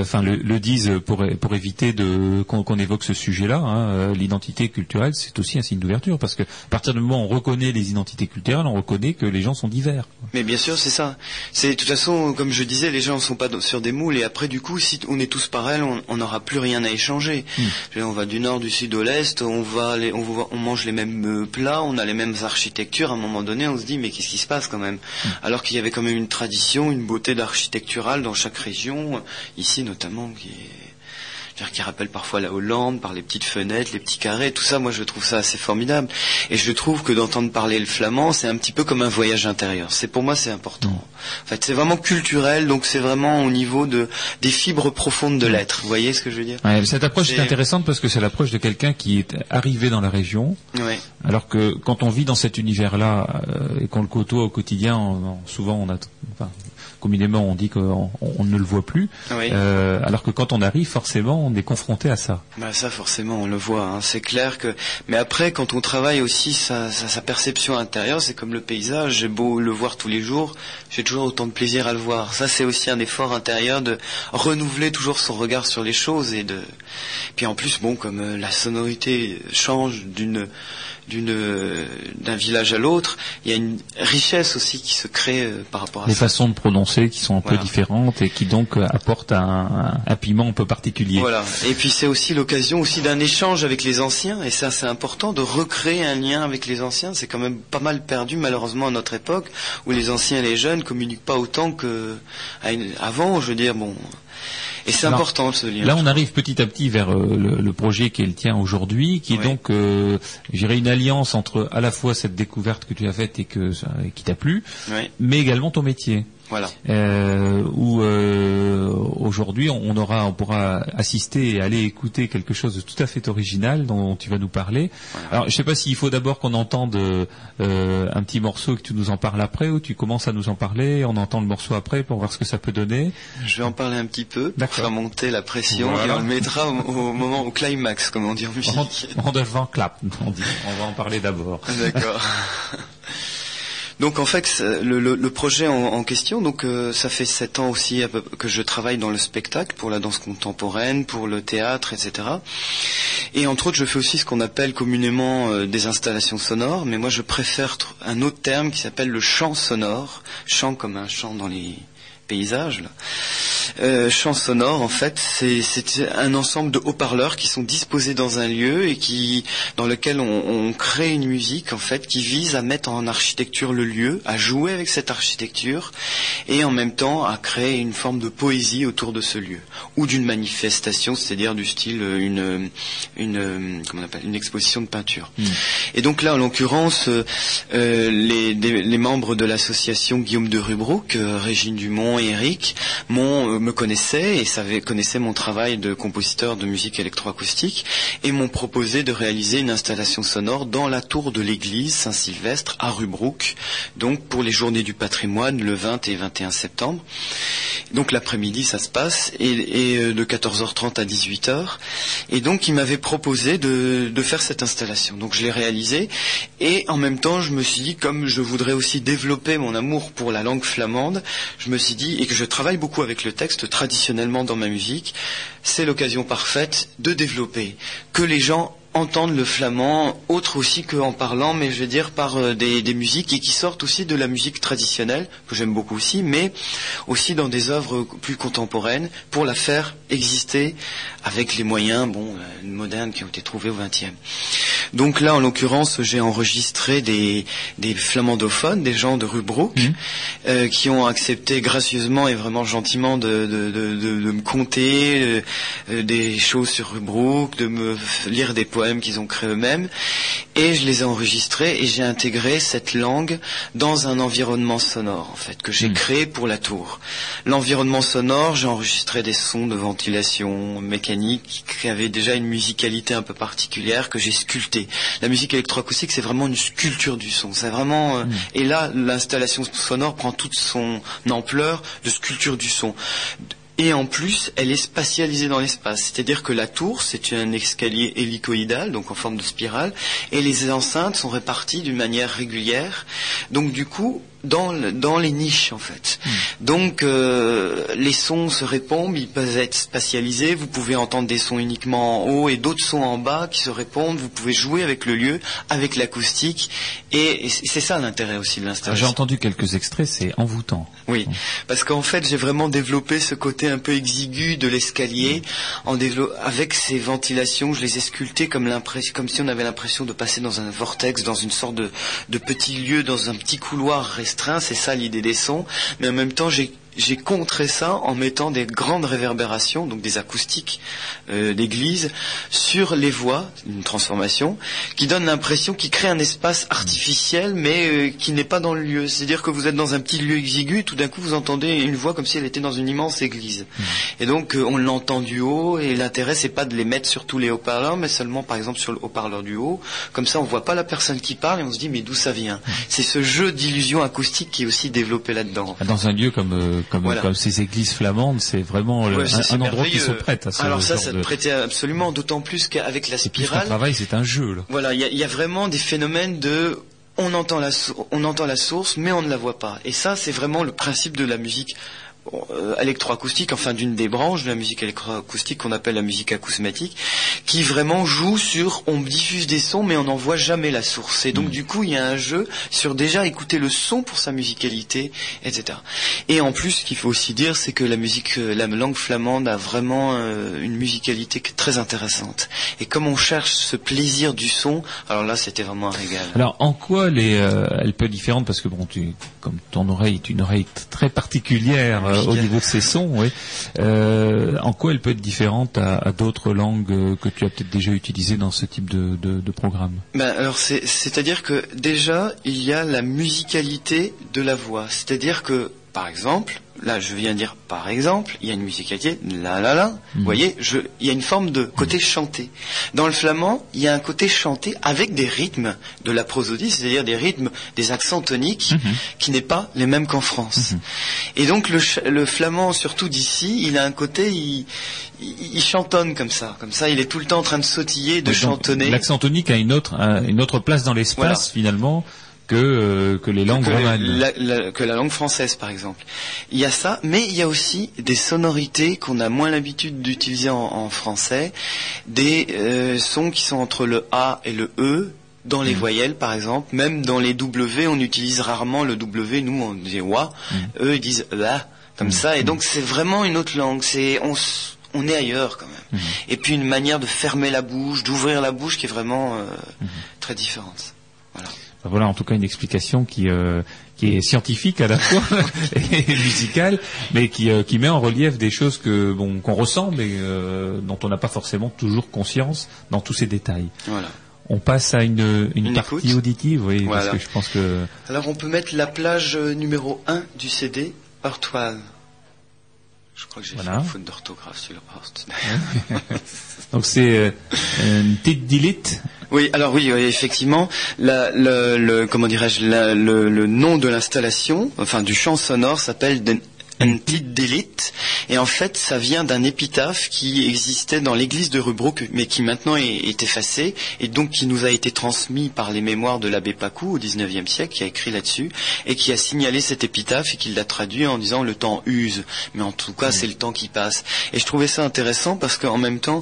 enfin le, le disent pour pour éviter de qu'on évoque ce sujet-là. hein. Euh, L'identité culturelle, c'est aussi un signe d'ouverture parce que à partir du moment où on reconnaît les identités culturelles, on reconnaît que les gens sont divers. Mais bien sûr, c'est ça. C'est de toute façon, comme je disais, les gens ne sont pas sur des moules. Et après, du coup, si on est tous pareils, on n'aura plus rien à échanger. Dire, On va du nord, du sud au l'est, on va, les- on, va- on mange les mêmes euh, plats, on a les mêmes architectures. À un moment donné, on se dit mais qu'est-ce qui se passe quand même Alors qu'il y avait quand même une tradition, une beauté d'architecturale dans chaque région, ici notamment, qui est qui rappelle parfois la Hollande par les petites fenêtres, les petits carrés, tout ça, moi je trouve ça assez formidable. Et je trouve que d'entendre parler le flamand, c'est un petit peu comme un voyage intérieur. C'est pour moi c'est important. En fait, c'est vraiment culturel, donc c'est vraiment au niveau de des fibres profondes de l'être. Vous voyez ce que je veux dire? Ouais, cette approche est intéressante parce que c'est l'approche de quelqu'un qui est arrivé dans la région. Ouais. Alors que quand on vit dans cet univers-là euh, et qu'on le côtoie au quotidien, on- on- souvent on a, enfin, communément on dit qu'on on ne le voit plus. Oui. Euh, alors que quand on arrive, forcément, on est confronté à ça. Bah ça forcément on le voit, hein. c'est clair que. Mais après quand on travaille aussi sa, sa, sa perception intérieure, c'est comme le paysage. J'ai beau le voir tous les jours, j'ai toujours autant de plaisir à le voir. Ça c'est aussi un effort intérieur de renouveler toujours son regard sur les choses et de. Puis en plus bon comme euh, la sonorité change d'une d'un village à l'autre, il y a une richesse aussi qui se crée euh, par rapport à Les ça. façons de prononcer qui sont un Voilà. peu différentes et qui donc euh, apportent un, un- un piment un peu particulier. Voilà. Et puis c'est aussi l'occasion aussi d'un échange avec les anciens, et ça c'est important de recréer un lien avec les anciens. C'est quand même pas mal perdu malheureusement à notre époque, où les anciens et les jeunes communiquent pas autant que à une- avant. Je veux dire bon. Et c'est important ce lien. Là, on arrive petit à petit vers euh, le, le projet qui est le tien aujourd'hui, qui est Oui. donc, euh, je dirais, une alliance entre à la fois cette découverte que tu as faite et que et qui t'a plu, Oui. mais également ton métier. Voilà. Euh, où euh, aujourd'hui on aura, on pourra assister et aller écouter quelque chose de tout à fait original dont tu vas nous parler. Alors, je sais pas s'il faut d'abord qu'on entende euh, un petit morceau et que tu nous en parles après, ou tu commences à nous en parler, on entend le morceau après pour voir ce que ça peut donner. Je vais en parler un petit peu pour faire monter la pression Voilà. et on le mettra au, au moment au climax, comme on dit en musique. En devant clap, on dit. On va en parler d'abord. D'accord. [LAUGHS] Donc en fait, c'est- le, projet en, question, donc euh, ça fait sept ans aussi que je travaille dans le spectacle, pour la danse contemporaine, pour le théâtre, etc. Et entre autres, je fais aussi ce qu'on appelle communément euh, des installations sonores, mais moi je préfère un autre terme qui s'appelle le chant sonore, chant comme un chant dans les paysages. Là. Euh, chant sonore, en fait, c'est un ensemble de haut-parleurs qui sont disposés dans un lieu et qui, dans lequel on, on crée une musique, en fait, qui vise à mettre en architecture le lieu, à jouer avec cette architecture et en même temps à créer une forme de poésie autour de ce lieu ou d'une manifestation, c'est-à-dire du style euh, une une euh, comment on appelle une exposition de peinture. Et donc là, en l'occurrence, euh, les, membres de l'association Guillaume de Rubrook, Régine Dumont et Eric, euh, me connaissaient et connaissaient mon travail de compositeur de musique électroacoustique et m'ont proposé de réaliser une installation sonore dans la tour de l'église Saint-Sylvestre à Rubrook, donc pour les journées du patrimoine le 20 et 21 septembre. Donc l'après-midi, ça se passe, et, et, euh, de 14h30 à 18h. Et donc il m'avait proposé de, de faire cette installation. Donc je l'ai réalisée, et en même temps, je me suis dit, comme je voudrais aussi développer mon amour pour la langue flamande, je me suis dit, et que je travaille beaucoup avec le texte traditionnellement dans ma musique, c'est l'occasion parfaite de développer, que les gens entendent le flamand autre aussi qu'en parlant, mais je veux dire par euh, des, des musiques et qui sortent aussi de la musique traditionnelle, que j'aime beaucoup aussi, mais aussi dans des œuvres plus contemporaines pour la faire exister avec les moyens bon, euh, modernes qui ont été trouvés au XXe. Donc là, en l'occurrence, j'ai enregistré des, des flamandophones, des gens de Rubrook, euh, qui ont accepté gracieusement et vraiment gentiment de, de, de, de- de me conter euh, euh, des choses sur Rubrook, de me lire des poèmes qu'ils ont créés eux-mêmes. Et je les ai enregistrés et j'ai intégré cette langue dans un environnement sonore, en fait, que j'ai créé pour la tour. L'environnement sonore, j'ai enregistré des sons de ventilation mécanique qui avaient déjà une musicalité un peu particulière que j'ai sculptée. La musique électroacoustique, c'est vraiment une sculpture du son. C'est vraiment, euh, et là, l'installation sonore prend toute son ampleur de sculpture du son. Et en plus, elle est spatialisée dans l'espace. C'est-à-dire que la tour, c'est un escalier hélicoïdal, donc en forme de spirale, et les enceintes sont réparties d'une manière régulière. Donc du coup, dans, le- dans les niches en fait. Donc euh, les sons se répondent, ils peuvent être spatialisés, vous pouvez entendre des sons uniquement en haut et d'autres sons en bas qui se répondent, vous pouvez jouer avec le lieu, avec l'acoustique, et, et c'est ça l'intérêt aussi de J'ai l'installation. entendu quelques extraits, c'est envoûtant. Oui, parce qu'en fait, j'ai vraiment développé ce côté un peu exigu de l'escalier en dévelop- avec ces ventilations, je les ai sculptées comme si on avait l'impression de passer dans un vortex, dans une sorte de, de petit lieu, dans un petit couloir C'est ça l'idée des sons. Mais en même temps, j'ai j'ai contré ça en mettant des grandes réverbérations, donc des acoustiques euh, d'église, sur les voix, une transformation, qui donne l'impression, qui crée un espace artificiel, mais euh, qui n'est pas dans le lieu. C'est-à-dire que vous êtes dans un petit lieu exigu, et tout d'un coup vous entendez une voix comme si elle était dans une immense église. Et donc euh, on l'entend du haut, et l'intérêt c'est pas de les mettre sur tous les haut-parleurs, mais seulement par exemple sur le haut-parleur du haut. Comme ça on voit pas la personne qui parle, et on se dit mais d'où ça vient? C'est ce jeu d'illusion acoustique qui est aussi développé là-dedans. Dans un lieu comme, comme, Voilà. comme ces églises flamandes, c'est vraiment le- ça, un, c'est un endroit qui sont prêtes à ce Alors ça, genre ça te de... prêtait absolument, d'autant plus qu'avec la spirale, travail, c'est un jeu. Là. voilà, il y y a vraiment des phénomènes de on entend la on entend la source, mais on ne la voit pas. Et ça, c'est vraiment le principe de la musique électroacoustique, enfin d'une des branches de la musique électroacoustique qu'on appelle la musique acousmatique, qui vraiment joue sur on diffuse des sons, mais on n'en voit jamais la source. Et donc du coup, il y a un jeu sur déjà écouter le son pour sa musicalité, etc. Et en plus, ce qu'il faut aussi dire, c'est que la musique, euh, la langue flamande a vraiment euh, une musicalité très intéressante. Et comme on cherche ce plaisir du son, alors là, c'était vraiment un régal. Alors, en quoi elle, est, euh, elle peut être différente? Parce que bon, tu, comme ton oreille est une oreille très particulière euh, au niveau de ses sons, oui. Euh, en quoi elle peut être différente à, à d'autres langues euh, que tu as peut-être déjà utilisées dans ce type de, de, de programme? Ben, alors c'est, c'est-à-dire que déjà il y a la musicalité de la voix, c'est-à-dire que par exemple, là je viens dire par exemple, il y a une musicalité la la la, vous voyez, je, il y a une forme de côté chanté. Dans le flamand, il y a un côté chanté avec des rythmes de la prosodie, c'est-à-dire des rythmes, des accents toniques qui n'est pas les mêmes qu'en France. Et donc le, le flamand, surtout d'ici, il a un côté, il, il, il chantonne comme ça, comme ça, il est tout le temps en train de sautiller, de Donc, chantonner. L'accent tonique a une autre, un- une autre place dans l'espace Voilà. finalement que, euh, que les langues que, romanes. la, la- que la langue française, par exemple. Il y a ça, mais il y a aussi des sonorités qu'on a moins l'habitude d'utiliser en, en français, des euh, sons qui sont entre le A et le E, dans les voyelles, par exemple. Même dans les W, on utilise rarement le W. Nous, on dit wa. Eux, ils disent EA, comme ça. Et donc, c'est vraiment une autre langue. C'est, on, est ailleurs, quand même. Et puis, une manière de fermer la bouche, d'ouvrir la bouche qui est vraiment euh, très différente. Enfin, Voilà en tout cas une explication qui euh, qui est scientifique à la fois [LAUGHS] et musicale, mais qui euh, qui met en relief des choses que bon qu'on ressent, mais euh, dont on n'a pas forcément toujours conscience dans tous ces détails. Voilà. On passe à une une, Une partie écoute. auditive, oui, Voilà. parce que je pense que Alors on peut mettre la plage euh, numéro 1 du CD, Heartwell. Je crois que j'ai Voilà. fait une faute d'orthographe sur le Heart. [LAUGHS] donc c'est euh, une petite delete. Oui, alors oui, oui, effectivement, la, le, le- comment dirais-je, le, le nom de l'installation, enfin du chant sonore, s'appelle Den- Entit Delete, et en fait, ça vient d'un épitaphe qui existait dans l'église de Rubruck, mais qui maintenant est, est effacé, et donc qui nous a été transmis par les mémoires de l'abbé Pacou au XIXe siècle, qui a écrit là-dessus, et qui a signalé cet épitaphe et qui l'a traduit en disant le temps use, mais en tout cas, c'est le temps qui passe. Et je trouvais ça intéressant parce qu'en même temps,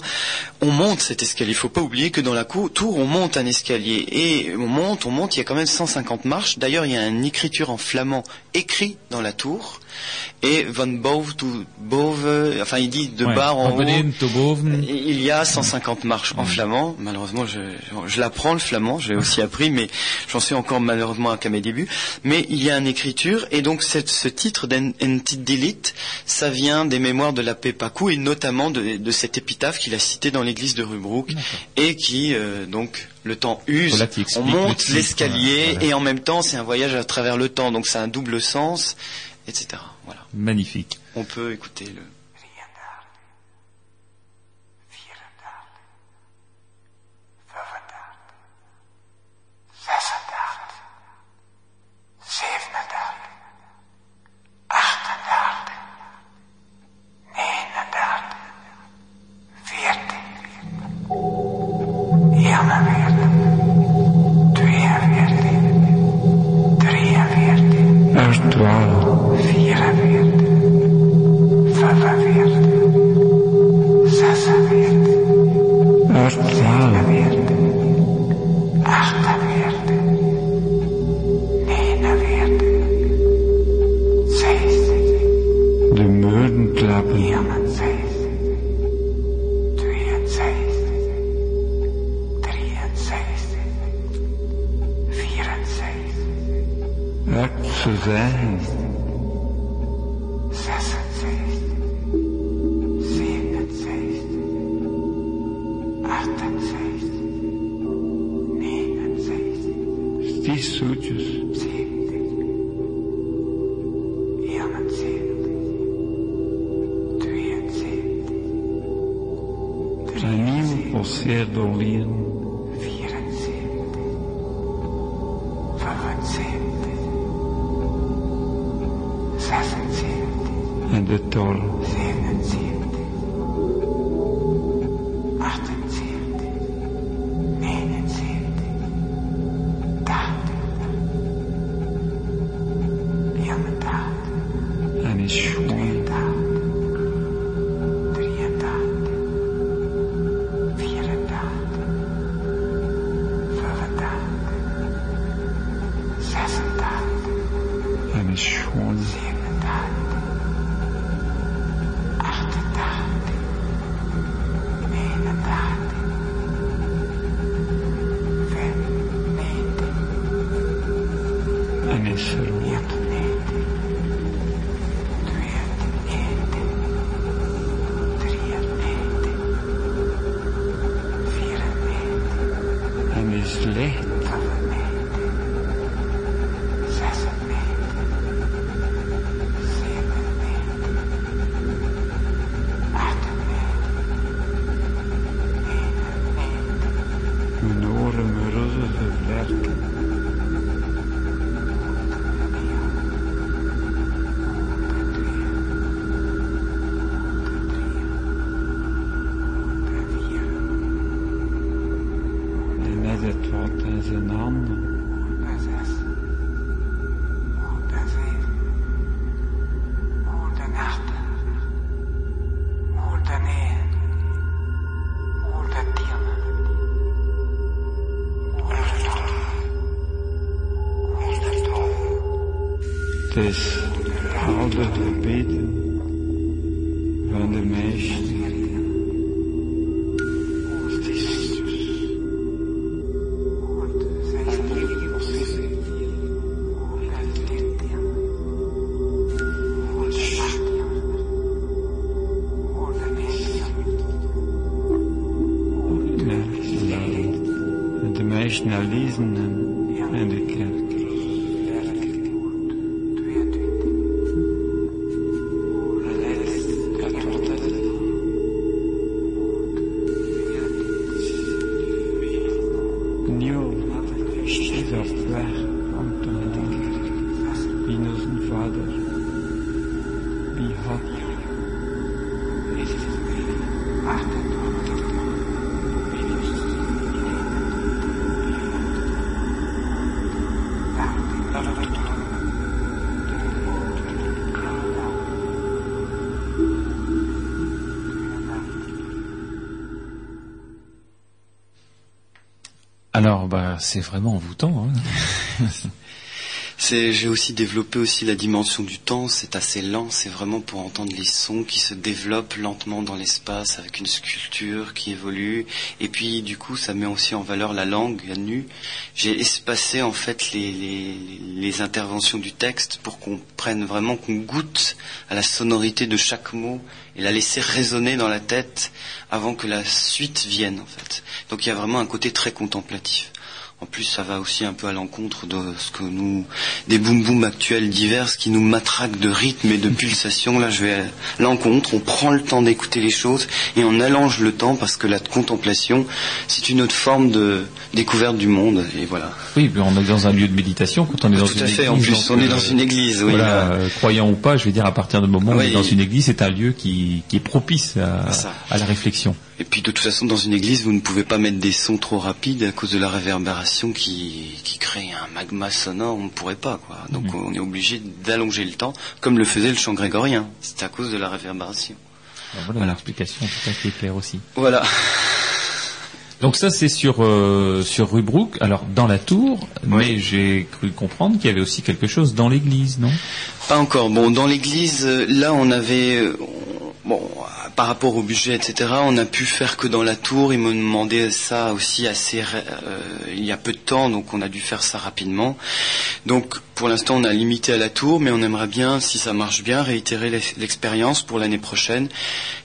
on monte cet escalier. Il faut pas oublier que dans la cour, tour, on monte un escalier et on monte, on monte. Il y a quand même 150 marches. D'ailleurs, il y a une écriture en flamand écrit dans la tour. Et van boven to boven, enfin il dit de Ouais, bas en haut. to boven. Il y a 150 marches en flamand. Malheureusement, je, je l'apprends le flamand, je l'ai aussi appris, mais j'en suis encore malheureusement qu'à mes débuts. Mais il y a une écriture, et donc cette- ce titre d'Entidilite, ça vient des mémoires de la Pacou et notamment de, de cet épitaphe qu'il a cité dans l'église de Rubruck, et qui euh, donc le temps use, on monte l'escalier, voilà. et en même temps c'est un voyage à travers le temps, donc c'est un double sens, etc. Voilà. Magnifique. On peut écouter le. Alors, bah, c'est vraiment envoûtant. Hein. [LAUGHS] J'ai aussi développé aussi la dimension du temps. C'est assez lent. C'est vraiment pour entendre les sons qui se développent lentement dans l'espace avec une sculpture qui évolue. Et puis, du coup, ça met aussi en valeur la langue à nu. J'ai espacé en fait les, les, les interventions du texte pour qu'on prenne vraiment, qu'on goûte à la sonorité de chaque mot et la laisser résonner dans la tête avant que la suite vienne en fait. Donc il y a vraiment un côté très contemplatif. En plus, ça va aussi un peu à l'encontre de ce que nous, des boum boum actuels divers qui nous matraquent de rythme et de pulsation. Là, je vais à l'encontre. On prend le temps d'écouter les choses et on allonge le temps parce que la contemplation, c'est une autre forme de découverte du monde. Et voilà. Oui, mais on est dans un lieu de méditation quand on est dans Tout une à fait. église. En plus, on est euh, dans une église. Oui. voilà, là. euh, croyant ou pas, je vais dire à partir du moment où on est dans une église, c'est un lieu qui, qui est propice à la réflexion. Et puis de toute façon, dans une église, vous ne pouvez pas mettre des sons trop rapides à cause de la réverbération qui, qui crée un magma sonore. On ne pourrait pas, quoi. Donc Mhm. on est obligé d'allonger le temps, comme le faisait le chant grégorien. C'est à cause de la réverbération. Alors voilà, l'explication tout à fait claire aussi. Voilà. Donc ça c'est sur euh, sur rue Brook, alors dans la tour, mais j'ai cru comprendre qu'il y avait aussi quelque chose dans l'église, non? Pas encore. Bon, dans l'église, euh, là, on avait, euh, on- bon, euh, par rapport au budget, etc., on a pu faire que dans la tour. Ils me demandaient ça aussi assez, euh, il y a peu de temps, donc on a dû faire ça rapidement. Donc, pour l'instant, on a limité à la tour, mais on aimerait bien, si ça marche bien, réitérer l'ex- l'expérience pour l'année prochaine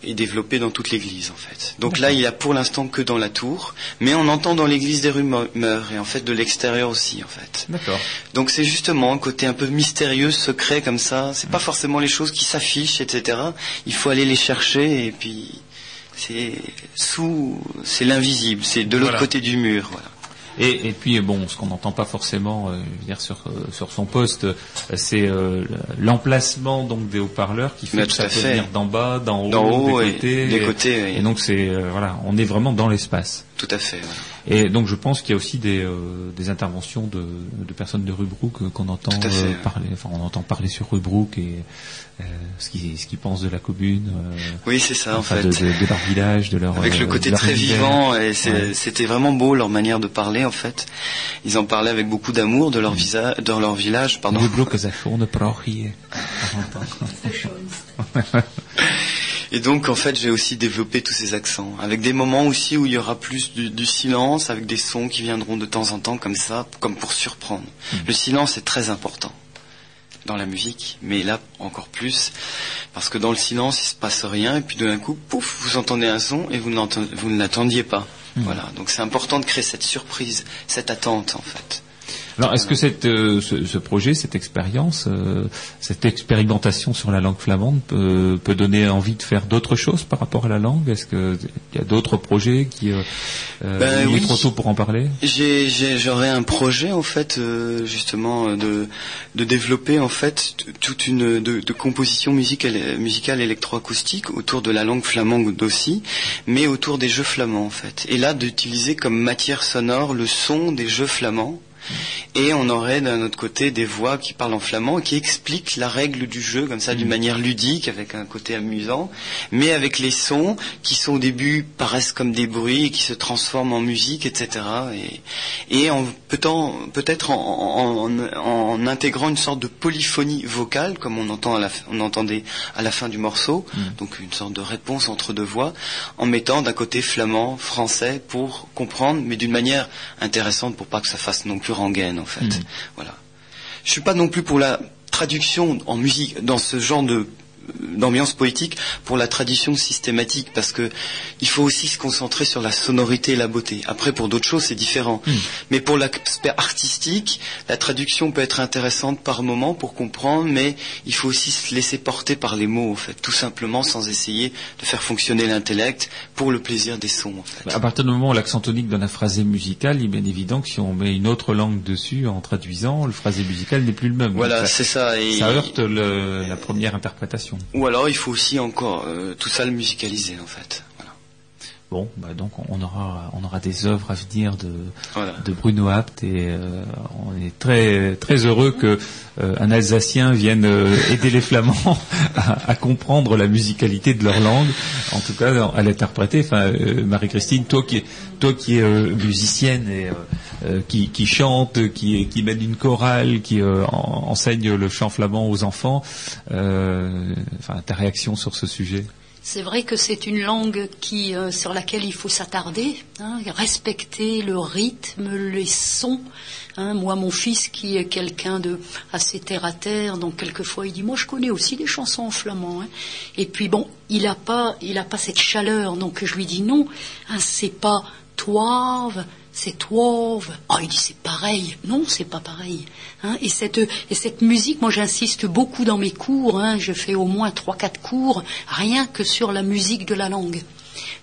et développer dans toute l'église, en fait. Donc là, il y a pour l'instant que dans la tour, mais on entend dans l'église des rumeurs et en fait de l'extérieur aussi, en fait. D'accord. Donc c'est justement un côté un peu mystérieux, secret comme ça. C'est pas forcément les choses qui s'affichent, etc. Il faut aller les chercher et puis c'est sous, c'est l'invisible, c'est de l'autre Voilà. côté du mur. Voilà. Et, et puis bon, ce qu'on n'entend pas forcément, euh, je veux dire sur euh, sur son poste, euh, c'est euh, l'emplacement donc des haut-parleurs qui fait Mais que ça peut fait. venir d'en bas, d'en haut, des et côtés, et, côtés, oui. et donc c'est voilà, on est vraiment dans l'espace. Tout à fait. Et donc je pense qu'il y a aussi des, des interventions de, de personnes de Rubrook qu'on entend parler, enfin on entend parler sur Rubrook et euh, ce qu'ils ce qu'ils pensent de la commune. euh, Oui, c'est ça, en fait. De, de- de leur village, de leur Avec euh, le de côté très univers. vivant et Ouais. c'était vraiment beau leur manière de parler en fait. Ils en parlaient avec beaucoup d'amour de leur visa, de leur village, pardon. [LAUGHS] Et donc en fait j'ai aussi développé tous ces accents, avec des moments aussi où il y aura plus du, du silence, avec des sons qui viendront de temps en temps comme ça, comme pour surprendre. Le silence est très important dans la musique, mais là encore plus, parce que dans le silence il se passe rien, et puis d'un coup, pouf, vous entendez un son et vous, vous ne l'attendiez pas. Voilà, donc c'est important de créer cette surprise, cette attente en fait. Alors, est-ce que cette, euh, ce, ce projet, cette expérience, euh, cette expérimentation sur la langue flamande peut, peut donner envie de faire d'autres choses par rapport à la langue? Est-ce qu'il y a d'autres projets qui euh, Ben il est oui. trop tôt pour en parler? J'aurais un projet en fait justement de de développer en fait toute une de, de composition musicale musicale électroacoustique autour de la langue flamande aussi, mais autour des jeux flamands en fait. Et là d'utiliser comme matière sonore le son des jeux flamands. Et on aurait d'un autre côté des voix qui parlent en flamand et qui expliquent la règle du jeu comme ça d'une manière ludique avec un côté amusant, mais avec les sons qui sont au début paraissent comme des bruits et qui se transforment en musique, etc. Et, et en peut-être en, en- en- en intégrant une sorte de polyphonie vocale comme on entend à la, on entendait à la fin du morceau, donc une sorte de réponse entre deux voix, en mettant d'un côté flamand, français pour comprendre, mais d'une manière intéressante pour pas que ça fasse non plus rengaine en fait. Voilà. Je suis pas non plus pour la traduction en musique dans ce genre de d'ambiance poétique pour la tradition systématique parce que il faut aussi se concentrer sur la sonorité et la beauté. Après pour d'autres choses c'est différent. Mais pour l'aspect artistique, la traduction peut être intéressante par moment pour comprendre mais il faut aussi se laisser porter par les mots en fait, tout simplement sans essayer de faire fonctionner l'intellect pour le plaisir des sons en fait. À partir du moment où l'accent tonique donne un phrasé musical, il est bien évident que si on met une autre langue dessus en traduisant, le phrasé musical n'est plus le même. Voilà, c'est ça, et- Ça heurte le- la première interprétation. Ou alors il faut aussi encore euh, tout ça le musicaliser en fait. Bon, bah donc on aura on aura des œuvres à venir de Voilà. de Bruno Apt et euh, on est très très heureux que euh, un Alsacien vienne euh, aider les Flamands [LAUGHS] à, à comprendre la musicalité de leur langue, en tout cas à l'interpréter. Enfin, Marie-Christine, toi qui toi qui es musicienne et qui, qui chante, qui qui mène une chorale, qui en- enseigne le chant flamand aux enfants, enfin ta réaction sur ce sujet? C'est vrai que c'est une langue qui, euh, sur laquelle il faut s'attarder, hein, respecter le rythme, les sons. hein. moi, mon fils, qui est quelqu'un de assez terre à terre, donc quelquefois il dit moi je connais aussi des chansons en flamand. hein. Et puis bon, il a pas, il a pas cette chaleur, donc je lui dis non, c'est pas toive, c'est toive. Ah, il dit c'est pareil. Non, c'est pas pareil. Hein, et cette et cette musique, moi j'insiste beaucoup dans mes cours. Hein, je fais au moins trois quatre cours rien que sur la musique de la langue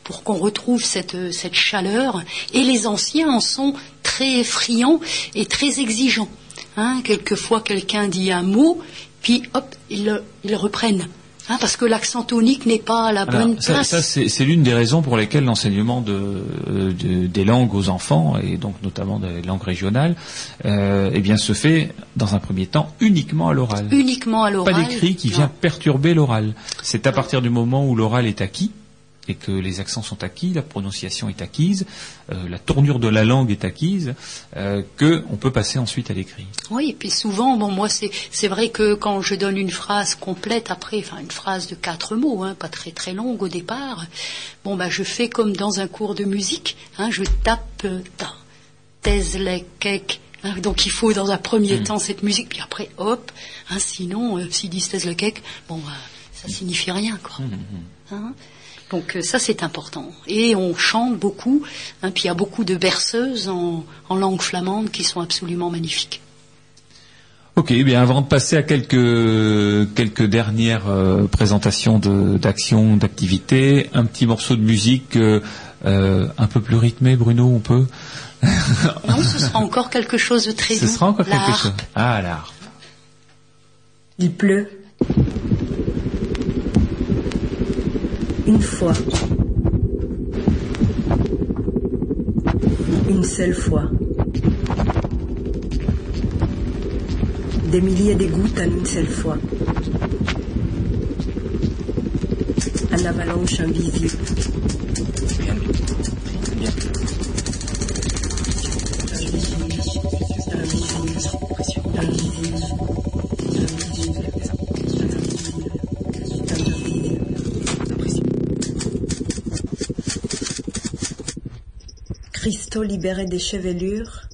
pour qu'on retrouve cette chaleur. Et les anciens en sont très friands et très exigeants. Hein, quelquefois quelqu'un dit un mot, puis hop, ils ils le reprennent. Hein, parce que l'accent tonique n'est pas à la Alors, bonne ça, place. ça, c'est l'une des raisons pour lesquelles l'enseignement de, euh, de- des langues aux enfants, et donc notamment des langues régionales, euh, eh bien, se fait dans un premier temps uniquement à l'oral. Uniquement à l'oral. Pas d'écrit qui Non. vient perturber l'oral. C'est à partir du moment où l'oral est acquis et que les accents sont acquis, la prononciation est acquise, euh, la tournure de la langue est acquise, euh, que on peut passer ensuite à l'écrit. Oui, et puis souvent, bon, moi, c'est vrai que quand je donne une phrase complète après, enfin une phrase de quatre mots, hein, pas très très longue au départ, bon, bah, je fais comme dans un cours de musique, hein, je tape euh, ta, tezle, kek, hein, donc il faut dans un premier temps cette musique, puis après, hop, hein, sinon, euh, s'ils disent tezle, kek, bon, bah, ça signifie rien, quoi. Hein? Donc euh, ça c'est important. Et on chante beaucoup, hein, puis il y a beaucoup de berceuses en, en langue flamande qui sont absolument magnifiques. Ok, eh bien avant de passer à quelques quelques dernières euh, présentations de- d'actions, d'activités, un petit morceau de musique euh, euh, un peu plus rythmé, Bruno, on peut? [LAUGHS] Non, ce sera encore quelque chose de très Ce doux. sera encore quelque chose. Ah, la harpe. Il pleut. Une fois. Une seule fois. Des milliers de gouttes en une seule fois. Un avalanche invisible. Cristaux libérés des chevelures.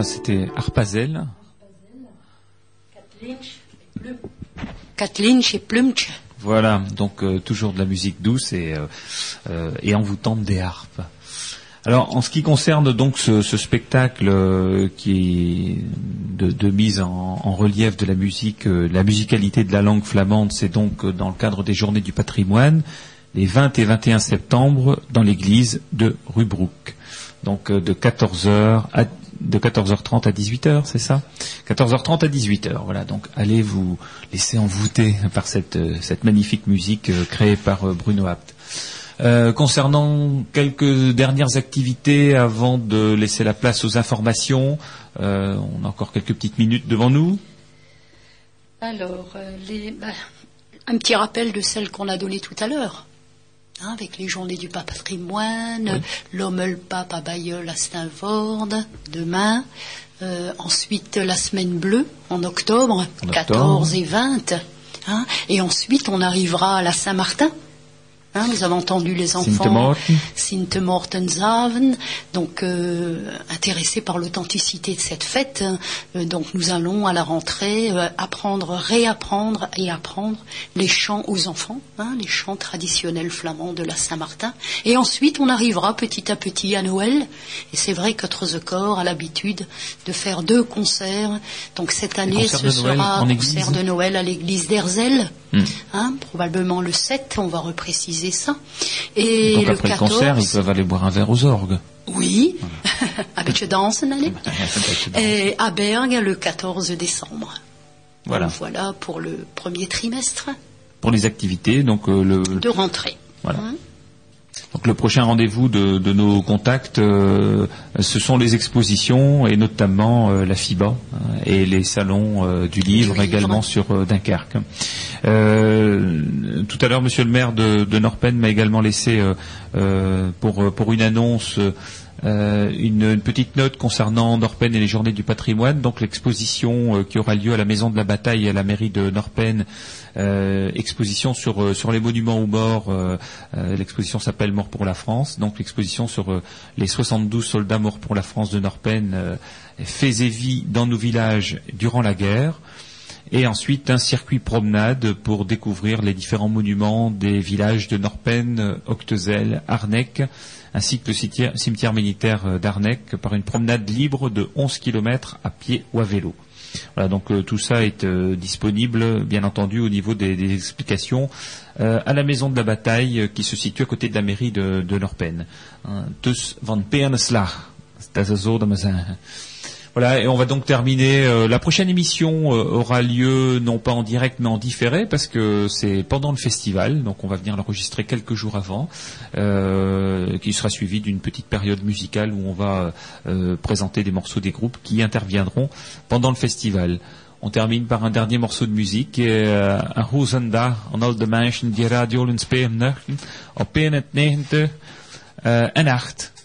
Là, c'était Harpazel. Kathleen chez Plumch. Voilà, donc euh, toujours de la musique douce et, euh, euh, et envoûtante des harpes. Alors, en ce qui concerne donc ce, ce spectacle euh, qui est de, de mise en, en relief de la musique, euh, la musicalité de la langue flamande, c'est donc euh, dans le cadre des Journées du patrimoine, les 20 et 21 septembre, dans l'église de Rubruck. Donc de 14h à de 14h30 à 18h, c'est ça? 14h30 à 18h, voilà. Donc allez vous laisser envoûter par cette, euh, magnifique musique euh, créée par euh, Bruno. Euh, concernant quelques dernières activités avant de laisser la place aux informations, on a encore quelques petites minutes devant nous. Alors, bah, un petit rappel de celle qu'on a donnée tout à l'heure. Hein, avec les journées du patrimoine, l'homme le pape à Bayeul à Steinvorde, demain. Euh, ensuite, la semaine bleue, en octobre, En 14 et 20. hein. et ensuite, on arrivera à la Saint-Martin. Hein, vous avez entendu les enfants. Sint-Maarten. Sint-Mortensavn, donc euh, intéressés par l'authenticité de cette fête. euh, donc nous allons à la rentrée euh, apprendre, réapprendre et apprendre les chants aux enfants, hein, les chants traditionnels flamands de la Saint-Martin. Et ensuite on arrivera petit à petit à Noël. Et c'est vrai que Trezecor a l'habitude de faire deux concerts. Donc cette année ce sera un concert de Noël à l'église d'Herzl. Hmm. Hein, probablement le 7, on va repréciser ça. Et donc le après 14, le concert, ils peuvent aller boire un verre aux orgues. oui, een beetje dansen, allez. Et à Bergue le 14 décembre. Voilà. Donc voilà pour le premier trimestre Pour les activités, donc euh, le, de rentrée. Voilà. Hein. Donc le prochain rendez-vous de, de nos contacts, euh, ce sont les expositions et notamment euh, la FIBA hein, et les salons euh, du livre également sur euh, Dunkerque. Euh, tout à l'heure, Monsieur le maire de, de Norpen m'a également laissé euh, euh, pour pour une annonce. Euh, une, petite note concernant Norpen et les journées du patrimoine. Donc l'exposition euh, qui aura lieu à la Maison de la Bataille et à la mairie de Norpen, euh, exposition sur les monuments aux morts. l'exposition s'appelle Mort pour la France. Donc l'exposition sur les 72 soldats morts pour la France de Norpen, faits et vie dans nos villages durant la guerre. Et ensuite un circuit promenade pour découvrir les différents monuments des villages de Norpen, Octezel, Arnec, ainsi que le cimetière, militaire euh, d'Arnec par une promenade libre de 11 km à pied ou à vélo. Voilà, donc euh, tout ça est euh, disponible, bien entendu, au niveau des, explications à la maison de la bataille qui se situe à côté de la mairie de, Norpen. Dus van. Voilà, et on va donc terminer. euh, la prochaine émission euh, aura lieu non pas en direct mais en différé parce que c'est pendant le festival, donc on va venir l'enregistrer quelques jours avant, euh, qui sera suivi d'une petite période musicale où on va euh, présenter des morceaux des groupes qui interviendront pendant le festival. On termine par un dernier morceau de musique, euh, un en radio spelen op 91 en 8.